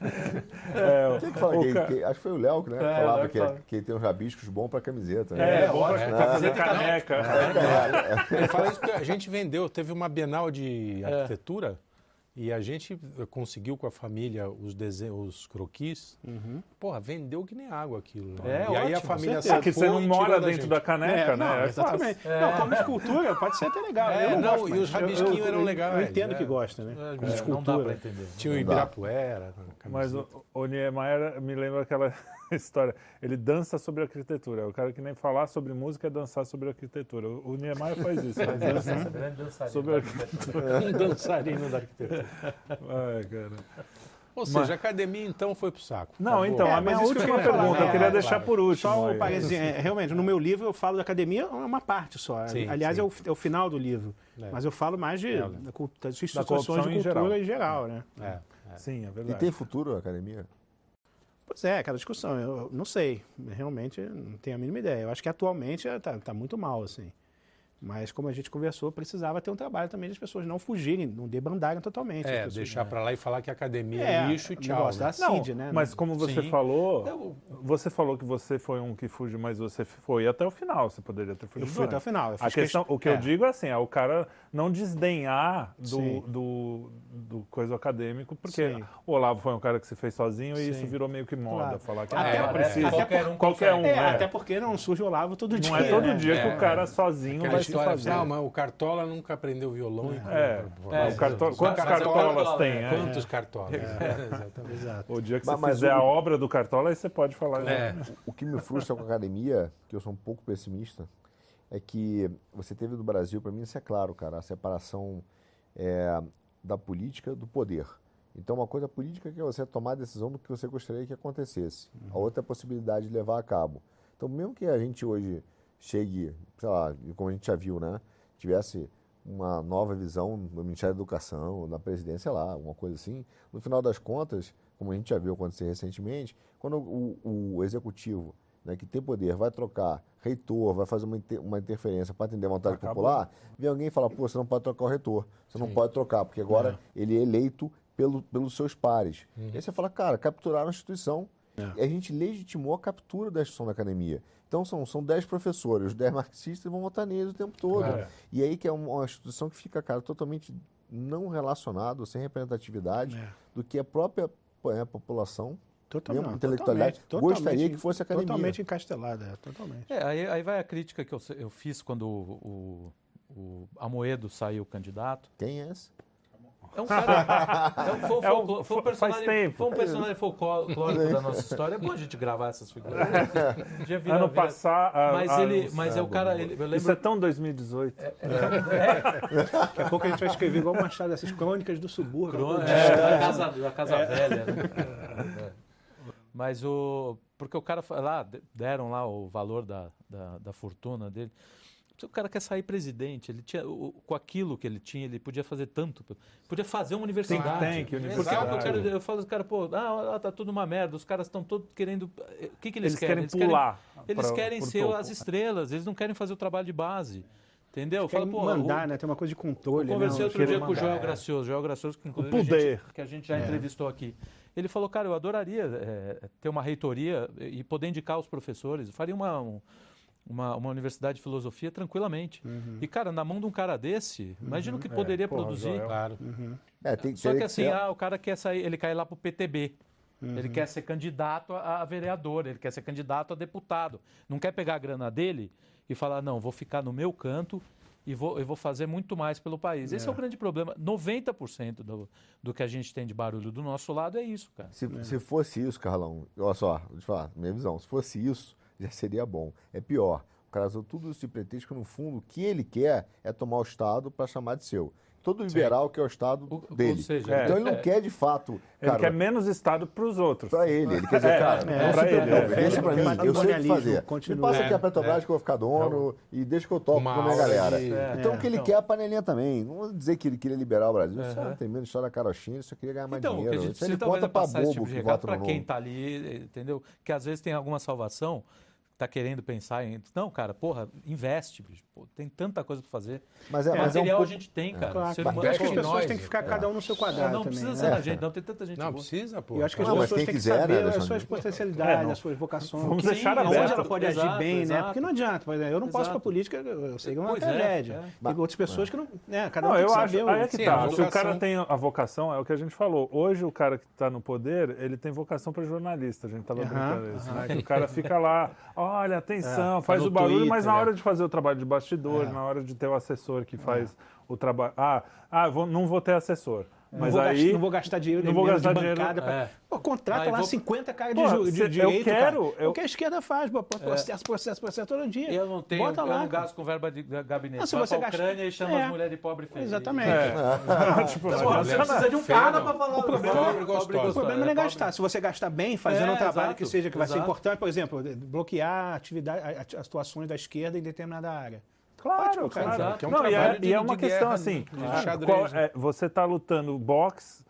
É, Quem que fala o que, ca- que- Acho que foi o Léo que né, É, falava Léo que, fala. que tem uns rabiscos bons para camiseta. né? É, bom pra, pra fazer caneca. Ele fala isso porque a gente vendeu, teve uma Bienal de É. arquitetura E a gente conseguiu com a família os desenhos, os croquis. Uhum. Porra, vendeu que nem água aquilo. É, e aí ótimo, a família. É que você sacou não mora da dentro da caneca, É, né? não, É exatamente. fácil. Não, como escultura pode ser até legal. É, eu não, não, gosto, e os rabisquinhos eu, eu, eram legais, Eu entendo né? que gosta, né? É, É, não dá para escultura. entender. Tinha o. Ibirapuera. na Mas o, o Niemeyer me lembra aquela história. Ele dança sobre arquitetura. O cara que nem falar sobre música é dançar sobre arquitetura. O, Niemeyer faz isso. Ele dança sobre arquitetura. um dançarino da arquitetura. Ai, cara. Ou seja, a academia então foi pro saco. Não, Acabou. então, É, a mas que eu última pergunta, eu é, queria é, deixar claro. por último. Só um parênteses, é, realmente, no meu livro eu falo da academia, é uma parte só. Sim, Aliás, sim. É, o, é o final do livro. É. Mas eu falo mais de, É, da das instituições de em cultura geral. em geral, né? É, é. Sim, é E verdade. tem futuro a academia? Pois é, aquela discussão. Eu não sei. Realmente não tenho a mínima ideia. Eu acho que atualmente está muito mal, assim. Mas como a gente conversou, precisava ter um trabalho também das pessoas não fugirem, não debandarem totalmente. É, as pessoas, deixar né? pra lá e falar que a academia é, É, lixo e tchau. né? da CID, né? Mas como você Sim. falou, Eu- você falou que você foi um que fugiu, mas você foi até o final. Você poderia ter fugido Eu fui até o final. eu A questão, questão- o que é. eu digo é assim, é o cara não desdenhar do, do, do coisa acadêmico, porque Sim. o Olavo foi um cara que se fez sozinho e Sim. isso virou meio que moda, Claro. falar que Até não precisa. que qualquer um qualquer um, consegue. É, né? até porque não surge o Olavo todo dia. Não é todo né? dia que É. o cara sozinho Aquela vai história, fazer. não, mas o Cartola nunca aprendeu violão. e- É, É, o carto- mas- quantos é cartolas Cartola, tem? é. é? Quantos Cartolas? É, exatamente. Exato. O dia que Mas- você mas fizer a obra do Cartola, aí você pode falar. É. né? O que me frustra com a academia, que eu sou um pouco pessimista, é que você teve no Brasil, para mim isso é claro, cara, a separação é, da política do poder. Então, uma coisa política que é você tomar a decisão do que você gostaria que acontecesse. A outra é a possibilidade de levar a cabo. Então, mesmo que a gente hoje chegue, sei lá, como a gente já viu, né, tivesse uma nova visão no Ministério da Educação, na presidência, sei lá, alguma coisa assim, no final das contas, como a gente já viu acontecer recentemente, quando o, o executivo, né, que tem poder, vai trocar reitor, vai fazer uma, inter- uma interferência para atender a vontade Acabou. popular, vem alguém e fala, pô, você não pode trocar o reitor, você não pode trocar, porque agora ele é eleito pelo, pelos seus pares. E aí você fala, cara, capturaram a instituição, e a gente legitimou a captura da instituição da academia. Então são, são 10 professores, os 10 marxistas vão votar neles o tempo todo. É. E aí que é uma, uma instituição que fica, cara, totalmente não relacionado, sem representatividade, É. do que a própria é, população, Totalmente. mesmo intelectualidade, totalmente- gostaria que fosse academia. Totalmente encastelada, é, totalmente. É, aí, aí vai a crítica que eu, eu fiz quando o, o, o Amoedo saiu candidato. Quem é esse? É um cara. É um, foi, um É um- foi um faz personagem, tempo. Foi um personagem folclórico da nossa história. É bom a gente gravar essas figuras. Dia vira- Ano vira- passado. Mas ele. Mas é o cara. Ele, eu Isso é lembro. tão 2018. Daqui a pouco a gente vai escrever igual Machado, essas crônicas do subúrbio. De é, da casa, da casa velha. né? É. Mas o. Porque o cara lá, de- deram lá o valor da, da, da fortuna dele. Se o cara quer sair presidente, ele tinha, com aquilo que ele tinha, ele podia fazer tanto. Podia fazer uma universidade. tank, Porque universidade. eu, quero, eu falo, cara, pô, ah, lá tá tudo uma merda, os caras estão todos querendo. O que, que eles, Eles querem Eles pular. Eles pra- querem por ser topo. as estrelas, eles não querem fazer o trabalho de base. Entendeu? Fala, Querem pô, mandar, o- né? Tem uma coisa de controle. eu conversei né? outro dia com o mandar. Joel Gracioso, Joel Gracioso, que inclusive O a poder. gente, que a gente já entrevistou aqui. Ele falou, cara, eu adoraria eh, ter uma reitoria e poder indicar os professores. Eu faria uma, um- uma, uma universidade de filosofia tranquilamente. Uhum. E, cara, na mão de um cara desse, imagina o que poderia porra, produzir. Joel. Claro. É, tem, Só teria que assim, ser- ah, o cara quer sair, ele quer ir lá pro PTB. Uhum. Ele quer ser candidato a, a vereador, ele quer ser candidato a deputado. Não quer pegar a grana dele e falar, não, vou ficar no meu canto e vou, eu vou fazer muito mais pelo país. Esse é o grande problema. 90% do, do que a gente tem de barulho do nosso lado é isso, cara. Se, se fosse isso, Carlão, olha só, vou te falar, minha visão, se fosse isso, já seria bom. É pior. O cara usou tudo isso de pretexto que, no fundo, o que ele quer é tomar o Estado para chamar de seu. Todo liberal quer o Estado O- ou dele. seja, então ele não é- quer, de fato, Ele cara, quer menos Estado para os outros. para ele. Ele quer dizer, cara, é, não pra se ele, preocupe, é. deixa para mim, eu sei o que fazer. continua. Me passa aqui É, a Petrobras que eu vou ficar dono e deixa que eu toco com Uma a minha galera. Então É, o que ele então. quer é a panelinha também. Não vou dizer que ele queria liberar o Brasil. Isso não tem menos história da carochinha, ele só queria ganhar mais Então, o que a dinheiro. gente Isso ele precisa talvez conta é para passar esse bobo tipo de que recado vota para no quem novo. está ali, entendeu? Que às vezes tem alguma salvação, está querendo pensar em. Não, cara, porra, investe, bicho. Pô, tem tanta coisa para fazer. Mas é, É, mas é um material pouco... a gente tem, cara. Claro, Ser humano Eu acho que as é pessoas nós, têm que ficar cada um no seu quadrado não também. precisa né? ser da gente, não. Tem tanta gente Não, boa. precisa, pô. Eu acho que as Não, mas pessoas têm que quiser, né, saber as Alexandre? suas potencialidades, É, as suas vocações. Vamos deixar Onde aberto. ela pode agir Exato, bem, né? exato. Porque não adianta, por exemplo, eu não posso para política, eu sei que é uma é, tragédia. é. Tem outras pessoas que não. Né, cada um tem eu que acho. saber. Aí é que tá. a Se o cara tem a vocação, é o que a gente falou. Hoje o cara que está no poder, ele tem vocação para jornalista. A gente estava brincando isso, né? Que o cara fica lá, olha, atenção, É, faz o barulho, mas na Twitter, hora de fazer o trabalho de bastidor, É. na hora de ter o assessor que faz o trabalho. Ah, ah vou- não vou ter assessor. Não Mas vou aí. gastar, não vou gastar dinheiro não vou gastar de dinheiro- bancada. pra- É. Pô, contrata Ah, eu lá vou- 50 caras Pô, de, de se- eu direito, quero, cara. eu- É. O que a esquerda faz, pô, pô, processo, processo, processo todo dia. Eu não tenho, Bota eu lá, não gasto com verba de gabinete. Não, se você gasta- Ucrânia e chama É. as mulheres de pobre feio. Exatamente. É. tipo, Pô, assim, você precisa de um cara não. para falar. O problema- Pobre, gostosa. O problema não é gastar. Se você gastar bem, fazendo É, um trabalho que seja que vai ser importante, por exemplo, bloquear a atividade, as atuações da esquerda em determinada área. Claro, Ótimo, cara. claro. Que é um Não, e, é, e é uma de questão guerra, assim, de ah, xadrez, qual- né? é, você está lutando boxe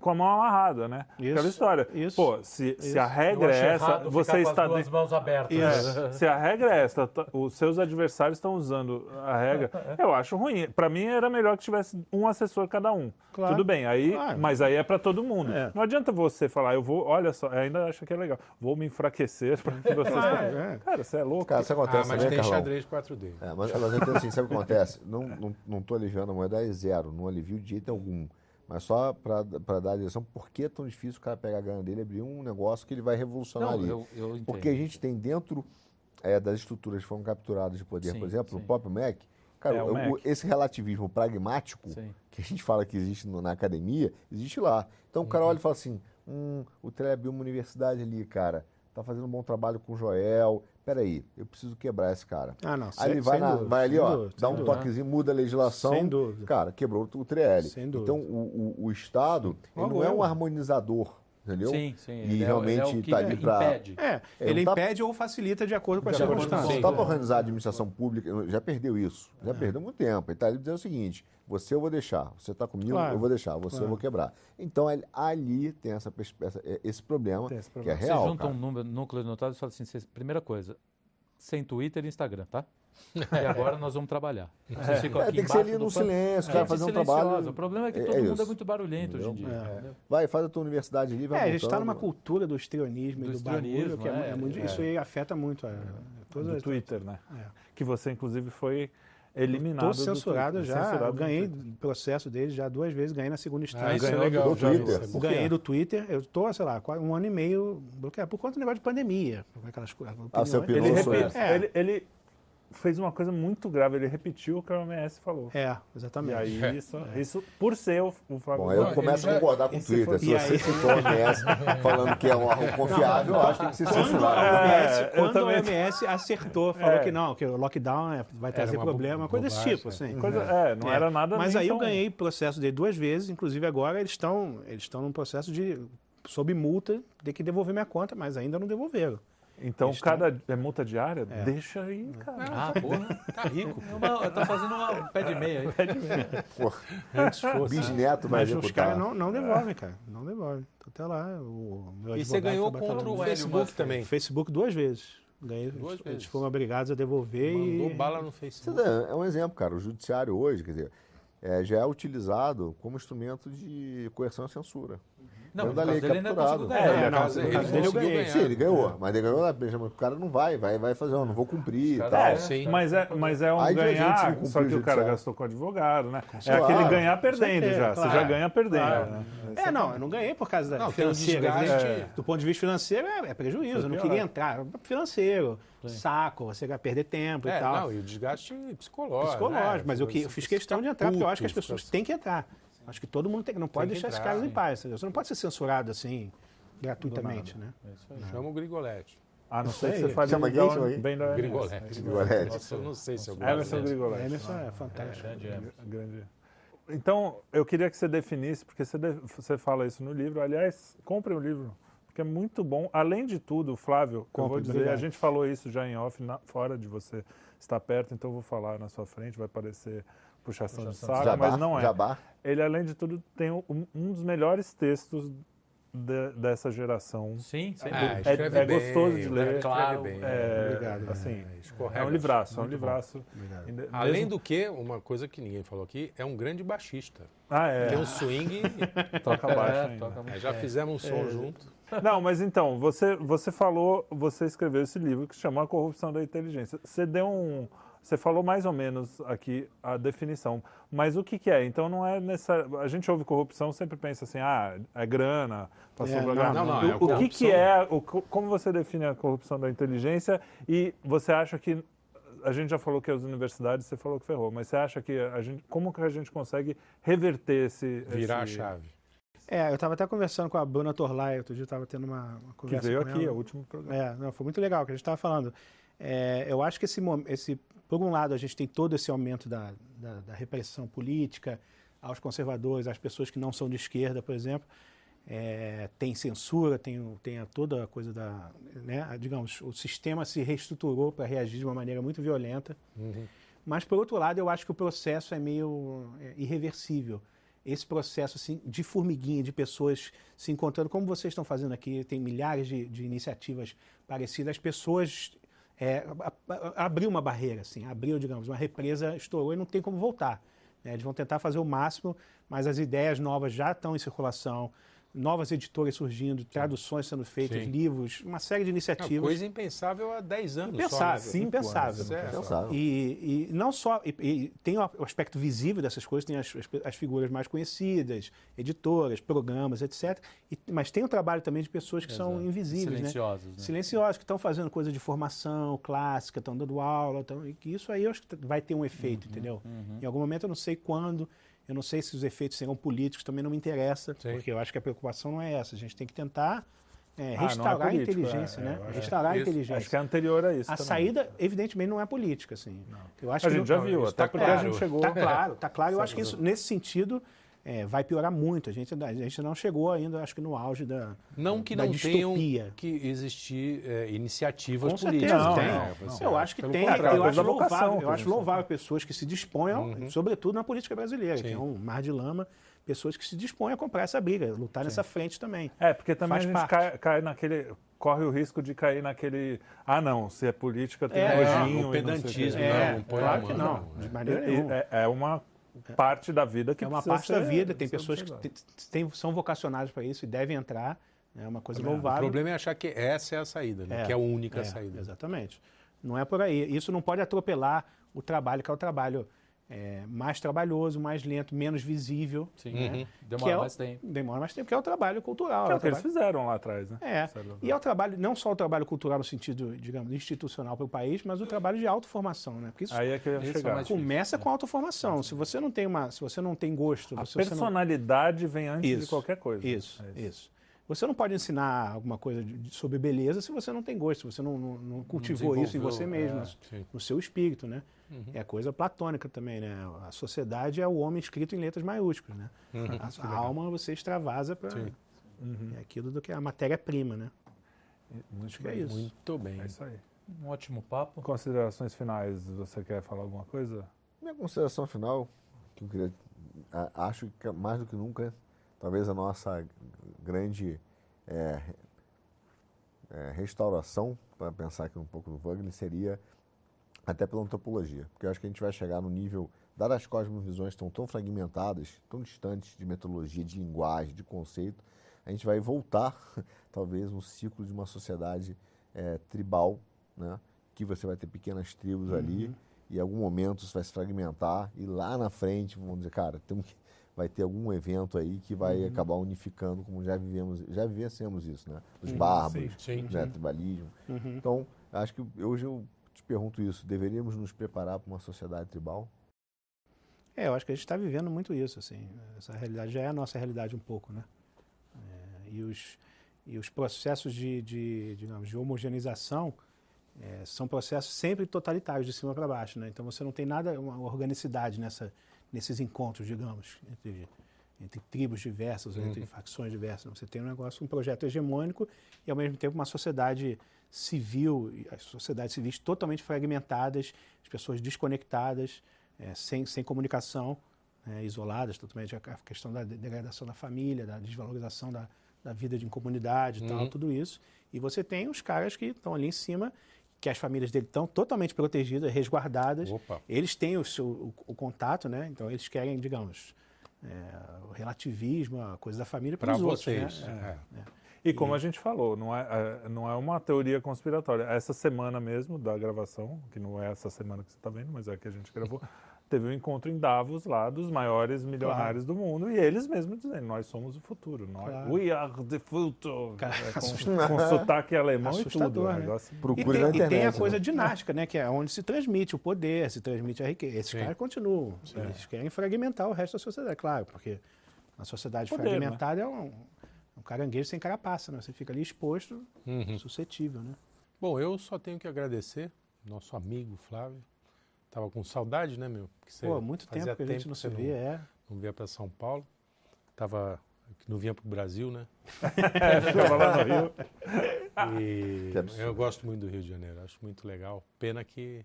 com a mão amarrada, né? Isso, Aquela história. isso, Pô, se, se isso. a Eu regra acho é essa, você ficar com está as duas dentro- mãos abertas. É, se a regra é essa, os seus adversários estão usando a regra, eu acho ruim. Para mim era melhor que tivesse um assessor cada um. Claro, Tudo bem, aí, claro. mas aí é para todo mundo. É. Não adianta você falar, eu vou, olha só, ainda acho que é legal, vou me enfraquecer para que vocês. Claro, é. Cara, você é louco. Cara, isso Ah, acontece mas também, tem Carlão? xadrez 4D. É, mas, mas então, assim, sabe o que acontece? Não, não, não tô aliviando a moeda, é zero, não alivio de jeito algum. Mas só para dar a direção, por que é tão difícil o cara pegar a grana dele e abrir um negócio que ele vai revolucionar Não, ali? eu, eu. Porque a gente tem dentro é, das estruturas que foram capturadas de poder, Sim, por exemplo, sim. o próprio MEC, cara, É, o o- esse relativismo pragmático Sim. que a gente fala que existe no- na academia, existe lá. Então o cara Uhum. olha e fala assim, hum, o Trello abriu uma universidade ali, cara, tá fazendo um bom trabalho com o Joel, peraí, eu preciso quebrar esse cara. Ah, não. Aí sem- ele vai, na- dúvida, vai ali, ó, dúvida, dá um dúvida. toquezinho, muda a legislação. Sem dúvida. Cara, quebrou o TL. Sem dúvida. Então o, o- o Estado ele não é um harmonizador, entendeu? Sim, sim. E ele é é realmente o que tá ali pra- impede. É, É, ele tá- impede ou facilita de acordo com as De acordo com- circunstâncias. Não está para organizar a administração pública, já perdeu isso. Já perdeu muito tempo. Ele está ali dizendo o seguinte: você eu vou deixar, você está comigo, Claro. eu vou deixar, você eu Claro. vou quebrar. Então ele- ali tem essa, essa- esse problema, Tem esse que é problema. Você real. junta cara. um número, núcleo de notáveis e fala assim, primeira coisa, sem Twitter e Instagram, tá? E agora nós vamos trabalhar. Vocês ficam É, aqui tem que ser ali no silêncio, cara Gente fazer um trabalho. O problema é que É- todo é mundo é muito barulhento hoje em dia. É. Vai, faz a tua universidade ali, vai É, a gente está numa cultura do histrionismo e Do do barulho, que é, mu- é, é muito, é. isso aí afeta muito a, do Twitter, né? É. Que você, inclusive, foi eliminado. Estou do censurado já, Censurado ganhei processo dele já duas vezes, ganhei na segunda Ah, instância. isso é ganhou legal. do Twitter. Ganhei do Twitter, eu estou, sei lá, quase um ano e meio bloqueado por conta do negócio de pandemia. Aquelas coisas. Ah, opiniões. opinou Ele, É. ele, ele fez uma coisa muito grave, ele repetiu o que a OMS falou. É, E exatamente. aí, isso, isso por ser o, o Flávio Bom, eu começo a concordar com o e se Twitter. Se E você citou a OMS falando que é um órgão confiável, eu acho que tem que ser censurado. OMS, É, eu quando a também- OMS acertou, falou É. que não, que o lockdown é- vai trazer uma problema, uma coisa desse tipo, é. assim. Coisa- é, não É. era nada Mas aí eu tão- ganhei processo dele duas vezes, inclusive agora eles estão eles estão num processo de sob multa, ter que devolver minha conta, mas ainda não devolveram. Então, Eles cada é multa diária, É. deixa aí, cara. Ah, porra. Tá rico. É uma- tá fazendo uma um pé de meia aí. Pô, bisneto vai Mas os caras não, não devolvem, cara. Não devolvem. Tô até lá. O meu E você advogado ganhou contra o. Facebook Musk. também. Facebook duas vezes. Ganhei, Duas eles vezes. foram obrigados a devolver Mandou e. bala no Facebook. é um exemplo, cara. O judiciário hoje, quer dizer, é, já é utilizado como instrumento de coerção e censura. Não, no lei caso dele ainda conseguiu É, ganhar. é, não, caso, ele eu conseguiu ganhei. ganhar. Sim, ele ganhou, mas ele ganhou lá, o cara não vai, vai, vai fazer, não vou cumprir e tal. É, sim. mas é, mas é um Aí ganhar, só o que o cara gastou com advogado, né? É Claro, aquele ganhar perdendo já. Você claro. já ganha perdendo. Claro. né? É, não, eu não ganhei por causa da Não, um financeira. Do ponto de vista financeiro, é, é prejuízo. Foi Eu não queria entrar. Financeiro, saco, você vai perder tempo É, e tal. não, e o desgaste psicológico. psicológico, né? mas eu, que- eu fiz questão de entrar, porque eu acho que as pessoas têm que entrar. Acho que todo mundo tem, não pode que deixar esses entrar, caras em paz. entendeu? Você não pode ser censurado assim, gratuitamente, né? Chama o Grigolete. A não que aí. você fale Chama igual quem, chama bem da Grigolete. Grigolete. Nossa, eu não sei se eu Emerson gosto. Grigolete. Emerson é fantástico. Grande. Então, eu queria que você definisse, porque você, de- você fala isso no livro. Aliás, compre o livro, porque é muito bom. Além de tudo, Flávio, eu Compre, vou dizer, obrigado. a gente falou isso já em off, na- fora de você estar perto, então eu vou falar na sua frente, vai parecer puxação, de saco, Jabá, mas não é. Jabá. Ele, além de tudo, tem um, um dos melhores textos de- dessa geração. Sim, sim. Ah, É- escreve é bem, gostoso de ler. Claro, bem. É, Obrigado. assim, É, é um livraço, é um livraço. Ainda- Além mesmo- do que, uma coisa que ninguém falou aqui, é um grande baixista. Ah, é. Tem um swing, Toca baixo É, ainda. toca muito é, já fizemos um som junto. Não, mas então, você, você falou, você escreveu esse livro que se chama A Corrupção da Inteligência. Você deu um. Você falou mais ou menos aqui a definição. Mas o que, que é? Então não é necessário. A gente ouve corrupção, sempre pensa assim, ah, é grana, passou É, não, grana. não, não, o, é o que, que é, o, co- como você define a corrupção da inteligência? E você acha que. A gente já falou que as universidades, você falou que ferrou, mas você acha que a gente. Como que a gente consegue reverter esse. Virar a esse- chave. É, eu estava até conversando com a Bruna Torlai, outro dia estava tendo uma, uma Que conversa veio com aqui, é o último programa. É, não, foi muito legal o que a gente estava falando. É, eu acho que esse, esse, por um lado, a gente tem todo esse aumento da, da, da repressão política aos conservadores, às pessoas que não são de esquerda, por exemplo. É, tem censura, tem, tem a, toda a coisa da. Né, digamos, o sistema se reestruturou para reagir de uma maneira muito violenta. Mas, por outro lado, eu acho que o processo é meio é, irreversível. Esse processo assim, de formiguinha, de pessoas se encontrando, como vocês estão fazendo aqui, tem milhares de, de iniciativas parecidas, as pessoas é, abriu uma barreira, assim, abriu, digamos, uma represa estourou e não tem como voltar. né? Eles vão tentar fazer o máximo, mas as ideias novas já estão em circulação, novas editoras surgindo, traduções sendo feitas, Sim. livros, uma série de Uma iniciativas. coisa impensável há 10 anos Impensável, só. né? impensável. anos. É, Pensável. E, e não só. E, e tem o aspecto visível dessas coisas, tem as, as- as figuras mais conhecidas, editoras, programas, etc. E- mas tem o trabalho também de pessoas que são Exato. invisíveis, né? Silenciosos, né? Silenciosas, que estão fazendo coisa de formação clássica, estão dando aula, tão, e que isso aí eu acho que vai ter um efeito, entendeu? Em algum momento eu não sei quando, eu não sei se os efeitos serão políticos, também não me interessa, Sim. porque eu acho que a preocupação não é essa. A gente tem que tentar é, não é restaurar a político, inteligência, é, né? Restaurar a inteligência. Acho que é anterior a isso. A também. saída, evidentemente, não é política, assim. Eu acho A que gente no- já viu, isso até tá porque claro. a gente chegou. Tá claro, tá claro. Eu acho que isso, nesse sentido, é, vai piorar muito. A gente, a gente não chegou ainda, acho que no auge da. Não que da não tenham distopia. que existir é, iniciativas Com políticas. certeza Não, tem. né? não, Você- eu acho que pelo tem. eu acho vocação louvável, que eu acho louvável pessoas que se disponham, Uhum. sobretudo na política brasileira, que Sim. é um mar de lama, pessoas que se dispõem a comprar essa briga, lutar nessa frente também. É, porque também Faz a gente parte. cai, cai naquele. corre o risco de cair naquele. Ah, não, se é política tem É, nojinho. não o quê. pedantismo, É, não, põe claro que não, não, de é. maneira nenhuma. É, é uma parte da vida que É uma parte da ser- vida, tem pessoas que têm- são vocacionadas para isso e devem entrar, é uma coisa O louvável. problema é achar que essa é a saída, né? É, que é a única É, saída. Exatamente. Não é por aí. Isso não pode atropelar o trabalho, que é o trabalho é, mais trabalhoso, mais lento, menos visível. Sim, né? uhum. Que demora é o- mais tempo. Demora mais tempo, que é o trabalho cultural. Que é é o que eles trabalho- fizeram lá atrás, né? É, e é o trabalho, não só o trabalho cultural no sentido, digamos, institucional para o país, mas o trabalho de autoformação, né? Porque isso Aí é que eu ia Esse é chegar. começa com autoformação. Se você não tem uma, se você não tem gosto, A você não- personalidade vem antes de Isso, qualquer coisa. Isso, É isso. Você não pode ensinar alguma coisa de- de- sobre beleza se você não tem gosto, se você não, não- não cultivou isso em você mesmo, é, no- seu espírito, né? É coisa platônica também, né? A sociedade é o homem escrito em letras maiúsculas, né? A, a alma você extravasa para Sim. é aquilo do que é a matéria-prima, né? Muito Acho que é bem. isso. Muito bem. É isso aí. Um ótimo papo. Considerações finais, você quer falar alguma coisa? Minha consideração final, que eu queria, acho que mais do que nunca, talvez a nossa grande é, é, restauração, para pensar aqui um pouco no Wagner, seria até pela antropologia. Porque eu acho que a gente vai chegar no nível, dadas as cosmovisões estão tão fragmentadas, tão distantes de metodologia, de linguagem, de conceito, a gente vai voltar, talvez, um ciclo de uma sociedade é, tribal, né? que você vai ter pequenas tribos ali, e em algum momento isso vai se fragmentar, e lá na frente, vamos dizer, cara, tem um que- vai ter algum evento aí que vai acabar unificando, como já vivemos, já vivenciamos isso, né? Os bárbaros, Sim. né? tribalismo. Então, acho que hoje eu te pergunto isso, deveríamos nos preparar para uma sociedade tribal? É, eu acho que a gente está vivendo muito isso, assim. Essa realidade já é a nossa realidade um pouco, né? É, e, os, e os processos de, de, digamos, de homogeneização é, são processos sempre totalitários, de cima para baixo, né? Então você não tem nada, uma organicidade nessa, nesses encontros, digamos, entre, entre tribos diversas, ou entre facções diversas. Você tem um negócio, um projeto hegemônico e, ao mesmo tempo, uma sociedade civil, as sociedades civis totalmente fragmentadas, as pessoas desconectadas, é, sem, sem comunicação, né, isoladas totalmente. A questão da degradação da família, da desvalorização da, da vida de comunidade e tal, Uhum. tudo isso. E você tem os caras que estão ali em cima, que as famílias dele estão totalmente protegidas, resguardadas. Opa. Eles têm o, seu, o, o contato, né? Então eles querem, digamos, é, o relativismo, a coisa da família para os outros. vocês. Né? é. E como a gente falou, não é, é, não é uma teoria conspiratória. Essa semana mesmo da gravação, que não é essa semana que você está vendo, mas é a que a gente gravou, teve um encontro em Davos lá dos maiores milionários do mundo e eles mesmos dizendo, nós somos o futuro. Nós, Claro. We are the future. Cara, É, assustador. com, com sotaque alemão e tudo. Assustador, o né? negócio- E tem, e tem a né? coisa dinástica, né? Que é onde se transmite o poder, se transmite a riqueza. Esses Sim. caras continuam. Eles querem fragmentar o resto da sociedade, claro, porque a sociedade Poder, fragmentada é um, um caranguejo sem carapaça, né? Você fica ali exposto, Uhum. suscetível, né? Bom, eu só tenho que agradecer nosso amigo Flávio. Tava com saudade, né, meu? Porque você Pô, muito fazia tempo que a gente não se você vê, é. Não vinha para São Paulo. Tava que não vinha para o Brasil, né? Ficava lá no Rio. E eu gosto muito do Rio de Janeiro, acho muito legal. Pena que.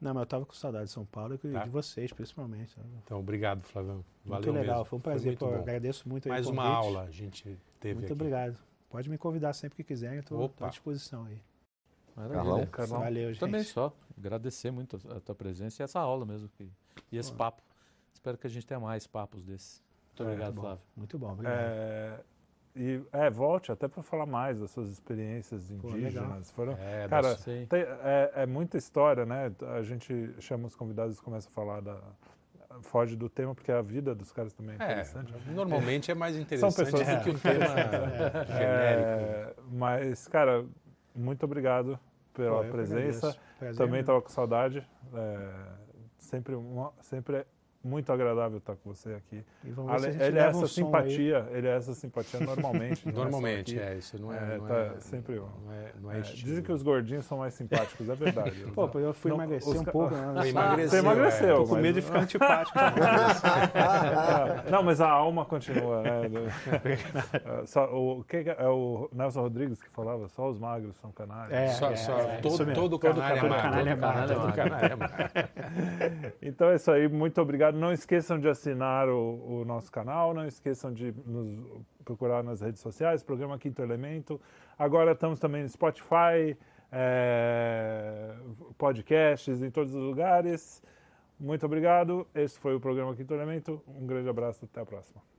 Não, mas eu tava com saudade de São Paulo e Tá. de vocês, principalmente. Então, obrigado, Flavião. Valeu muito legal, mesmo. foi um prazer. muito pô, agradeço muito Mais uma convite. aula a gente teve Muito aqui. obrigado. Pode me convidar sempre que quiser, Opa. à disposição aí. Maravilha. Carlão? Carlão. Valeu, gente. Também só. Agradecer muito a a tua presença e essa aula mesmo. que- e esse Pô. papo. Espero que a gente tenha mais papos desses. Muito É, obrigado, Bom, Flávio. Muito bom, obrigado. É, e, é, volte até para falar mais das suas experiências Pô, indígenas. Foram, É, Cara. Tem- é, é muita história, né? A gente chama os convidados e começa a falar da. Foge do tema, porque a vida dos caras também é é, interessante. normalmente é mais interessante pessoas- do que um tema genérico. É, mas, cara, muito obrigado pela Pô, presença. Também estava com saudade. É, sempre, uma- sempre é muito agradável estar com você aqui. E vamos ver se a Ale- gente Ele é essa um simpatia, ele é essa simpatia normalmente. é só Normalmente, é, isso não é. É, não tá é- sempre- Não é, não é É, dizem que os gordinhos são mais simpáticos, é verdade. Pô, eu fui Não, emagrecer os um pouco. Né? Você emagreceu, Você emagreceu, é. Tô com medo de ficar antipático. Ah, Não, mas a alma continua. né? É, só, o, que que é é o Nelson Rodrigues que falava? Só os magros são canários. É. Só, só, é, todo, todo é todo magro. é Todo canalha é magro. Então é isso aí, muito obrigado. Não esqueçam de assinar o, o nosso canal, não esqueçam de nos procurar nas redes sociais, programa Quinto Elemento. Agora estamos também no Spotify, é, podcasts em todos os lugares. Muito obrigado. Esse foi o programa Quinto Elemento. Um grande abraço, até a próxima.